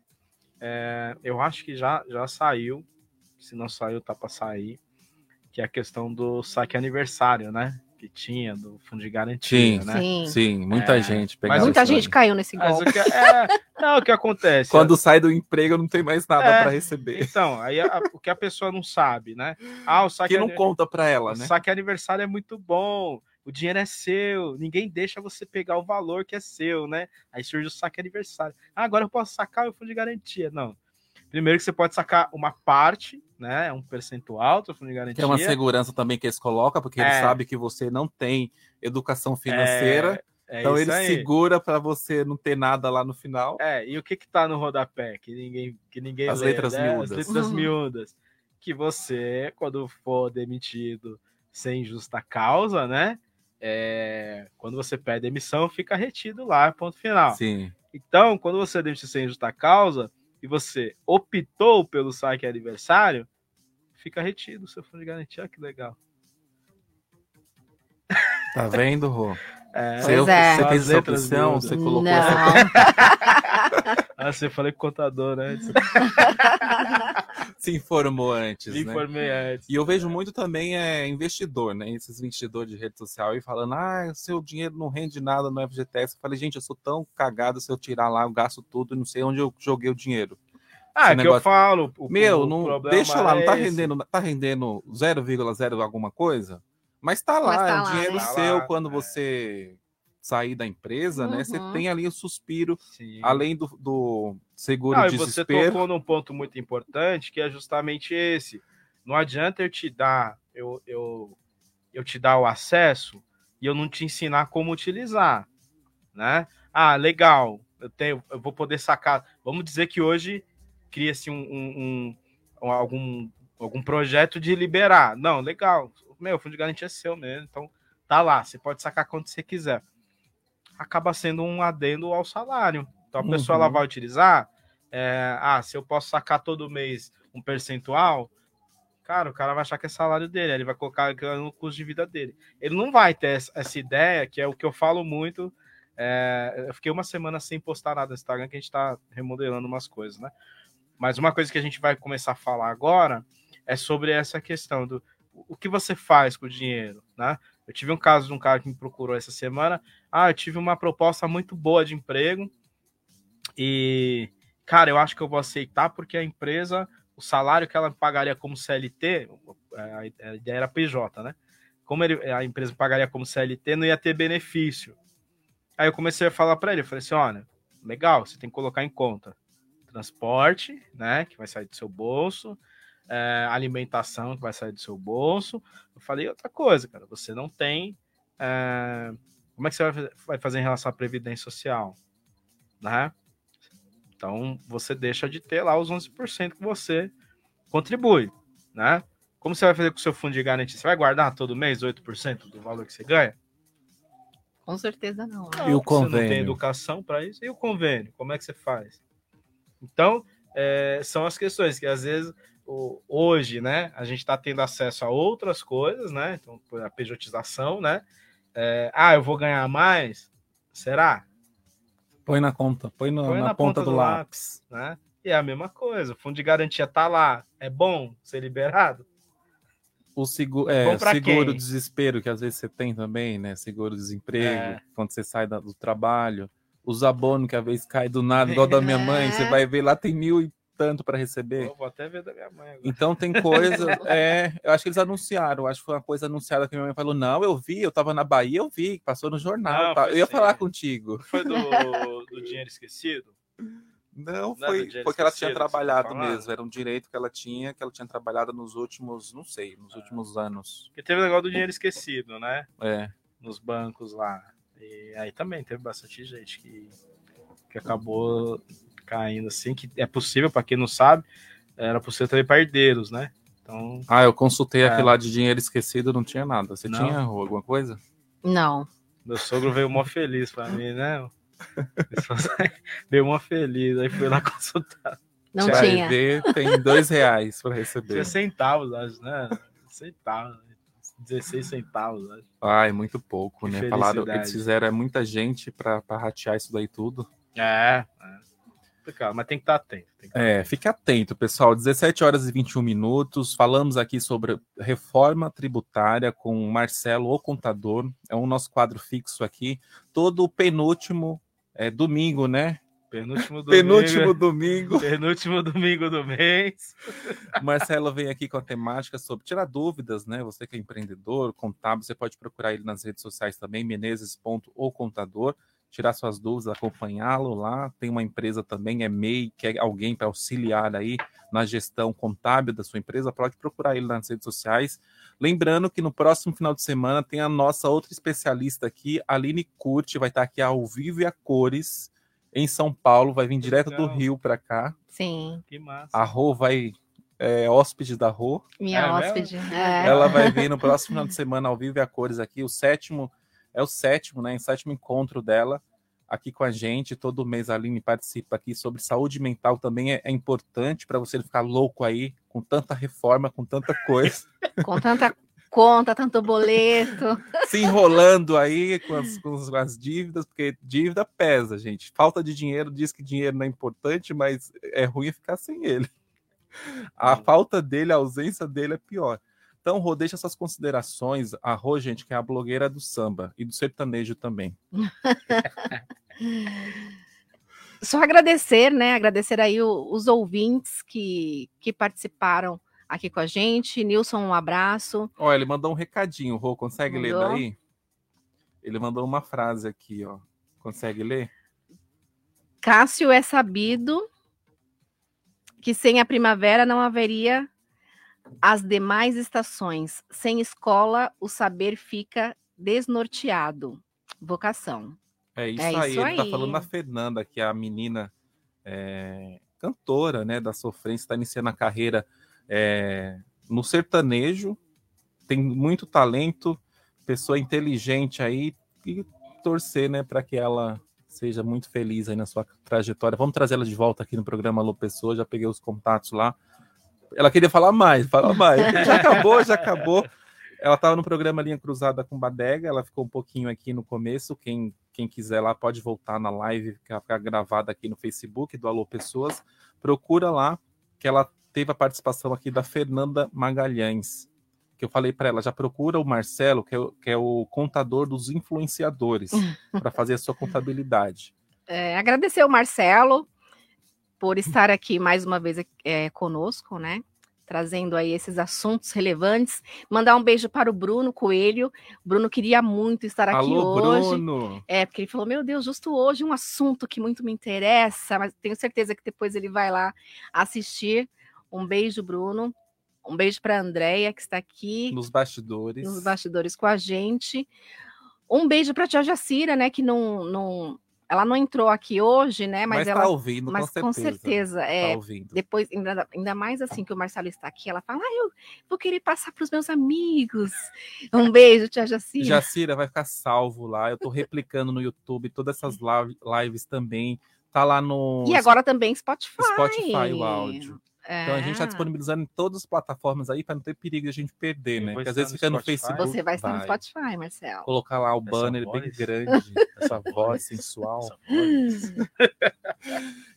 É, eu acho que já, já saiu. Se não saiu, tá para sair. Que é a questão do saque aniversário, né? que tinha do fundo de garantia, Sim, né? Sim. sim, muita É, gente pegava Muita gente aí. caiu nesse Mas golpe. o que, é, não, o que acontece? Quando sai do emprego, não tem mais nada É, para receber. Então, aí a- o que a pessoa não sabe, né? Ah, o saque, Que não conta para ela, o né? saque aniversário é muito bom, o dinheiro é seu, ninguém deixa você pegar o valor que é seu, né? Aí surge o saque aniversário. Ah, agora eu posso sacar o fundo de garantia. Não. Primeiro que você pode sacar uma parte, né? Um percentual do fundo de garantia. Que é uma segurança também que eles colocam, porque eles É. sabem que você não tem educação financeira. É então isso ele aí. segura para você não ter nada lá no final. É, e o que que tá no rodapé? Que ninguém, que ninguém As lê, letras né? miúdas. As letras Uhum. miúdas. Que você, quando for demitido sem justa causa, né? É, quando você pede demissão, fica retido lá, ponto final. Sim. Então, quando você demitido sem justa causa e você optou pelo saque aniversário, fica retido o seu fundo de garantia. Olha que legal. Tá vendo, Rô? É, Você, Pois é. você fez essa opção, você colocou Não. essa. Ah, você falei com contador, né? Se informou antes. Me né? informei antes. E eu vejo muito também é, investidor, né? Esses investidores de rede social aí falando: ah, seu dinheiro não rende nada no FGTS. Eu falei, gente, eu sou tão cagado se eu tirar lá, eu gasto tudo e não sei onde eu joguei o dinheiro. Ah, Esse é que eu falo. o- Meu, o não deixa lá, não tá é esse. rendendo, tá rendendo 0,0 alguma coisa, mas tá lá, Mas tá é um lá, dinheiro né? Tá seu lá, quando é. você sair da empresa, né? Você Uhum. tem ali o suspiro, Sim. além do, do seguro Não, e de você tocou num ponto muito importante, que é justamente esse. Não adianta eu te dar, eu, eu, eu te dar o acesso e eu não te ensinar como utilizar, né? Ah, legal, eu tenho, eu vou poder sacar. Vamos dizer que hoje cria-se um, um- um- algum, algum projeto de liberar. Não, legal. Meu, o fundo de garantia é seu mesmo, então tá lá, você pode sacar quando você quiser. Acaba sendo um adendo ao salário. Então a pessoa ela Uhum. vai utilizar. é, ah, se eu posso sacar todo mês um percentual, cara, o cara vai achar que é salário dele, ele vai colocar no custo de vida dele. Ele não vai ter essa, essa ideia, que é o que eu falo muito. é, eu fiquei uma semana sem postar nada no Instagram, que a gente tá remodelando umas coisas, né? Mas uma coisa que a gente vai começar a falar agora é sobre essa questão do o que você faz com o dinheiro, né? Eu tive um caso de um cara que me procurou essa semana. Ah, eu tive uma proposta muito boa de emprego e, cara, eu acho que eu vou aceitar porque a empresa, o salário que ela pagaria como CLT, a a ideia era PJ, né? Como ele, a empresa pagaria como CLT, não ia ter benefício. Aí eu comecei a falar para ele, eu falei assim, olha, legal, você tem que colocar em conta transporte, né, que vai sair do seu bolso, é, alimentação que vai sair do seu bolso. Eu falei outra coisa, cara, você não tem. é, como é que você vai fazer- vai fazer em relação à previdência social, né? Então você deixa de ter lá os 11% que você contribui, né? Como você vai fazer com o seu fundo de garantia? Você vai guardar todo mês 8% do valor que você ganha? Com certeza não. E o Você não tem convênio? educação para isso. E o convênio? Como é que você faz? Então, é, são as questões que às vezes hoje, né, a gente está tendo acesso a outras coisas, né? Então, por a pejotização, né? É, ah, eu vou ganhar mais? Será? Põe na conta, põe, no- Põe na, ponta, do, lápis. né? E é a mesma coisa. O fundo de garantia tá lá. É bom ser liberado? O seguro, É bom é, pra seguro quem? desespero, que às vezes você tem também, né? Seguro desemprego, É. quando você sai do trabalho. Os abonos que às vezes cai do nada, igual da minha mãe, você É. vai ver lá, tem mil e tanto para receber. Eu vou até ver da minha mãe agora. Então tem coisa, é, eu acho que eles anunciaram, acho que foi uma coisa anunciada que minha mãe falou, não, eu vi, eu tava na Bahia, eu vi, passou no jornal, Não, foi eu ia sim. falar contigo. Foi do, do dinheiro esquecido? Não, Não é foi porque ela tinha tá trabalhado mesmo, era um direito que ela tinha, que ela tinha trabalhado nos últimos, não sei, nos últimos anos. Porque teve o negócio do dinheiro esquecido, né? É. Nos bancos lá. E aí também teve bastante gente que, que acabou caindo assim, que é possível, para quem não sabe, era possível também para herdeiros, né? Então, Ah, eu consultei É. aquele lá de dinheiro esquecido, não tinha nada. Você Não? tinha alguma coisa? Não. meu sogro veio mó feliz para mim, né? Assim, veio mó feliz, aí fui lá consultar. Não tinha. ver, tem dois reais para receber. Tinha centavos, acho, né? Centavos. 16 centavos, acho. Ai, muito pouco, Que né? Falaram, eles fizeram é muita gente para ratear isso daí tudo. É, é. Complicado, mas tem que estar atento. que estar É, fique atento, pessoal. 17 horas e 21 minutos. Falamos aqui sobre reforma tributária com Marcelo, o contador. É o nosso quadro fixo aqui. Todo penúltimo é, domingo, né? Penúltimo domingo. Penúltimo domingo. Penúltimo domingo do mês. O Marcelo vem aqui com a temática sobre tirar dúvidas, né? Você que é empreendedor, contábil, você pode procurar ele nas redes sociais também, menezes.ocontador, tirar suas dúvidas, acompanhá-lo lá. Tem uma empresa também, é MEI, que é alguém para auxiliar aí na gestão contábil da sua empresa, pode procurar ele nas redes sociais. Lembrando que no próximo final de semana tem a nossa outra especialista aqui, Aline Curti, vai estar aqui ao vivo e a cores em São Paulo, vai vir direto do Legal. Rio para cá. Sim. Que massa. A Rô vai é hóspede da Rô. Minha É hóspede. mesmo? É. Ela vai vir no próximo final de semana ao vivo e a cores aqui. O sétimo é o sétimo, né? O sétimo encontro dela aqui com a gente. Todo mês a Aline participa aqui sobre saúde mental. Também é, é importante para você não ficar louco aí com tanta reforma, com tanta coisa, Com tanta conta, tanto boleto. se enrolando aí com as, com as- com as dívidas, porque dívida pesa, gente. Falta de dinheiro diz que dinheiro não é importante, mas é ruim ficar sem ele. A falta dele, a ausência dele é pior. Então, Rô, deixa suas considerações. A Rô, gente, que é a blogueira do samba e do sertanejo também. Só agradecer, né? Agradecer aí os ouvintes que, que participaram aqui com a gente. Nilson, um abraço. Ó, ele mandou um recadinho, Rô, consegue ler Mandou. daí? Ele mandou uma frase aqui, ó. Consegue ler? Cássio é sabido que sem a primavera não haveria as demais estações. Sem escola, o saber fica desnorteado. Vocação. É isso É aí, isso ele tá aí. falando da Fernanda, que é a menina é, cantora, né, da sofrência, está iniciando a carreira é, no sertanejo, tem muito talento, pessoa inteligente aí, e torcer, né, para que ela seja muito feliz aí na sua trajetória. Vamos trazer ela de volta aqui no programa Alô Pessoa, já peguei os contatos lá. Ela queria falar mais, falar mais. Já acabou, já acabou. Ela estava no programa Linha Cruzada com Badega, ela ficou um pouquinho aqui no começo. Quem, quem quiser lá pode voltar na live, que vai ficar gravada aqui no Facebook do Alô Pessoas. Procura lá, que ela teve a participação aqui da Fernanda Magalhães. Que eu falei para ela, já procura o Marcelo, que é o, que é o contador dos influenciadores, para fazer a sua contabilidade. É, agradecer o Marcelo por estar aqui mais uma vez é, conosco, né? Trazendo aí esses assuntos relevantes. Mandar um beijo para o Bruno Coelho. Bruno queria muito estar aqui Alô, hoje. Bruno! É, porque ele falou: Meu Deus, justo hoje um assunto que muito me interessa, mas tenho certeza que depois ele vai lá assistir. Um beijo, Bruno. Um beijo para a Andréia, que está aqui Nos bastidores. nos bastidores com a gente. Um beijo para a tia Jacira, né? Que não, não, ela não entrou aqui hoje, né? Mas, Mas tá ela, ouvindo, mas com com certeza. certeza, Tá é. ouvindo. Depois, ainda, ainda mais assim que o Marcelo está aqui, ela fala: ah, eu vou querer passar para os meus amigos. Um beijo, tia Jacira. Jacira vai ficar salvo lá. Eu tô replicando no YouTube todas essas live- lives também. Tá lá no E agora também Spotify. Spotify o áudio. Então a gente está É. disponibilizando em todas as plataformas aí para não ter perigo de a gente perder, né? Porque às vezes no fica no Spotify. Facebook. Você vai estar no Spotify, Marcelo. Colocar lá o Essa banner bem voz. grande, essa voz sensual.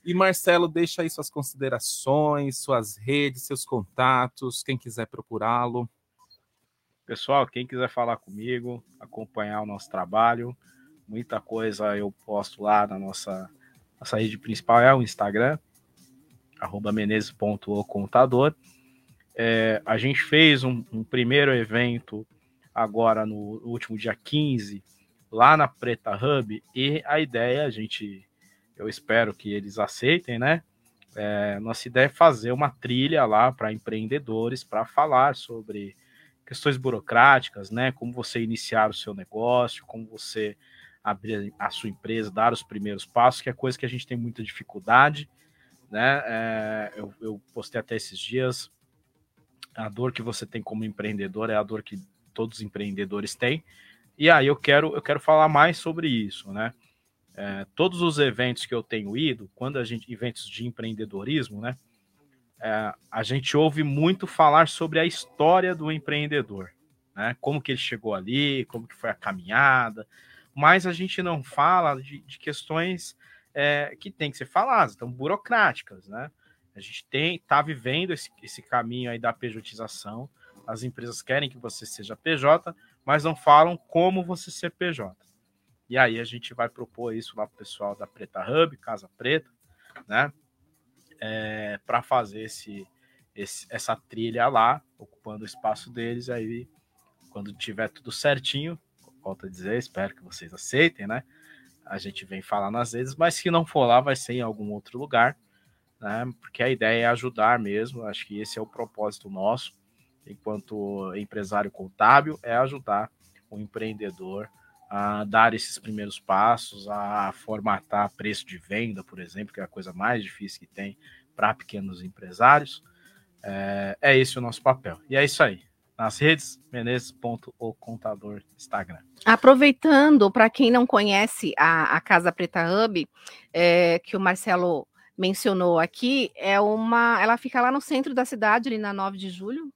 E Marcelo, deixa aí suas considerações, suas redes, seus contatos, quem quiser procurá-lo. Pessoal, quem quiser falar comigo, acompanhar o nosso trabalho, muita coisa eu posto lá na nossa, nossa rede principal, é o Instagram, arroba menezes.ocontador. É, a gente fez um, um primeiro evento agora no último dia 15, lá na Preta Hub, e a ideia, a gente, eu espero que eles aceitem, né? É, nossa ideia é fazer uma trilha lá para empreendedores para falar sobre questões burocráticas, né? Como você iniciar o seu negócio, como você abrir a sua empresa, dar os primeiros passos, que é coisa que a gente tem muita dificuldade, né? É, eu, eu postei até esses dias a dor que você tem como empreendedor é a dor que todos os empreendedores têm. E aí eu quero eu quero falar mais sobre isso, né? É, todos os eventos que eu tenho ido, quando a gente eventos de empreendedorismo, né? é, a gente ouve muito falar sobre a história do empreendedor, né? Como que ele chegou ali, como que foi a caminhada, mas a gente não fala de, de questões é, que tem que ser faladas, então burocráticas, né? A gente tem, tá vivendo esse, esse caminho aí da pejotização. As empresas querem que você seja PJ, mas não falam como você ser PJ. E aí a gente vai propor isso lá pro pessoal da Preta Hub, Casa Preta, né? É, para fazer esse, esse, essa trilha lá, ocupando o espaço deles. Aí, quando tiver tudo certinho, volto a dizer, espero que vocês aceitem, né? A gente vem falar nas redes, mas se não for lá, vai ser em algum outro lugar, né? Porque a ideia é ajudar mesmo. Acho que esse é o propósito nosso, enquanto empresário contábil, é ajudar o empreendedor a dar esses primeiros passos, a formatar preço de venda, por exemplo, que é a coisa mais difícil que tem para pequenos empresários. É, é esse o nosso papel. E é isso aí. Nas redes, menezes.ocontador Instagram. Aproveitando, para quem não conhece a, a Casa Preta Hub, é, que o Marcelo mencionou aqui, é uma. Ela fica lá no centro da cidade, ali na 9 de julho,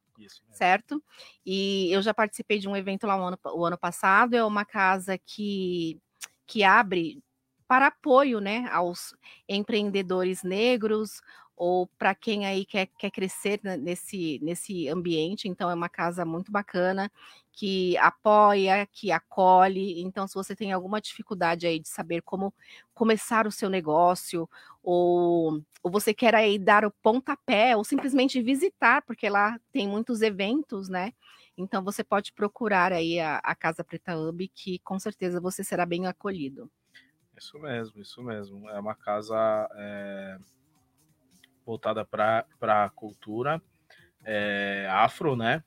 certo? E eu já participei de um evento lá o ano, o ano passado, é uma casa que, que abre para apoio né, aos empreendedores negros ou para quem aí quer, quer crescer nesse, nesse ambiente. Então, é uma casa muito bacana que apoia, que acolhe. Então, se você tem alguma dificuldade aí de saber como começar o seu negócio, ou, ou você quer aí dar o pontapé, ou simplesmente visitar, porque lá tem muitos eventos, né? Então, você pode procurar aí a, a Casa Preta Hub, que com certeza você será bem acolhido. Isso mesmo, isso mesmo. É uma casa. É voltada para a cultura é, afro, né?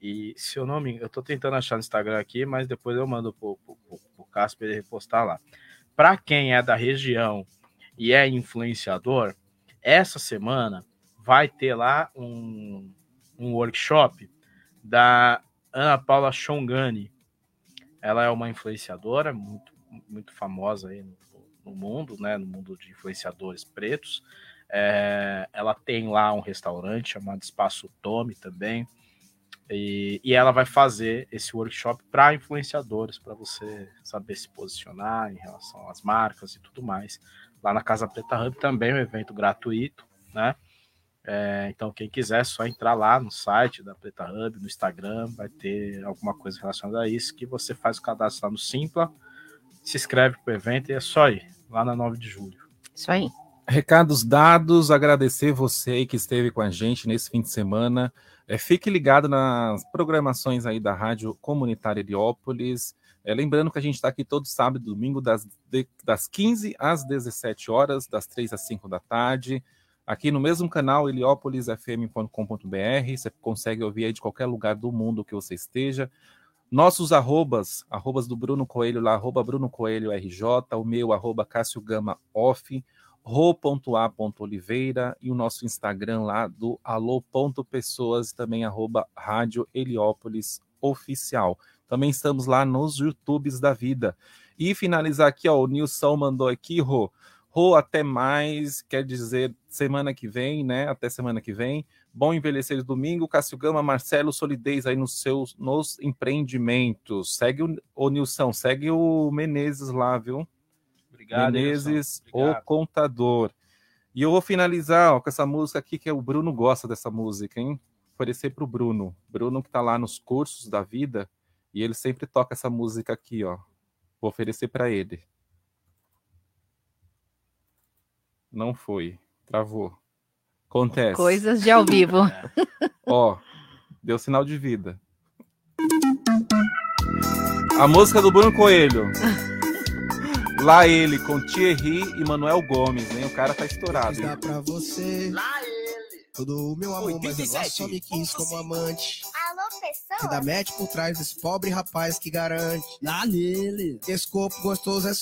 E se eu não me eu tô tentando achar no Instagram aqui, mas depois eu mando pro, pro Casper repostar lá. Para quem é da região e é influenciador, essa semana vai ter lá um, um workshop da Ana Paula Shongani. Ela é uma influenciadora muito, muito famosa aí no, no mundo, né? No mundo de influenciadores pretos. É, ela tem lá um restaurante chamado Espaço Tome também. E, e ela vai fazer esse workshop para influenciadores, para você saber se posicionar em relação às marcas e tudo mais. Lá na Casa Preta Hub também é um evento gratuito, né? É, então, quem quiser, é só entrar lá no site da Preta Hub, no Instagram, vai ter alguma coisa relacionada a isso, que você faz o cadastro lá no Simpla, se inscreve para o evento e é só ir, lá na 9 de julho. Isso aí. Recados dados, agradecer você que esteve com a gente nesse fim de semana. É, fique ligado nas programações aí da Rádio Comunitária Heliópolis. É, lembrando que a gente está aqui todo sábado e domingo, das, de, das 15 às 17 horas, das 3 às 5 da tarde, aqui no mesmo canal, heliópolisfm.com.br. Você consegue ouvir aí de qualquer lugar do mundo que você esteja. Nossos arrobas, arrobas do Bruno Coelho lá, arroba Bruno Coelho RJ, o meu, arroba Cássio Gama Off ro.a.oliveira e o nosso Instagram lá do alô.pessoas, também arroba Rádio Heliópolis Oficial. Também estamos lá nos YouTubes da vida. E finalizar aqui, ó, o Nilson mandou aqui, Rô. Rô, até mais, quer dizer semana que vem, né? Até semana que vem. Bom envelhecer domingo. Cássio Gama, Marcelo, solidez aí nos seus nos empreendimentos. Segue o, o Nilson, segue o Menezes lá, viu? Obrigado, Menezes, o contador. E eu vou finalizar ó, com essa música aqui, que é o Bruno gosta dessa música, hein? Oferecer para o Bruno. Bruno que está lá nos cursos da vida, e ele sempre toca essa música aqui, ó. Vou oferecer para ele. Não foi. Travou. Acontece. Coisas de ao vivo. ó, deu sinal de vida. A música do Bruno Coelho. Lá ele, com Thierry e Manuel Gomes, hein? O cara tá estourado. Dá pra você. Lá ele. Todo o meu amor, 87. mas ela só me quis como amante. Alô, pessoal? Que dá match por trás desse pobre rapaz que garante. Lá nele. Esse corpo gostoso é